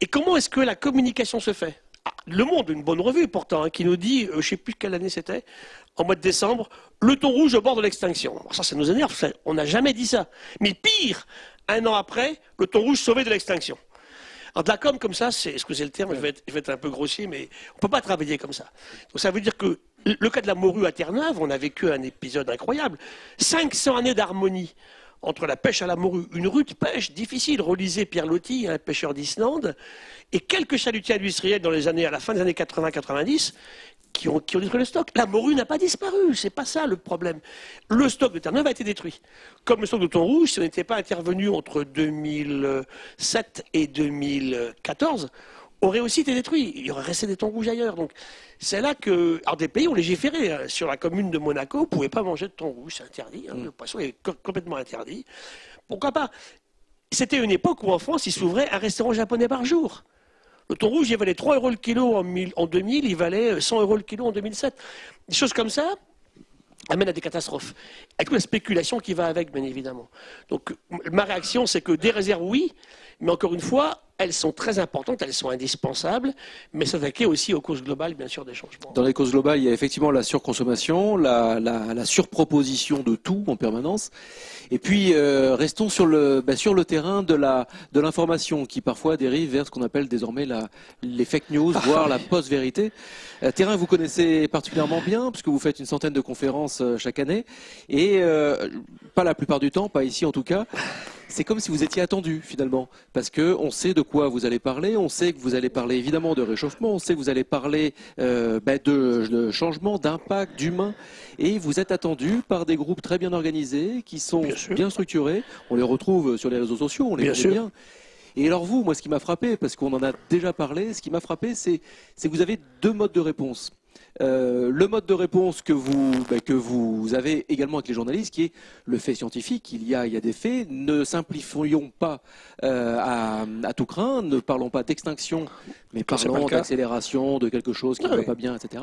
B: Et comment est-ce que la communication se fait? Ah, Le Monde, une bonne revue pourtant, hein, qui nous dit, euh, je ne sais plus quelle année c'était, en mois de décembre, le thon rouge au bord de l'extinction. Ça, ça nous énerve. On n'a jamais dit ça. Mais pire, un an après, le thon rouge sauvé de l'extinction. Alors de la com comme ça, c'est, excusez le terme, je vais, être, un peu grossier, mais on ne peut pas travailler comme ça. Donc ça veut dire que le cas de la morue à Terre-Neuve, on a vécu un épisode incroyable. 500 années d'harmonie entre la pêche à la morue, une rude pêche difficile, relisez Pierre Loti, un pêcheur d'Islande, et quelques chalutiers industriels dans les années, à la fin des années 80-90, qui ont, qui ont détruit le stock. La morue n'a pas disparu, c'est pas ça le problème. Le stock de Terre-Neuve a été détruit. Comme le stock de thon rouge, si on n'était pas intervenu entre 2007 et 2014, aurait aussi été détruit. Il y aurait resté des thons rouges ailleurs. Donc, c'est là que. Alors, des pays ont légiféré. hein. Sur la commune de Monaco, vous ne pouvez pas manger de thon rouge, c'est interdit. hein. Le poisson est co- complètement interdit. Pourquoi pas? C'était une époque où en France, il s'ouvrait un restaurant japonais par jour. Le thon rouge, il valait 3 euros le kilo en, 1000 en 2000, il valait 100 euros le kilo en 2007. Des choses comme ça amènent à des catastrophes. Avec toute la spéculation qui va avec, bien évidemment? Donc, ma réaction, c'est que des réserves, oui, mais encore une fois, elles sont très importantes, elles sont indispensables, mais s'attaquer aussi aux causes globales, bien sûr, des changements.
A: Dans les causes globales, il y a effectivement la surconsommation, la, la, la surproposition de tout en permanence. Et puis, euh, restons sur le, bah, sur le terrain de la de l'information qui parfois dérive vers ce qu'on appelle désormais la, les fake news, voire la post-vérité. Euh, terrain, vous connaissez particulièrement bien, puisque vous faites une centaine de conférences euh, chaque année. Et euh, pas la plupart du temps, pas ici en tout cas. C'est comme si vous étiez attendu finalement, parce que on sait de quoi vous allez parler, on sait que vous allez parler évidemment de réchauffement, on sait que vous allez parler euh, bah, de, de changement, d'impact, d'humain, et vous êtes attendu par des groupes très bien organisés, qui sont
B: Bien
A: structurés. On les retrouve sur les réseaux sociaux, on les
B: Bien
A: connaît
B: sûr.
A: bien. Et alors vous, moi, ce qui m'a frappé, parce qu'on en a déjà parlé, ce qui m'a frappé, c'est que vous avez deux modes de réponse. Euh, le mode de réponse que vous, bah, que vous avez également avec les journalistes, qui est le fait scientifique. Il y a, il y a des faits. Ne simplifions pas euh, à, à tout craint. Ne parlons pas d'extinction, mais
B: Quand
A: parlons d'accélération, de quelque chose qui
B: Ah
A: ne va
B: oui.
A: pas bien, etc.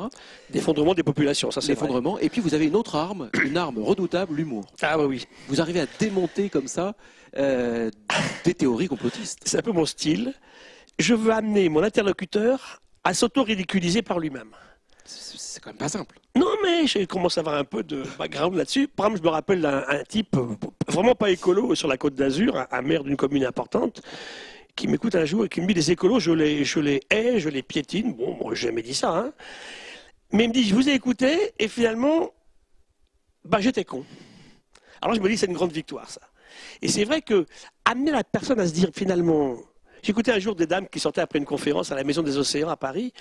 B: L'effondrement des populations, ça c'est vrai.
A: L'effondrement. Et puis vous avez une autre arme, une arme redoutable, l'humour.
B: Ah bah oui,
A: Vous arrivez à démonter comme ça euh, des théories complotistes.
B: c'est un peu mon style. Je veux amener mon interlocuteur à s'auto-ridiculiser par lui-même.
A: C'est quand même pas simple.
B: Non, mais je commence à avoir un peu de background là-dessus. Par exemple, je me rappelle d'un un type euh, vraiment pas écolo sur la côte d'Azur, un, un maire d'une commune importante, qui m'écoute un jour et qui me dit les écolos, je les, je les hais, je les piétine. Bon, moi, j'ai jamais dit ça. Hein. Mais il me dit, je vous ai écouté et finalement, bah, j'étais con. Alors je me dis, c'est une grande victoire, ça. Et c'est vrai que amener la personne à se dire finalement. J'écoutais un jour des dames qui sortaient après une conférence à la Maison des Océans à Paris,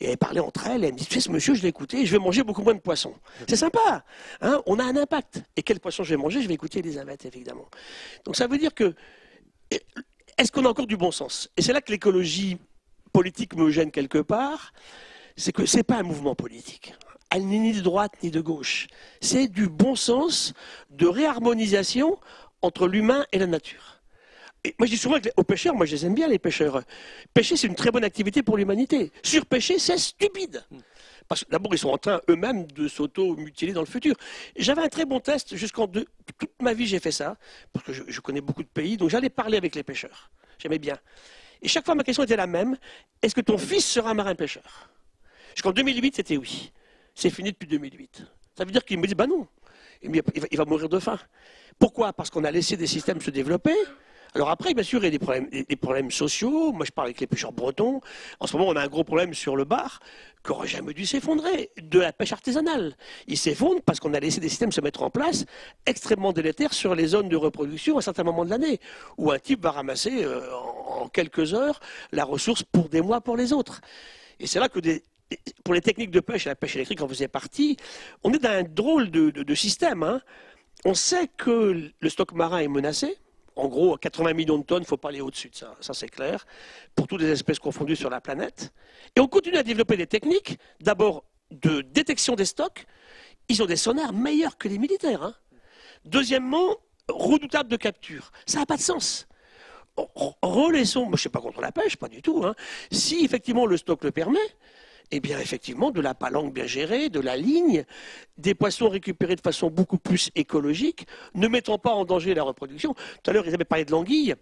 B: et elles parlaient entre elles, et elles me disaient, tu sais, ce monsieur, je l'ai écouté, je vais manger beaucoup moins de poissons. C'est sympa, hein on a un impact. Et quel poisson je vais manger Je vais écouter Elisabeth, évidemment. Donc ça veut dire que, est-ce qu'on a encore du bon sens? Et c'est là que l'écologie politique me gêne quelque part, c'est que c'est pas un mouvement politique. Elle n'est ni de droite ni de gauche. C'est du bon sens de réharmonisation entre l'humain et la nature. Moi, je dis souvent les- aux pêcheurs, moi, je les aime bien, les pêcheurs. Pêcher, c'est une très bonne activité pour l'humanité. Surpêcher, c'est stupide. Parce que d'abord, ils sont en train eux-mêmes de s'auto-mutiler dans le futur. J'avais un très bon test jusqu'en deux. Toute ma vie, j'ai fait ça, parce que je, connais beaucoup de pays, donc j'allais parler avec les pêcheurs. J'aimais bien. Et chaque fois, ma question était la même est-ce que ton fils sera un marin pêcheur? Jusqu'en 2008, c'était oui. C'est fini depuis 2008. Ça veut dire qu'il me dit bah non. Il va mourir de faim. Pourquoi? Parce qu'on a laissé des systèmes se développer. Alors après, bien sûr, il y a des problèmes, sociaux. Moi, je parle avec les pêcheurs bretons. En ce moment, on a un gros problème sur le bar qui aurait jamais dû s'effondrer, de la pêche artisanale. Il s'effondre parce qu'on a laissé des systèmes se mettre en place extrêmement délétères sur les zones de reproduction à un certain moment de l'année, où un type va ramasser euh, en quelques heures la ressource pour des mois pour les autres. Et c'est là que pour les techniques de pêche, et la pêche électrique en faisait partie, on est dans un drôle de, de- de système. hein. On sait que le stock marin est menacé. En gros, 80 millions de tonnes, il ne faut pas aller au-dessus de ça, ça c'est clair, pour toutes les espèces confondues sur la planète. Et on continue à développer des techniques, d'abord de détection des stocks. Ils ont des sonars meilleurs que les militaires. hein. Deuxièmement, redoutable de capture. Ça n'a pas de sens. Re- Relaissons, moi je ne suis pas contre la pêche, pas du tout. hein. Si effectivement le stock le permet, eh bien effectivement de la palanque bien gérée, de la ligne, des poissons récupérés de façon beaucoup plus écologique, ne mettant pas en danger la reproduction. Tout à l'heure, ils avaient parlé de l'anguille.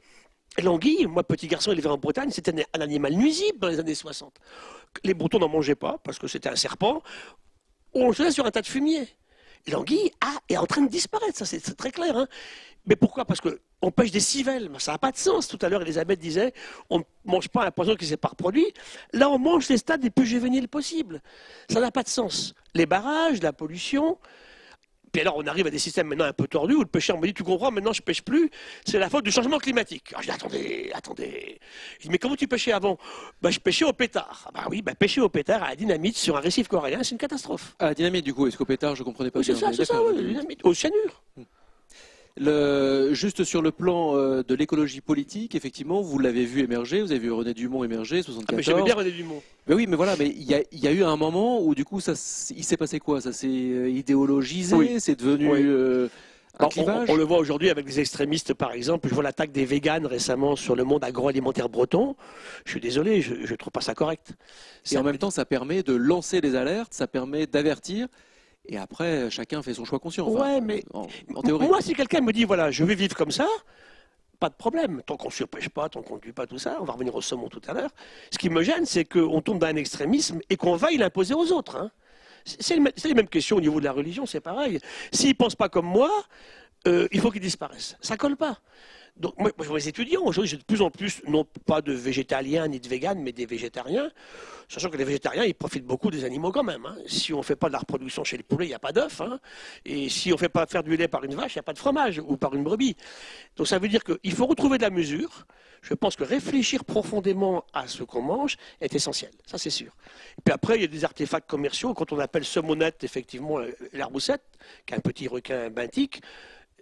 B: L'anguille, moi petit garçon élevé en Bretagne, c'était un- animal nuisible dans les années 60. Les Bretons n'en mangeaient pas parce que c'était un serpent. On le sur un tas de fumier. L'anguille est en train de disparaître, ça c'est très clair. hein. Mais pourquoi? Parce qu'on pêche des civelles, ça n'a pas de sens. Tout à l'heure, Elisabeth disait, on ne mange pas un poisson qui s'est pas reproduit. Là, on mange les stades les plus juvéniles possibles. Ça n'a pas de sens. Les barrages, la pollution, Puis alors, on arrive à des systèmes maintenant un peu tordus où le pêcheur me dit Tu comprends, maintenant je pêche plus, c'est la faute du changement climatique. Alors je dis Attendez, attendez. Je dis Mais comment tu pêchais avant? Bah, Je pêchais au pétard. Ah, bah oui, bah, pêcher au pétard à la dynamite sur un récif coréen, c'est une catastrophe.
A: Ah, dynamite, du coup, est-ce qu'au pétard, je comprenais pas
B: Oui, c'est ça, c'est ça,
A: d'accord.
B: ouais, dynamite, au cyanure.
A: Le- juste sur le plan euh, de l'écologie politique, effectivement, vous l'avez vu émerger, vous avez vu René Dumont émerger,
B: Ah,
A: 74.
B: mais j'aimais bien René Dumont.
A: Mais oui, mais voilà, mais il y a, il y a eu un moment où du coup, ça, il s'est passé quoi? Ça s'est euh, idéologisé,
B: Oui.
A: c'est devenu
B: Oui.
A: euh, un
B: on,
A: clivage?
B: on le voit aujourd'hui avec des extrémistes, par exemple. Je vois l'attaque des véganes récemment sur le monde agroalimentaire breton. Je suis désolé, je ne trouve pas ça correct.
A: Et en même temps, ça permet de lancer des alertes, ça permet d'avertir, et après, chacun fait son choix conscient. Enfin,
B: ouais, mais
A: en, en théorie.
B: moi, si quelqu'un me dit, voilà, je vais vivre comme ça, pas de problème. Tant qu'on ne surpêche pas, tant qu'on ne tue pas tout ça, on va revenir au saumon tout à l'heure. Ce qui me gêne, c'est qu'on tombe dans un extrémisme et qu'on vaille l'imposer aux autres. hein. C'est les mêmes questions au niveau de la religion, c'est pareil. S'ils ne pensent pas comme moi, euh, il faut qu'ils disparaissent. Ça colle pas. Donc, moi, moi, les étudiants, aujourd'hui, j'ai de plus en plus, non pas de végétaliens ni de véganes, mais des végétariens. Sachant que les végétariens, ils profitent beaucoup des animaux quand même. hein. Si on ne fait pas de la reproduction chez les poulets, il n'y a pas d'œufs. hein. Et si on ne fait pas faire du lait par une vache, il n'y a pas de fromage ou par une brebis. Donc ça veut dire qu'il faut retrouver de la mesure. Je pense que réfléchir profondément à ce qu'on mange est essentiel. Ça, c'est sûr. Et puis après, il y a des artefacts commerciaux. Quand on appelle saumonette, effectivement, euh, la roussette, qui est un petit requin benthique,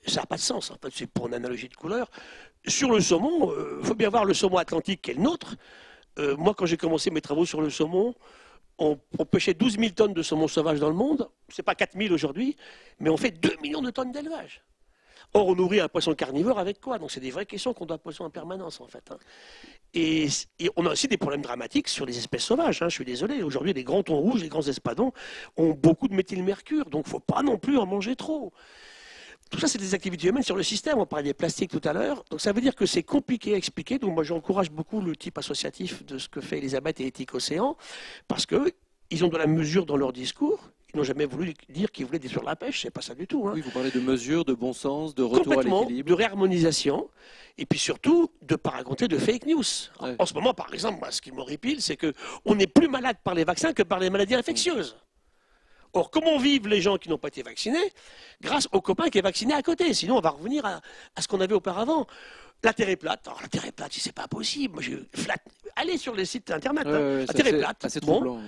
B: ça n'a pas de sens. En fait, c'est pour une analogie de couleur. Sur le saumon, il faut bien voir le saumon atlantique qui est le nôtre. Euh, moi, quand j'ai commencé mes travaux sur le saumon, on, pêchait 12 000 tonnes de saumon sauvage dans le monde. C'est pas 4 000 aujourd'hui, mais on fait 2 millions de tonnes d'élevage. Or, on nourrit un poisson carnivore avec quoi? Donc, c'est des vraies questions qu'on doit poser en permanence, en fait. hein. Et, et on a aussi des problèmes dramatiques sur les espèces sauvages. hein, je suis désolé. Aujourd'hui, les grands thons rouges, les grands espadons ont beaucoup de méthylmercure. Donc, il ne faut pas non plus en manger trop. Tout ça, c'est des activités humaines sur le système. On parlait des plastiques tout à l'heure. Donc, ça veut dire que c'est compliqué à expliquer. Donc, moi, j'encourage beaucoup le type associatif de ce que fait Elisabeth et Éthique Océan, parce qu'ils ont de la mesure dans leur discours. Ils n'ont jamais voulu dire qu'ils voulaient détruire la pêche. C'est pas ça du tout. hein
A: Oui, vous parlez de mesures, de bon sens, de retour à
B: complètement
A: l'équilibre.
B: de réharmonisation et puis surtout de ne pas raconter de fake news.
A: Ouais.
B: En ce moment, par exemple, moi, ce qui m'horripile, c'est qu'on est plus malade par les vaccins que par les maladies infectieuses. Or, comment vivent les gens qui n'ont pas été vaccinés Grâce au copain qui est vacciné à côté? Sinon, on va revenir à, à ce qu'on avait auparavant. La Terre est plate. Alors, la Terre est plate, c'est pas possible. Moi, je flatte. Allez sur les sites internet.
A: Ouais,
B: hein.
A: ouais,
B: la
A: c'est
B: Terre est plate.
A: assez
B: Bon.
A: troublant.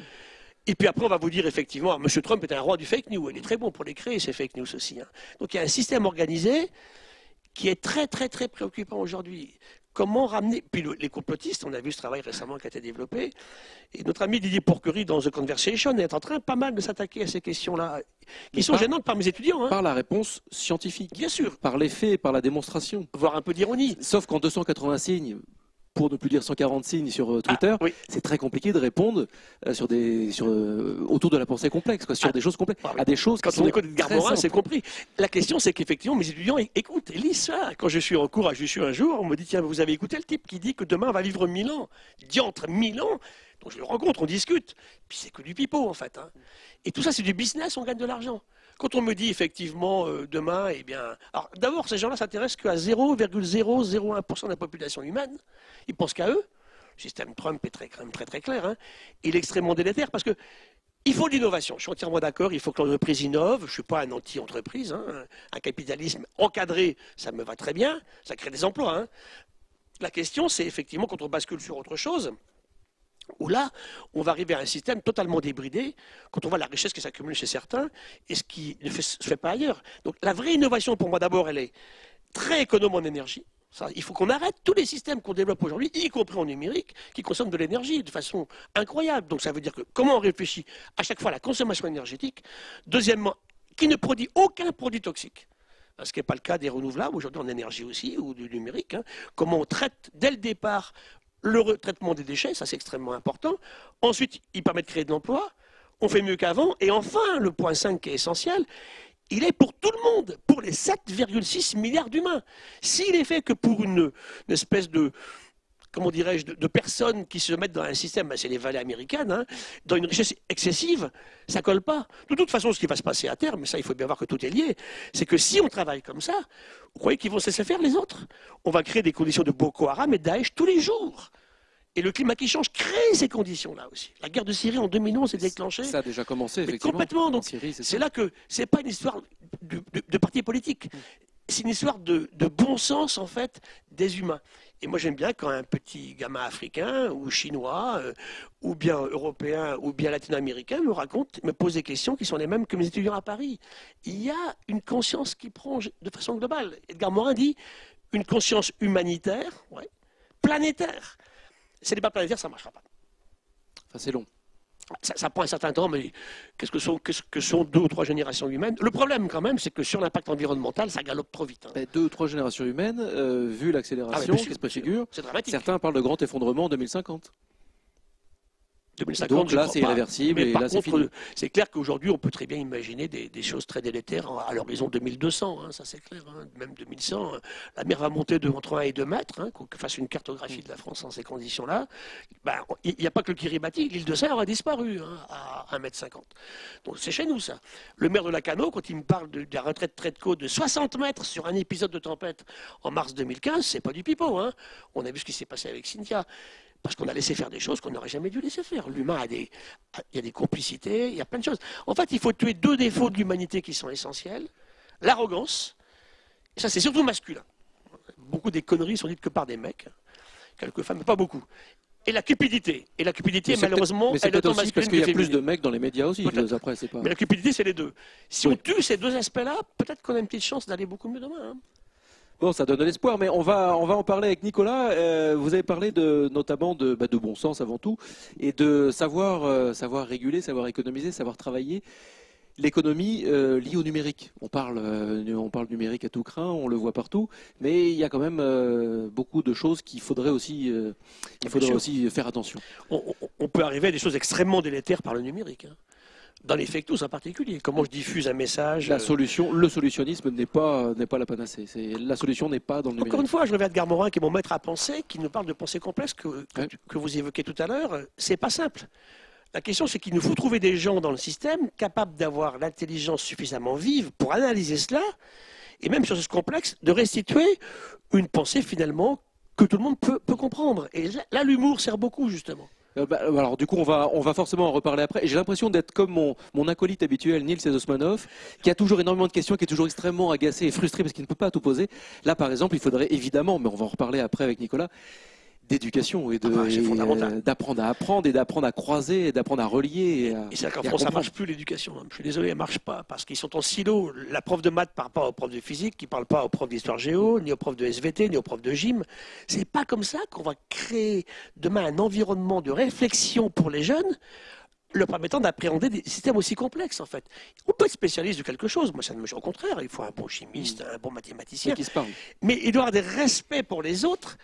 B: Et puis après, on va vous dire effectivement, M. Trump est un roi du fake news. Il est très bon pour les créer, ces fake news aussi. hein. Donc il y a un système organisé qui est très, très, très préoccupant aujourd'hui. Comment ramener. Puis le- les complotistes, on a vu ce travail récemment qui a été développé. Et notre ami Didier Pourquerie, dans The Conversation, est en train pas mal de s'attaquer à ces questions-là, qui
A: Mais
B: sont
A: par-
B: gênantes par mes étudiants. hein.
A: Par la réponse scientifique,
B: Bien sûr,
A: par les faits, par la démonstration.
B: voire un peu d'ironie.
A: Sauf qu'en 280 signes, pour ne plus dire 140 signes sur euh, Twitter,
B: Ah, oui.
A: c'est très compliqué de répondre euh, sur des, sur, euh, autour de la pensée complexe, quoi, sur
B: Ah,
A: des choses complexes,
B: ah oui.
A: à des choses
B: Quand
A: qui sont
B: on écoute
A: très
B: Morin,
A: simples.
B: c'est compris. La question, c'est qu'effectivement, mes étudiants écoutent et lisent ça. Quand je suis en cours à Jussieu un jour, on me dit Tiens, vous avez écouté le type qui dit que demain on va vivre 1000 ans Diantre, 1000 ans Donc je le rencontre, on discute. Puis c'est que du pipeau, en fait. hein. Et tout ça, c'est du business, on gagne de l'argent. Quand on me dit effectivement euh, demain, eh bien. Alors d'abord, ces gens-là s'intéressent qu'à 0,001% de la population humaine. Ils pensent qu'à eux. Le système Trump est très, très très clair. hein. Il est extrêmement délétère parce que il faut de l'innovation. Je suis entièrement d'accord. Il faut que l'entreprise innove. Je ne suis pas un anti-entreprise. hein. Un capitalisme encadré, ça me va très bien. Ça crée des emplois. hein. La question, c'est effectivement quand on bascule sur autre chose, où là, on va arriver à un système totalement débridé, quand on voit la richesse qui s'accumule chez certains, et ce qui ne se fait pas ailleurs. Donc la vraie innovation, pour moi, d'abord, elle est très économe en énergie. Il faut qu'on arrête tous les systèmes qu'on développe aujourd'hui, y compris en numérique, qui consomment de l'énergie de façon incroyable. Donc ça veut dire que comment on réfléchit à chaque fois à la consommation énergétique? Deuxièmement, qui ne produit aucun produit toxique. Ce qui n'est pas le cas des renouvelables, aujourd'hui en énergie aussi, ou du numérique. hein. Comment on traite dès le départ le retraitement des déchets, ça c'est extrêmement important. Ensuite, il permet de créer de l'emploi. On fait mieux qu'avant. Et enfin, le point 5 qui est essentiel, il est pour tout le monde, pour les 7,6 milliards d'humains. S'il est fait que pour une, une espèce de, comment dirais-je, de, de personnes qui se mettent dans un système, ben, c'est les vallées américaines, hein, dans une richesse excessive, ça colle pas. De toute façon, ce qui va se passer à terme, mais ça, il faut bien voir que tout est lié, c'est que si on travaille comme ça, vous croyez qu'ils vont se laisser faire les autres? On va créer des conditions de Boko Haram et de Daesh tous les jours. Et le climat qui change crée ces conditions-là aussi. La guerre de Syrie en 2011 s'est déclenchée.
A: Ça a déjà commencé, effectivement.
B: complètement, donc,
A: c'est
B: là que c'est pas une histoire. de, de- de partis politiques. C'est une histoire de, de bon sens, en fait, des humains. Et moi, j'aime bien quand un petit gamin africain ou chinois, euh, ou bien européen, ou bien latino-américain me raconte, me pose des questions qui sont les mêmes que mes étudiants à Paris. Il y a une conscience qui prend de façon globale. Edgar Morin dit une conscience humanitaire, ouais, planétaire. C'est débat planétaire, ça ne marchera pas.
A: Enfin, c'est long.
B: Ça, ça prend un certain temps, mais qu'est-ce que sont, qu'est-ce que sont deux ou trois générations humaines? Le problème, quand même, c'est que sur l'impact environnemental, ça galope trop vite. hein.
A: Mais Deux ou trois générations humaines, euh, vu
B: Ah,
A: l'accélération préfigure,
B: C'est dramatique.
A: certains parlent de grand effondrement en 2050.
B: 2050,
A: Donc là, c'est irréversible
B: Mais
A: et
B: par
A: là, c'est
B: contre,
A: fini.
B: c'est clair qu'aujourd'hui, on peut très bien imaginer des, des choses très délétères à l'horizon 2200. hein, ça, c'est clair. hein. Même 2100, euh, la mer va monter de entre 1 et 2 mètres. Hein, qu'on fasse une cartographie de la France dans ces conditions-là. Ben, Il n'y a pas que le Kiribati. L'île de Serre a disparu hein, à 1 mètre 50. Donc c'est chez nous, ça. Le maire de Lacano, quand il me parle de, de la retraite trait de côte de 60 mètres sur un épisode de tempête en mars 2015, c'est pas du pipeau. Hein. On a vu ce qui s'est passé avec Cynthia. Parce qu'on a laissé faire des choses qu'on n'aurait jamais dû laisser faire. L'humain a des, a- il y a des complicités, il y a plein de choses. En fait, il faut tuer deux défauts de l'humanité qui sont essentiels. L'arrogance, et ça c'est surtout masculin. Beaucoup des conneries sont dites que par des mecs, quelques femmes, mais pas beaucoup. Et la cupidité. Et la cupidité,
A: Mais
B: malheureusement,
A: mais
B: elle est
A: aussi parce qu'il y a plus de mecs dans les médias aussi. Après, pas.
B: Mais la cupidité, c'est les deux. Si
A: Oui.
B: on tue ces deux aspects-là, peut-être qu'on a une petite chance d'aller beaucoup mieux demain. hein.
A: Bon, ça donne de l'espoir, mais on va, on va en parler avec Nicolas. Euh, vous avez parlé de, notamment de, bah, de bon sens avant tout, et de savoir, euh, savoir réguler, savoir économiser, savoir travailler. L'économie euh, liée au numérique. On parle, euh, on parle numérique à tout craint, on le voit partout, mais il y a quand même euh, beaucoup de choses qu'il faudrait aussi, il faudrait aussi faire attention.
B: on, on- on peut arriver à des choses extrêmement délétères par le numérique. hein. Dans les fake news en particulier. Comment je diffuse un message.
A: La
B: euh,
A: solution, le solutionnisme n'est pas, n'est pas la panacée. C'est la solution n'est pas dans le
B: Encore une fois, je reviens de Garmorin, qui est mon maître à penser, qui nous parle de pensée complexe que, que,
A: Ouais.
B: que vous évoquez tout à l'heure. C'est pas simple. La question, c'est qu'il nous faut trouver des gens dans le système capables d'avoir l'intelligence suffisamment vive pour analyser cela, et même sur ce complexe, de restituer une pensée finalement que tout le monde peut, peut comprendre. Et là, l'humour sert beaucoup, justement.
A: Euh, bah, alors du coup, on va, on va forcément en reparler après. J'ai l'impression d'être comme mon, mon acolyte habituel, Nils Osmanov, qui a toujours énormément de questions, qui est toujours extrêmement agacé et frustré parce qu'il ne peut pas tout poser. Là, par exemple, il faudrait évidemment, mais on va en reparler après avec Nicolas, d'éducation et
B: Ah bah,
A: euh, d'apprendre à apprendre et d'apprendre à croiser et d'apprendre à relier. Et,
B: Et c'est qu'en France, ça marche plus l'éducation. hein. Je suis désolé, elle marche pas parce qu'ils sont en silo. La prof de maths parle pas au prof de physique, qui parle pas au prof d'histoire géo, ni au prof de SVT, ni au prof de gym. C'est pas comme ça qu'on va créer demain un environnement de réflexion pour les jeunes leur permettant d'appréhender des systèmes aussi complexes en fait. On peut être spécialiste de quelque chose, moi ça ne me au contraire, il faut un bon chimiste, un bon mathématicien,
A: Et qui se parlent.
B: mais il doit y avoir des respects pour les autres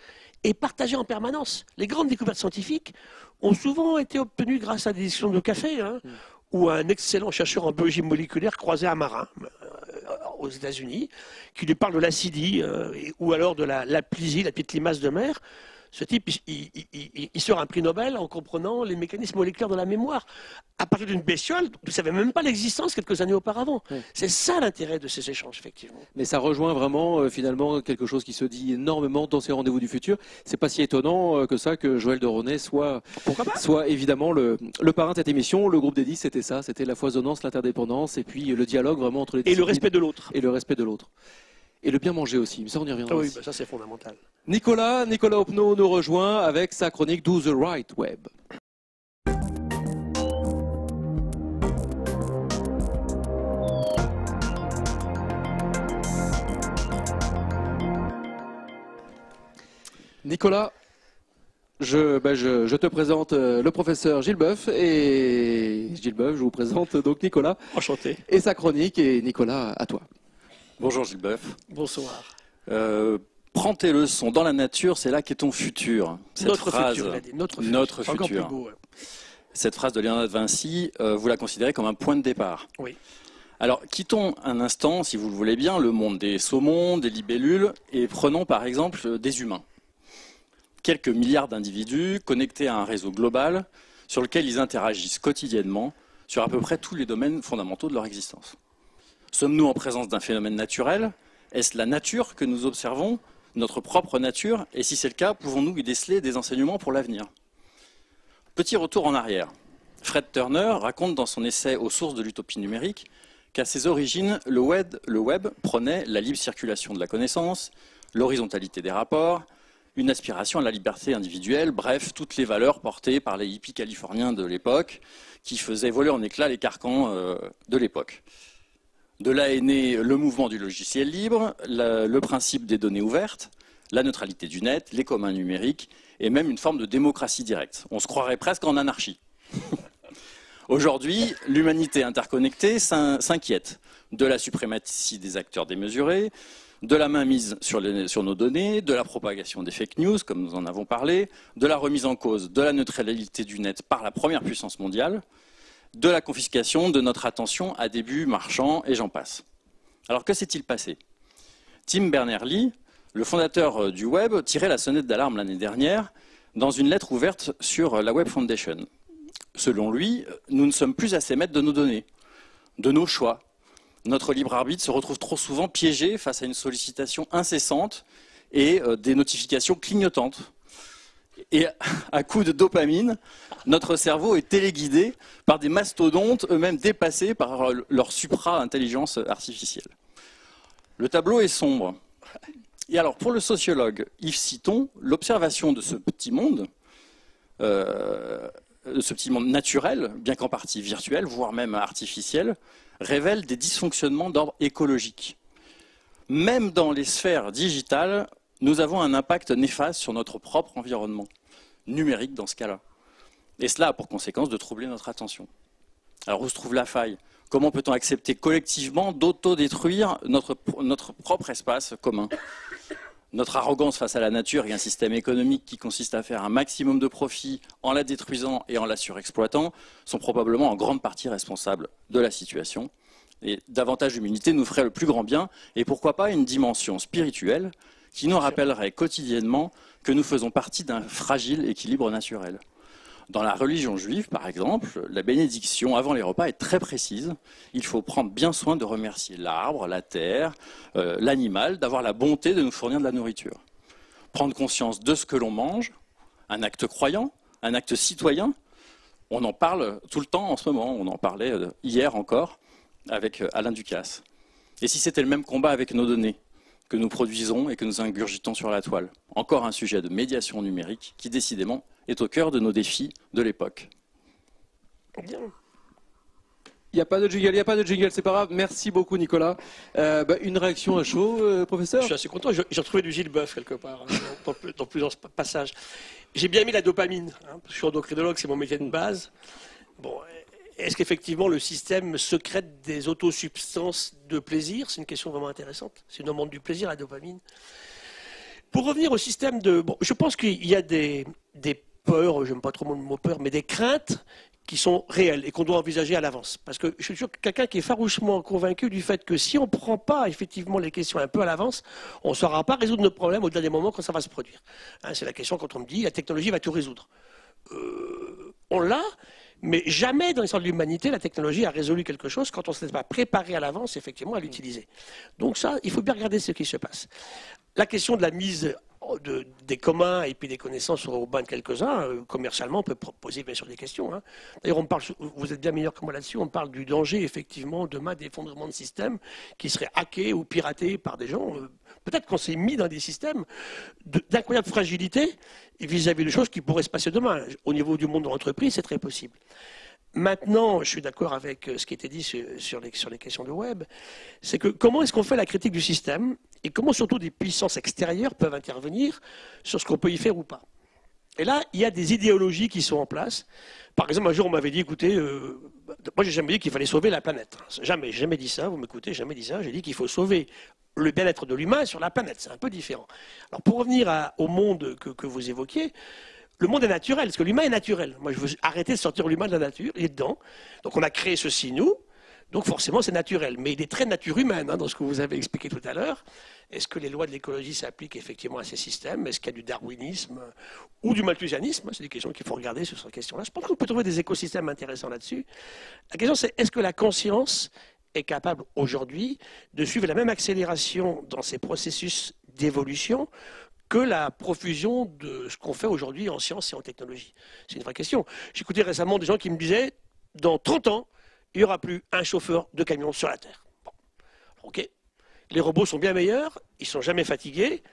B: et partager en permanence. Les grandes découvertes scientifiques ont souvent été obtenues grâce à des discussions de café, hein, où un excellent chercheur en biologie moléculaire croisait un marin euh, aux États-Unis qui lui parle de l'acidie euh, ou alors de la, la plisie, la petite limace de mer. Ce type, il, il- il- il- il sort un prix Nobel en comprenant les mécanismes moléculaires de la mémoire à partir d'une bestiole dont ne savait même pas l'existence quelques années auparavant. C'est ça l'intérêt de ces échanges, effectivement.
A: Mais ça rejoint vraiment euh, finalement quelque chose qui se dit énormément dans ces rendez-vous du futur. C'est pas si étonnant euh, que ça que Joël de Ronet soit, soit évidemment le, le parrain de cette émission. Le groupe des 10, c'était ça, c'était la foisonnance, l'interdépendance et puis le dialogue vraiment entre les
B: Et le respect de l'autre.
A: et le respect de l'autre. Et le bien manger aussi, mais ça on y reviendra
B: Ah oui, bah ça c'est fondamental.
A: Nicolas, Nicolas Opno nous rejoint avec sa chronique Do the Right Web. Nicolas, je, ben, je, je te présente euh, le professeur Gilles Boeuf et Gilles Boeuf, je vous présente donc Nicolas
B: Enchanté.
A: et sa chronique et Nicolas à toi.
I: Bonjour Gilles Boeuf.
B: Bonsoir.
I: Euh, prends tes leçons dans la nature, c'est là qu'est ton futur. Cette
B: notre
I: phrase,
B: futur, dit. Notre futur.
I: Notre
B: C'est encore
I: futur.
B: plus beau, ouais.
I: cette phrase de Léonard de Vinci, euh, vous la considérez comme un point de départ.
B: Oui.
I: Alors, quittons un instant, si vous le voulez bien, le monde des saumons, des libellules, et prenons par exemple des humains. Quelques milliards d'individus connectés à un réseau global sur lequel ils interagissent quotidiennement sur à peu près tous les domaines fondamentaux de leur existence. Sommes-nous en présence d'un phénomène naturel? Est-ce la nature que nous observons, notre propre nature? Et si c'est le cas, pouvons-nous y déceler des enseignements pour l'avenir? Petit retour en arrière. Fred Turner raconte dans son essai Aux sources de l'utopie numérique qu'à ses origines, le web, le prenait la libre circulation de la connaissance, l'horizontalité des rapports, une aspiration à la liberté individuelle, bref, toutes les valeurs portées par les hippies californiens de l'époque, qui faisaient voler en éclats les carcans euh, de l'époque. De là est né le mouvement du logiciel libre, le principe des données ouvertes, la neutralité du net, les communs numériques, et même une forme de démocratie directe. On se croirait presque en anarchie. Aujourd'hui, l'humanité interconnectée s'in- s'inquiète de la suprématie des acteurs démesurés, de la mainmise sur nos données, de la propagation des fake news, comme nous en avons parlé, de la remise en cause de la neutralité du net par la première puissance mondiale, de la confiscation de notre attention à des buts marchands, et j'en passe. Alors que s'est-il passé? Tim Berners-Lee, le fondateur euh, du web, tirait la sonnette d'alarme l'année dernière dans une lettre ouverte sur euh, la Web Foundation. Selon lui, nous ne sommes plus assez maîtres de nos données, de nos choix. Notre libre arbitre se retrouve trop souvent piégé face à une sollicitation incessante et euh, des notifications clignotantes. Et à coup de dopamine, notre cerveau est téléguidé par des mastodontes eux-mêmes dépassés par leur supra-intelligence artificielle. Le tableau est sombre. Et alors, pour le sociologue Yves Citon, l'observation de ce petit monde, euh, de ce petit monde naturel, bien qu'en partie virtuel, voire même artificiel, révèle des dysfonctionnements d'ordre écologique. Même dans les sphères digitales, nous avons un impact néfaste sur notre propre environnement, numérique dans ce cas-là. Et cela a pour conséquence de troubler notre attention. Alors où se trouve la faille? Comment peut-on accepter collectivement d'autodétruire notre, notre propre espace commun? Notre arrogance face à la nature et un système économique qui consiste à faire un maximum de profit en la détruisant et en la surexploitant sont probablement en grande partie responsables de la situation. Et davantage d'humilité nous ferait le plus grand bien, et pourquoi pas une dimension spirituelle qui nous rappellerait quotidiennement que nous faisons partie d'un fragile équilibre naturel. Dans la religion juive, par exemple, la bénédiction avant les repas est très précise. Il faut prendre bien soin de remercier l'arbre, la terre, euh, l'animal, d'avoir la bonté de nous fournir de la nourriture. Prendre conscience de ce que l'on mange, un acte croyant, un acte citoyen. On en parle tout le temps en ce moment. On en parlait euh, hier encore avec euh, Alain Ducasse. Et si c'était le même combat avec nos données? Que nous produisons et que nous ingurgitons sur la toile Encore un sujet de médiation numérique qui décidément est au cœur de nos défis de l'époque.
B: Bien.
A: Il n'y a pas de jingle, il n'y a pas de jingle, c'est pas grave. Merci beaucoup Nicolas. Euh, bah, une réaction à chaud, euh,
B: Je
A: professeur
B: suis assez content. Je- J'ai retrouvé du Gilles Boeuf quelque part, hein, dans, dans- dans plusieurs passages. J'ai bien mis la dopamine. hein, parce que je suis endocrinologue, c'est mon métier de base. Bon, est-ce qu'effectivement le système secrète des autosubstances de plaisir C'est une question vraiment intéressante. C'est une hormone du plaisir, la dopamine. Pour revenir au système de... Bon, je pense qu'il y a des, des peurs, j'aime pas trop le mot peur, mais des craintes qui sont réelles et qu'on doit envisager à l'avance. Parce que je suis sûr que quelqu'un qui est farouchement convaincu du fait que si on ne prend pas effectivement les questions un peu à l'avance, on ne saura pas résoudre nos problèmes au dernier moment quand ça va se produire. Hein, c'est la question quand on me dit la technologie va tout résoudre. Euh, on l'a, mais jamais dans l'histoire de l'humanité, la technologie a résolu quelque chose quand on ne s'était pas préparé à l'avance effectivement à l'utiliser. Donc ça, il faut bien regarder ce qui se passe. La question de la mise de- des communs et puis des connaissances au bain de quelques-uns, euh, commercialement, on peut poser bien sûr des questions. hein. D'ailleurs, on parle, vous êtes bien meilleur que moi là-dessus, on parle du danger, effectivement, demain d'effondrement de systèmes qui seraient hackés ou piratés par des gens. Euh, Peut-être qu'on s'est mis dans des systèmes de- d'incroyable fragilité vis-à-vis de choses qui pourraient se passer demain. Au niveau du monde de l'entreprise, c'est très possible. Maintenant, je suis d'accord avec euh, ce qui était dit sur, sur les, sur les questions de web, c'est que comment est-ce qu'on fait la critique du système et comment surtout des puissances extérieures peuvent intervenir sur ce qu'on peut y faire ou pas? Et là, il y a des idéologies qui sont en place. Par exemple, un jour, on m'avait dit, écoutez, euh, moi, j'ai jamais dit qu'il fallait sauver la planète. Jamais, jamais dit ça. Vous m'écoutez, jamais dit ça. J'ai dit qu'il faut sauver le bien-être de l'humain sur la planète. C'est un peu différent. Alors, pour revenir au monde que, que vous évoquiez, le monde est naturel, parce que l'humain est naturel. Moi, je veux arrêter de sortir l'humain de la nature, il est dedans. Donc, on a créé ceci, nous. Donc, forcément, c'est naturel. Mais il est très nature humaine, hein, dans ce que vous avez expliqué tout à l'heure. Est-ce que les lois de l'écologie s'appliquent effectivement à ces systèmes? Est-ce qu'il y a du darwinisme ou du malthusianisme? C'est des questions qu'il faut regarder sur ces questions-là. Je pense qu'on peut trouver des écosystèmes intéressants là-dessus. La question, c'est est-ce que la conscience est capable aujourd'hui de suivre la même accélération dans ces processus d'évolution que la profusion de ce qu'on fait aujourd'hui en sciences et en technologie? C'est une vraie question. J'écoutais récemment des gens qui me disaient, dans 30 ans, il n'y aura plus un chauffeur de camion sur la Terre. Bon. Ok. Les robots sont bien meilleurs, ils sont jamais fatigués,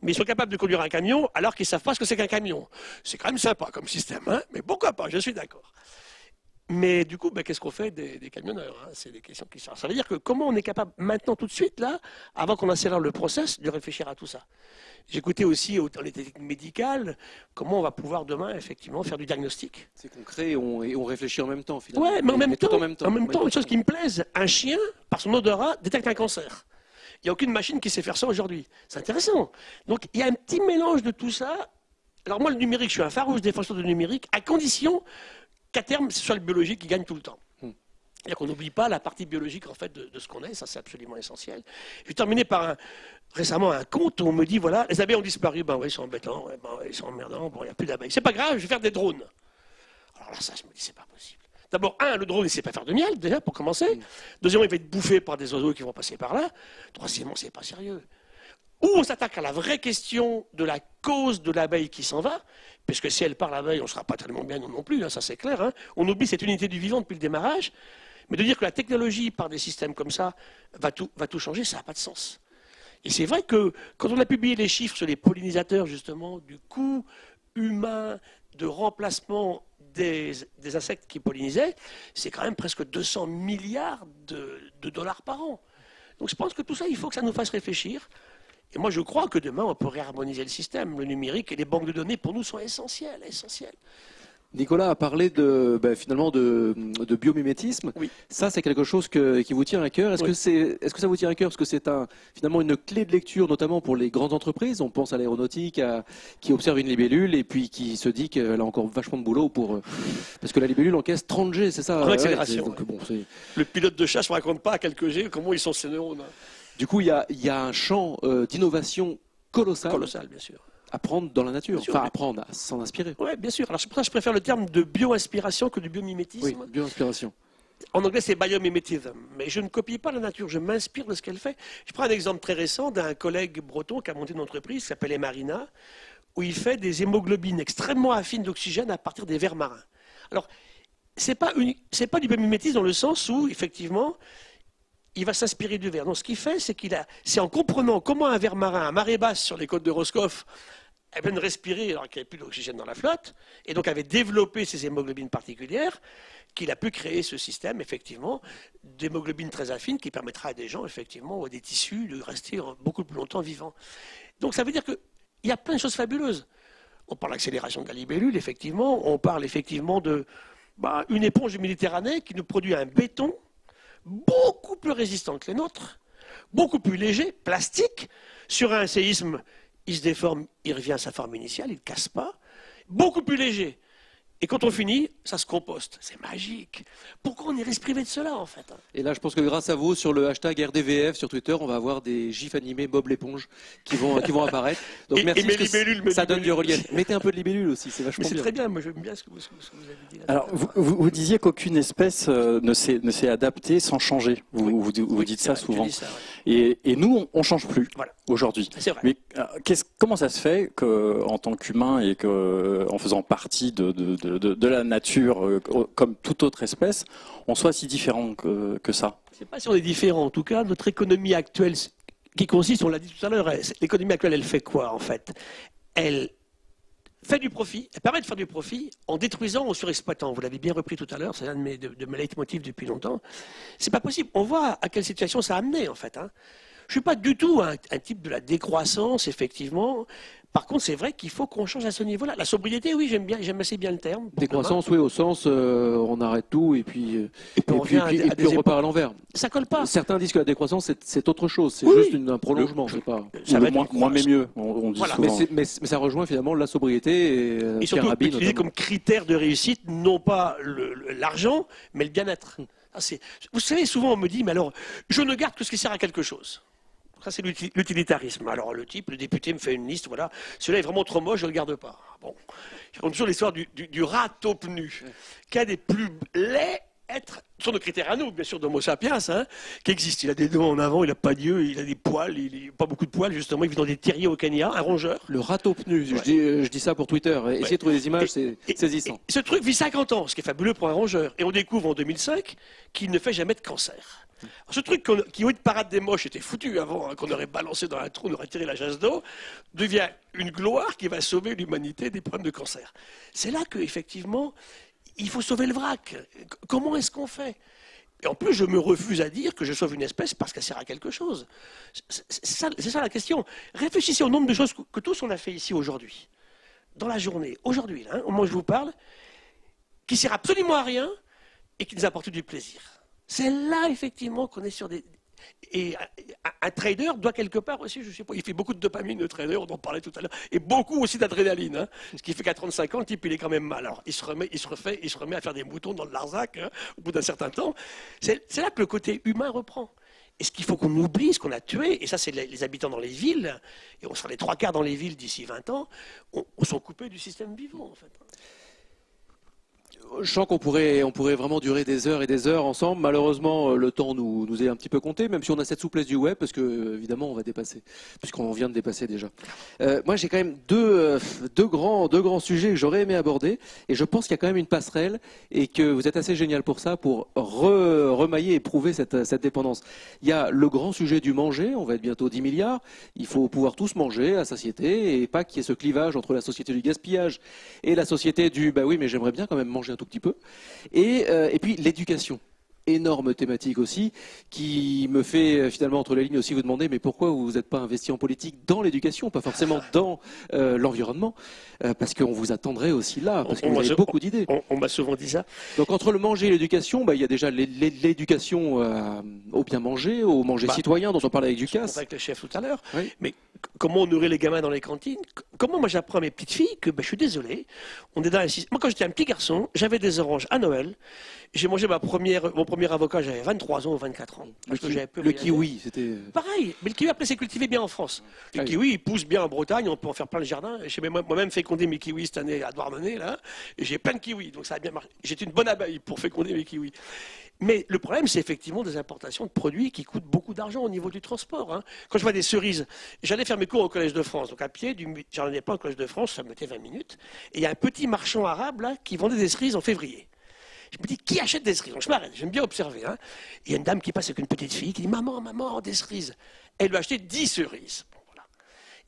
B: mais ils sont capables de conduire un camion alors qu'ils ne savent pas ce que c'est qu'un camion. C'est quand même sympa comme système, hein mais pourquoi pas, je suis d'accord. Mais du coup, ben, qu'est-ce qu'on fait des, des camionneurs hein? C'est des questions qui sortent. Ça veut dire que comment on est capable maintenant, tout de suite, là, avant qu'on accélère le process, de réfléchir à tout ça? J'écoutais aussi dans les techniques médicales comment on va pouvoir demain, effectivement, faire du diagnostic.
A: C'est concret et on, et on réfléchit en même temps, finalement.
B: Ouais, mais en même, temps,
A: en même temps.
B: en même
A: Oui.
B: temps, une chose qui me plaise, un chien, par son odorat, détecte un cancer. Il n'y a aucune machine qui sait faire ça aujourd'hui. C'est intéressant. Donc il y a un petit mélange de tout ça. Alors moi, le numérique, je suis un farouche défenseur du numérique, à condition qu'à terme, ce soit le biologique qui gagne tout le temps.
A: Hmm.
B: C'est-à-dire qu'on n'oublie pas la partie biologique en fait de, de ce qu'on est, ça c'est absolument essentiel. Je vais terminer par un, récemment un conte où on me dit voilà, les abeilles ont disparu, ben oui, ils sont embêtants, ben, ouais, ils sont emmerdants, bon, il n'y a plus d'abeilles. C'est pas grave, je vais faire des drones. Alors là, ça, je me dis c'est pas possible. D'abord, un, le drone, il ne sait pas faire de miel, déjà, pour commencer. Deuxièmement, il va être bouffé par des oiseaux qui vont passer par là. Troisièmement, c'est pas sérieux. Ou on s'attaque à la vraie question de la cause de l'abeille qui s'en va, puisque si elle part l'abeille, on ne sera pas tellement bien non plus, hein, ça c'est clair. hein. On oublie cette unité du vivant depuis le démarrage, mais de dire que la technologie, par des systèmes comme ça, va tout, changer, ça n'a pas de sens. Et c'est vrai que quand on a publié les chiffres sur les pollinisateurs, justement, du coût humain de remplacement des, des insectes qui pollinisaient, c'est quand même presque 200 milliards de, de dollars par an. Donc je pense que tout ça, il faut que ça nous fasse réfléchir. Et moi, je crois que demain, on pourrait harmoniser le système. Le numérique et les banques de données, pour nous, sont essentielles. essentielles.
A: Nicolas a parlé de, ben, finalement de, de biomimétisme.
B: Oui.
A: Ça, c'est quelque chose que- qui vous tient à cœur. Est-ce
B: Oui.
A: que c'est, est-ce que ça vous tient à cœur? Parce que c'est un, finalement une clé de lecture, notamment pour les grandes entreprises. On pense à l'aéronautique, à- qui observe une libellule et puis qui se dit qu'elle a encore vachement de boulot pour, parce que la libellule encaisse 30 G, c'est ça? Ouais, donc, bon,
B: Le pilote de chasse ne raconte pas à quelques G comment ils sont ces neurones.
A: Du coup, il y a, il y a un champ euh, d'innovation colossal
B: Colossal, bien sûr.
A: à prendre dans la nature.
B: Sûr,
A: enfin,
B: mais-
A: à s'en inspirer.
B: Oui, bien sûr. Alors c'est pour ça que je préfère le terme de bio-inspiration que du biomimétisme.
A: Oui, bio-inspiration.
B: En anglais, c'est biomimétisme. Mais je ne copie pas la nature, je m'inspire de ce qu'elle fait. Je prends un exemple très récent d'un collègue breton qui a monté une entreprise qui s'appelle Emarina, où il fait des hémoglobines extrêmement affines d'oxygène à partir des vers marins. Alors, ce n'est pas, pas du biomimétisme dans le sens où, effectivement, il va s'inspirer du verre. Non, ce qu'il fait, c'est qu'il a, c'est en comprenant comment un ver marin à marée basse sur les côtes de Roscoff eh bien, de respirer alors qu'il n'y avait plus d'oxygène dans la flotte, et donc avait développé ces hémoglobines particulières, qu'il a pu créer ce système, effectivement, d'hémoglobine très affine qui permettra à des gens, effectivement, ou à des tissus de rester beaucoup plus longtemps vivants. Donc ça veut dire qu'il y a plein de choses fabuleuses. On parle d'accélération de la libellule, effectivement, on parle effectivement de bah, une éponge du Méditerranée qui nous produit un béton beaucoup plus résistant que les nôtres, beaucoup plus léger, plastique, sur un séisme, il se déforme, il revient à sa forme initiale, il ne casse pas, beaucoup plus léger. Et quand on finit, ça se composte. C'est magique. Pourquoi on irait se priver de cela, en fait hein?
A: Et là, je pense que grâce à vous, sur le hashtag RDVF sur Twitter, on va avoir des gifs animés Bob l'éponge qui vont, qui vont apparaître. Donc
B: Et-
A: merci
B: et
A: parce
B: libellules,
A: ça donne du relief. Mettez un peu de libellule aussi, c'est
B: Mais
A: vachement
B: c'est
A: bien.
B: très bien, moi j'aime bien ce que vous, ce que vous avez dit là.
J: Alors, vous, vous- vous disiez qu'aucune espèce euh, ne s'est ne adaptée sans changer. Vous,
B: Oui.
J: vous, vous
B: Oui,
J: dites
B: c'est
J: ça
B: vrai,
J: souvent.
B: dis ça, ouais.
J: Et, et nous, on, on change plus
B: Voilà.
J: aujourd'hui.
B: C'est vrai.
J: Mais euh, comment ça se fait que, en tant qu'humain et que, euh, en faisant partie de, de, de, de- la nature, euh, comme toute autre espèce, on soit si différent que, que ça
B: Je ne sais pas si on est différent. En tout cas, notre économie actuelle, qui consiste, on l'a dit tout à l'heure, elle- l'économie actuelle, elle fait quoi en fait? Elle fait du profit, elle permet de faire du profit en détruisant ou surexploitant. Vous l'avez bien repris tout à l'heure, c'est un de mes, de, mes leitmotifs depuis longtemps. C'est pas possible. On voit à quelle situation ça a amené en fait. Hein. Je suis pas du tout un type de la décroissance, effectivement. Par contre, c'est vrai qu'il faut qu'on change à ce niveau-là. La sobriété, oui, j'aime bien, j'aime assez bien le terme.
A: Décroissance, oui, au sens, euh, on arrête tout et puis, euh,
B: Et puis on
A: et puis,
B: revient à
A: et puis- et on repart à l'envers.
B: Ça colle pas.
A: Certains disent que la décroissance, c'est- c'est autre chose. C'est
B: Oui,
A: juste une- un prolongement. c'est pas...
B: Ça va
J: le
B: être
J: moins, moins mais mieux, on, on dit
B: Voilà.
A: mais,
J: souvent.
A: c'est- mais, mais ça rejoint finalement la sobriété et, euh,
B: Et surtout, utiliser comme critère de réussite, non pas le- le- l'argent, mais le bien-être. Ah, c'est- vous savez, souvent on me dit, mais alors, je ne garde que ce qui sert à quelque chose. Ça, c'est l'uti- l'utilitarisme. Alors, le type, le député me fait une liste, voilà, celui-là est vraiment trop moche, je ne le garde pas. Bon. Je raconte toujours l'histoire du, du, du rat taupe nu, qui a des plus laids être, sur nos critères à nous, bien sûr, d'Homo sapiens, hein, qui existe. Il a des dents en avant, il n'a pas d'yeux, il a des poils, il n'a pas beaucoup de poils, justement, il vit dans des terriers au Kenya, un rongeur.
A: Le raton pnu, je, dis, je, dis, ça pour Twitter. Essayez de trouver des images, c'est saisissant.
B: ce truc vit 50 ans, ce qui est fabuleux pour un rongeur. Et on découvre en 2005 qu'il ne fait jamais de cancer. Ce truc qui, au lieu de parade des moches, était foutu avant, hein, qu'on aurait balancé dans un trou, on aurait tiré la chasse d'eau, devient une gloire qui va sauver l'humanité des problèmes de cancer. C'est là que, effectivement, il faut sauver le vrac. Comment est-ce qu'on fait? Et en plus, je me refuse à dire que je sauve une espèce parce qu'elle sert à quelque chose. C'est ça, la question. Réfléchissez au nombre de choses que, tous on a fait ici aujourd'hui, dans la journée, aujourd'hui, hein, au moment où je vous parle, qui sert absolument à rien et qui nous apporte du plaisir. C'est là, effectivement, qu'on est sur des, et un trader doit quelque part aussi, je sais pas, il fait beaucoup de dopamine, le trader, on en parlait tout à l'heure, et beaucoup aussi d'adrénaline. Hein, ce qui fait qu'à 35 ans, type, il est quand même mal. Alors, il se remet, il se refait, il se remet à faire des moutons dans le Larzac hein, au bout d'un certain temps. C'est là que le côté humain reprend. Et ce qu'il faut qu'on oublie, ce qu'on a tué, et ça c'est les, habitants dans les villes, et on sera les trois quarts dans les villes d'ici 20 ans, on, on s'en coupé du système vivant en fait
A: je sens qu'on pourrait, on pourrait vraiment durer des heures et des heures ensemble. Malheureusement, euh, le temps nous, est un petit peu compté, même si on a cette souplesse du web, parce que évidemment, on va dépasser, puisqu'on vient de dépasser déjà. Euh, moi, j'ai quand même deux, euh, deux, grands, deux grands sujets que j'aurais aimé aborder, et je pense qu'il y a quand même une passerelle, et que vous êtes assez génial pour ça, pour remailler et prouver cette, cette dépendance. Il y a le grand sujet du manger, on va être bientôt 10 milliards, il faut pouvoir tous manger à satiété, et pas qu'il y ait ce clivage entre la société du gaspillage et la société du, bah oui, mais j'aimerais bien quand même manger un tout petit peu. Et, euh, et puis l'éducation énorme thématique aussi, qui me fait euh, finalement entre les lignes aussi vous demander mais pourquoi vous n'êtes pas investi en politique dans l'éducation, pas forcément dans euh, l'environnement, parce qu'on vous attendrait aussi là, parce que vous avez beaucoup d'idées.
B: On, m'a souvent dit ça.
A: Donc entre le manger et l'éducation, bah, il y a déjà l'éducation au bien manger, au manger bah, citoyen dont on parlait avec Ducasse.
B: avec le chef tout à l'heure. Mais comment on nourrit les gamins dans les cantines? Comment moi j'apprends à mes petites filles que ben, je suis désolé, on est dans un Moi quand j'étais un petit garçon, j'avais des oranges à Noël. J'ai mangé ma première, mon premier avocat, j'avais 23 ans ou 24 ans.
A: le, kiwi, c'était.
B: Pareil, mais le kiwi après c'est cultivé bien en France. Le ah kiwi il pousse bien en Bretagne, on peut en faire plein le jardin. J'ai moi-même fécondé mes kiwis cette année à Douarnenez là, et j'ai plein de kiwis, donc ça a bien marché. J'étais une bonne abeille pour féconder mes kiwis. Mais le problème, c'est effectivement des importations de produits qui coûtent beaucoup d'argent au niveau du transport. Hein. Quand je vois des cerises, j'allais faire mes cours au Collège de France, donc à pied, j'en ai pas au Collège de France, ça me mettait 20 minutes. Et il y a un petit marchand arabe là qui vendait des cerises en février. Je me dis, qui achète des cerises? Donc je m'arrête, j'aime bien observer. Hein. Il y a une dame qui passe avec une petite fille qui dit, maman, maman, des cerises. Elle lui a acheté 10 cerises.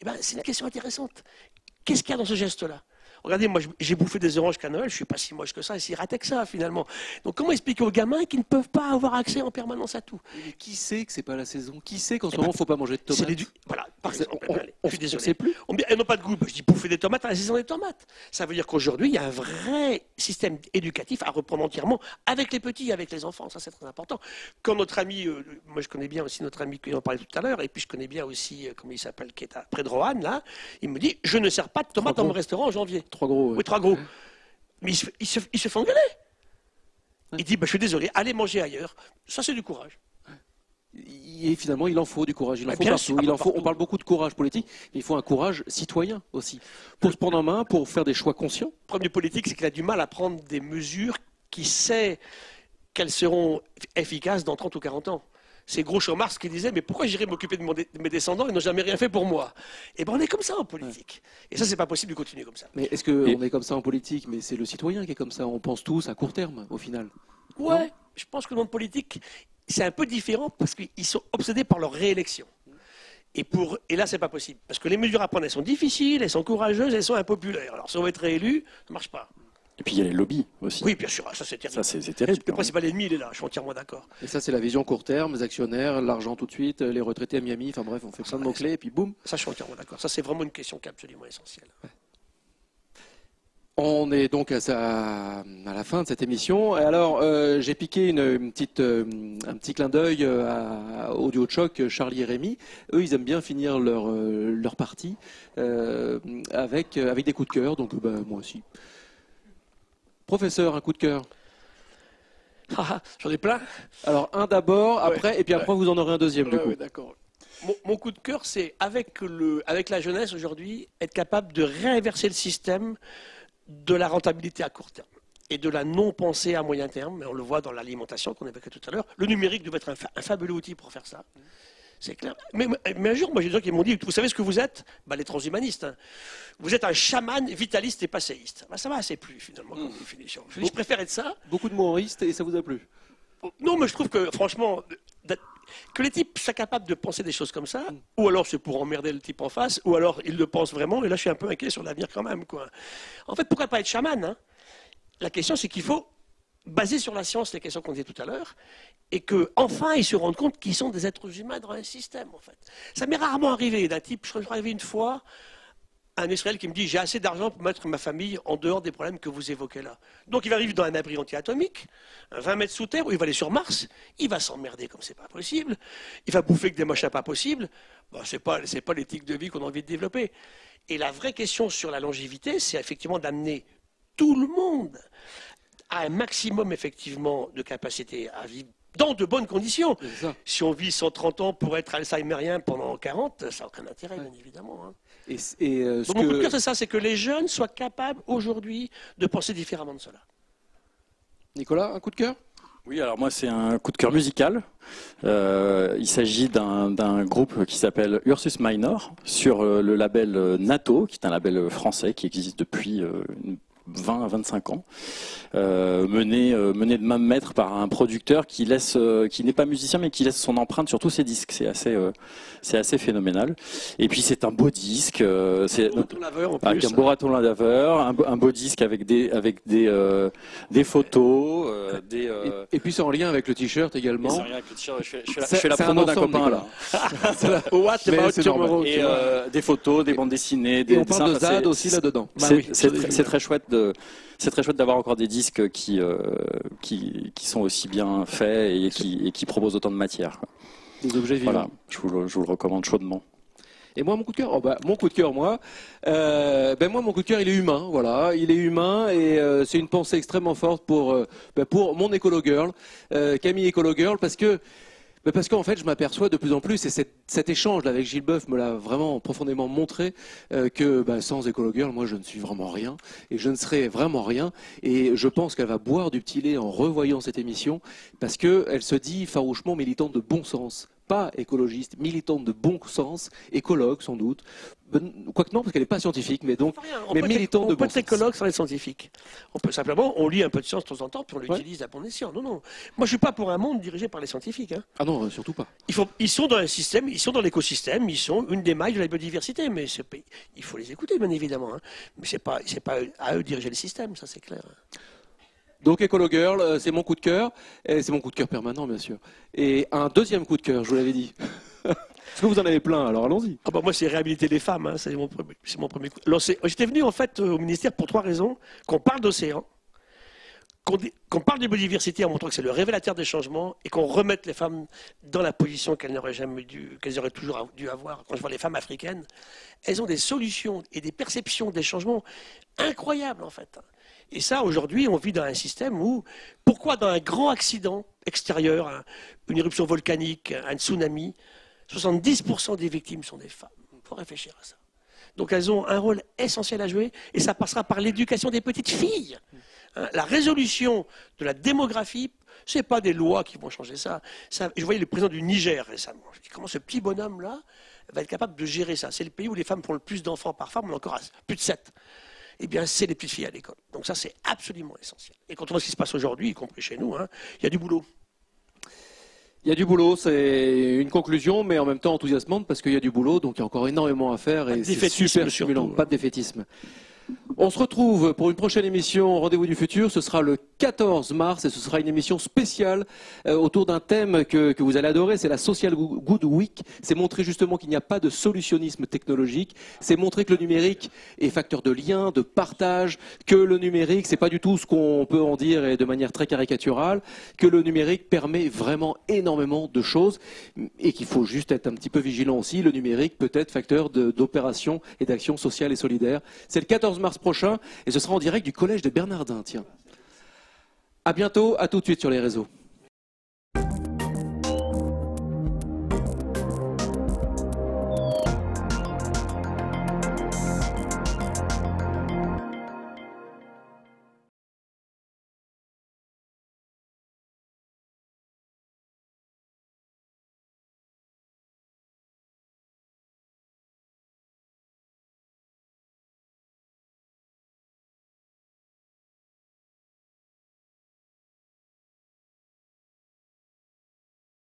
B: Eh ben, c'est une question intéressante. Qu'est-ce qu'il y a dans ce geste-là? Regardez, moi, j'ai bouffé des oranges qu'à Noël, je suis pas si moche que ça, et si raté que ça, finalement. Donc, comment expliquer aux gamins qu'ils ne peuvent pas avoir accès en permanence à tout?
A: Qui sait que c'est pas la saison? Qui sait qu'en ce moment, il ne faut pas manger de tomates?
B: Voilà, par exemple. je suis désolé. plus. elles n'ont pas de goût. Je dis bouffer des tomates à la saison des tomates. Ça veut dire qu'aujourd'hui, il y a un vrai système éducatif à reprendre entièrement avec les petits, avec les enfants. Ça, c'est très important. Quand notre ami, euh, moi, je connais bien aussi notre ami qui en parlait tout à l'heure, et puis je connais bien aussi, euh, comment il s'appelle, qui est à, près de Roanne, là, il me dit, je ne sers pas de tomates dans mon restaurant en janvier.
A: Trois gros.
B: Oui, trois gros. Mais il se, il se, il se fait engueuler. Il dit, bah, je suis désolé, allez manger ailleurs. Ça, c'est du courage.
A: Et finalement, il en faut du courage. Il en faut partout. il en faut, on parle beaucoup de courage politique, mais il faut un courage citoyen aussi. Pour se prendre en main, pour faire des choix conscients. Le
B: premier politique, c'est qu'il a du mal à prendre des mesures qui sait qu'elles seront efficaces dans 30 ou 40 ans c'est Groucho Marx qui disait Mais pourquoi j'irai m'occuper de, mes descendants Ils n'ont jamais rien fait pour moi? Et eh bien, on est comme ça en politique. Et ça, c'est pas possible de continuer comme ça.
A: Mais est-ce qu'on est comme ça en politique? Mais c'est le citoyen qui est comme ça. On pense tous à court terme, au final.
B: Ouais, je pense que le monde politique, c'est un peu différent parce qu'ils sont obsédés par leur réélection. Et, pour, et là, c'est pas possible. Parce que les mesures à prendre, elles sont difficiles, elles sont courageuses, elles sont impopulaires. Alors, si on veut être réélu, ça ne marche pas.
I: Et puis il y a les lobbies aussi.
B: Oui, bien sûr, ça c'est terrible.
I: Ça, c'est, terrible.
B: Le principal ennemi, il est là, je suis entièrement d'accord.
A: Et ça, c'est la vision court terme, les actionnaires, l'argent tout de suite, les retraités à Miami, enfin bref, on fait plein de mots-clés, et puis boum.
B: Ça, je suis entièrement d'accord. Ça, c'est vraiment une question qui est absolument essentielle.
A: On est donc à, à, la fin de cette émission. Alors, euh, j'ai piqué une, petite, euh, un petit clin d'œil euh, à Audio Choc, Charlie et Rémi. Eux, ils aiment bien finir leur, leur partie avec, avec des coups de cœur, donc bah, moi aussi. Professeur, un coup de cœur
B: ah, J'en ai plein.
A: Alors un d'abord, après, et puis après vous en aurez un deuxième du coup.
B: d'accord. Mon, coup de cœur, c'est avec, le, avec la jeunesse aujourd'hui, être capable de réinverser le système de la rentabilité à court terme. et de la non-pensée à moyen terme. On le voit dans l'alimentation qu'on évoquait tout à l'heure. Le numérique devait être un, fabuleux outil pour faire ça. C'est clair. Mais, un jour, moi, j'ai des gens qui m'ont dit, vous savez ce que vous êtes? Bah, Les transhumanistes. Hein. Vous êtes un chaman vitaliste et passéiste. Bah, ça va assez plus, finalement, comme mmh. définition. Je, préfère être ça.
A: Beaucoup de humoristes et ça vous a plu?
B: Non, mais je trouve que, franchement, que les types soient capables de penser des choses comme ça, mmh. ou alors c'est pour emmerder le type en face, ou alors ils le pensent vraiment, et là je suis un peu inquiet sur l'avenir quand même. Quoi. En fait, pourquoi pas être chaman hein? La question c'est qu'il faut baser sur la science les questions qu'on disait tout à l'heure, et qu'enfin ils se rendent compte qu'ils sont des êtres humains dans un système, en fait. Ça m'est rarement arrivé d'un type, je suis arrivé une fois, un Israël qui me dit j'ai assez d'argent pour mettre ma famille en dehors des problèmes que vous évoquez là. Donc il va vivre dans un abri anti-atomique, 20 mètres sous terre, ou il va aller sur Mars, il va s'emmerder comme c'est pas possible, il va bouffer que des machins pas possibles. Bon, c'est pas, pas l'éthique de vie qu'on a envie de développer. Et la vraie question sur la longévité, c'est effectivement d'amener tout le monde à un maximum effectivement de capacité à vivre dans de bonnes conditions. Si on vit 130 ans pour être alzheimerien pendant 40, ça n'a aucun intérêt, bien évidemment. Hein. Et, euh, mon coup de cœur, c'est ça, c'est que les jeunes soient capables aujourd'hui de penser différemment de cela.
A: Nicolas, un coup de cœur?
I: Oui, alors moi c'est un coup de cœur musical. Euh, il s'agit d'un groupe qui s'appelle Ursus Minor sur euh, le label NATO, qui est un label français qui existe depuis 20 à 25 ans, euh, mené, euh, mené de main de maître par un producteur qui laisse, euh, qui n'est pas musicien mais qui laisse son empreinte sur tous ses disques. C'est assez, c'est assez phénoménal. Et puis c'est un beau disque, c'est avec un beau raton laveur, un, un, beau disque avec des, avec des, des photos, des.
A: Et, puis c'est en lien avec le t-shirt également. C'est en lien avec le
I: t-shirt. Je fais, je fais la, promo d'un copain là.
B: What
I: Et des photos, des bandes dessinées, des.
A: Et on parle de Zad aussi là dedans.
I: C'est très chouette c'est très chouette d'avoir encore des disques qui, euh, qui, qui, sont aussi bien faits et qui, et qui proposent autant de matière.
A: Des objets vivants. Voilà,
I: je vous, le, je vous le recommande chaudement.
A: Et moi, mon coup de cœur, oh bah, mon coup de cœur, moi, euh, ben moi, mon coup de cœur, il est humain, voilà, il est humain et euh, c'est une pensée extrêmement forte pour, ben pour mon écolo girl, Camille écolo girl, parce que parce qu'en fait, je m'aperçois de plus en plus, et cet, échange avec Gilles Boeuf me l'a vraiment profondément montré, euh, que bah, sans Ecolo moi, je ne suis vraiment rien, et je ne serai vraiment rien. Et je pense qu'elle va boire du petit lait en revoyant cette émission, parce qu'elle se dit farouchement militante de bon sens pas écologiste, militante de bon sens, écologue sans doute, quoique non, parce qu'elle n'est pas scientifique, mais donc, mais militante de bon
B: sens. On peut être écologue sans être scientifique. On peut simplement, on lit un peu de science de temps en temps, puis on l'utilise à bon escient. Non, non. Moi, je ne suis pas pour un monde dirigé par les scientifiques. Hein.
A: Ah non, surtout pas.
B: Il faut, ils sont dans un système, ils sont dans l'écosystème, ils sont une des mailles de la biodiversité, mais il faut les écouter, bien évidemment. Hein. Mais ce n'est pas, pas à eux de diriger le système, ça c'est clair.
A: Donc Ecolo Girl, euh, c'est mon coup de cœur, et c'est mon coup de cœur permanent bien sûr. Et un deuxième coup de cœur, je vous l'avais dit. Est-ce que vous en avez plein Alors allons-y.
B: Ah bah moi, c'est réhabiliter les femmes. Hein, c'est mon, premier coup. J'étais venu en fait au ministère pour trois raisons. Qu'on parle d'océan, qu'on parle de biodiversité en montrant que c'est le révélateur des changements et qu'on remette les femmes dans la position qu'elles n'auraient jamais dû, qu'elles auraient toujours dû avoir. Quand je vois les femmes africaines, elles ont des solutions et des perceptions des changements incroyables en fait. Et ça, aujourd'hui, on vit dans un système où, pourquoi dans un grand accident extérieur, une éruption volcanique, un tsunami, 70% des victimes sont des femmes Il faut réfléchir à ça. Donc elles ont un rôle essentiel à jouer et ça passera par l'éducation des petites filles. Hein, la résolution de la démographie, ce n'est pas des lois qui vont changer ça. Je voyais le président du Niger récemment. Je dis comment ce petit bonhomme-là va être capable de gérer ça? C'est le pays où les femmes font le plus d'enfants par femme, on est encore à plus de 7 eh bien, c'est les petites filles à l'école. Donc ça, c'est absolument essentiel. Et quand on voit ce qui se passe aujourd'hui, y compris chez nous, hein, il y a du boulot.
A: Il y a du boulot, c'est une conclusion, mais en même temps enthousiasmante parce qu'il y a du boulot, donc il y a encore énormément à faire et c'est super stimulant. Pas de défaitisme. On se retrouve pour une prochaine émission Rendez-vous du futur. Ce sera le 14 mars et ce sera une émission spéciale euh, autour d'un thème que, vous allez adorer. C'est la Social Good Week. C'est montrer justement qu'il n'y a pas de solutionnisme technologique. C'est montrer que le numérique est facteur de lien, de partage, que le numérique, c'est pas du tout ce qu'on peut en dire et de manière très caricaturale, que le numérique permet vraiment énormément de choses et qu'il faut juste être un petit peu vigilant aussi. Le numérique peut être facteur d'opérations et d'actions sociales et le 14 mars prochain et ce sera en direct du collège de Bernardin. Tiens. À bientôt, à tout de suite sur les réseaux.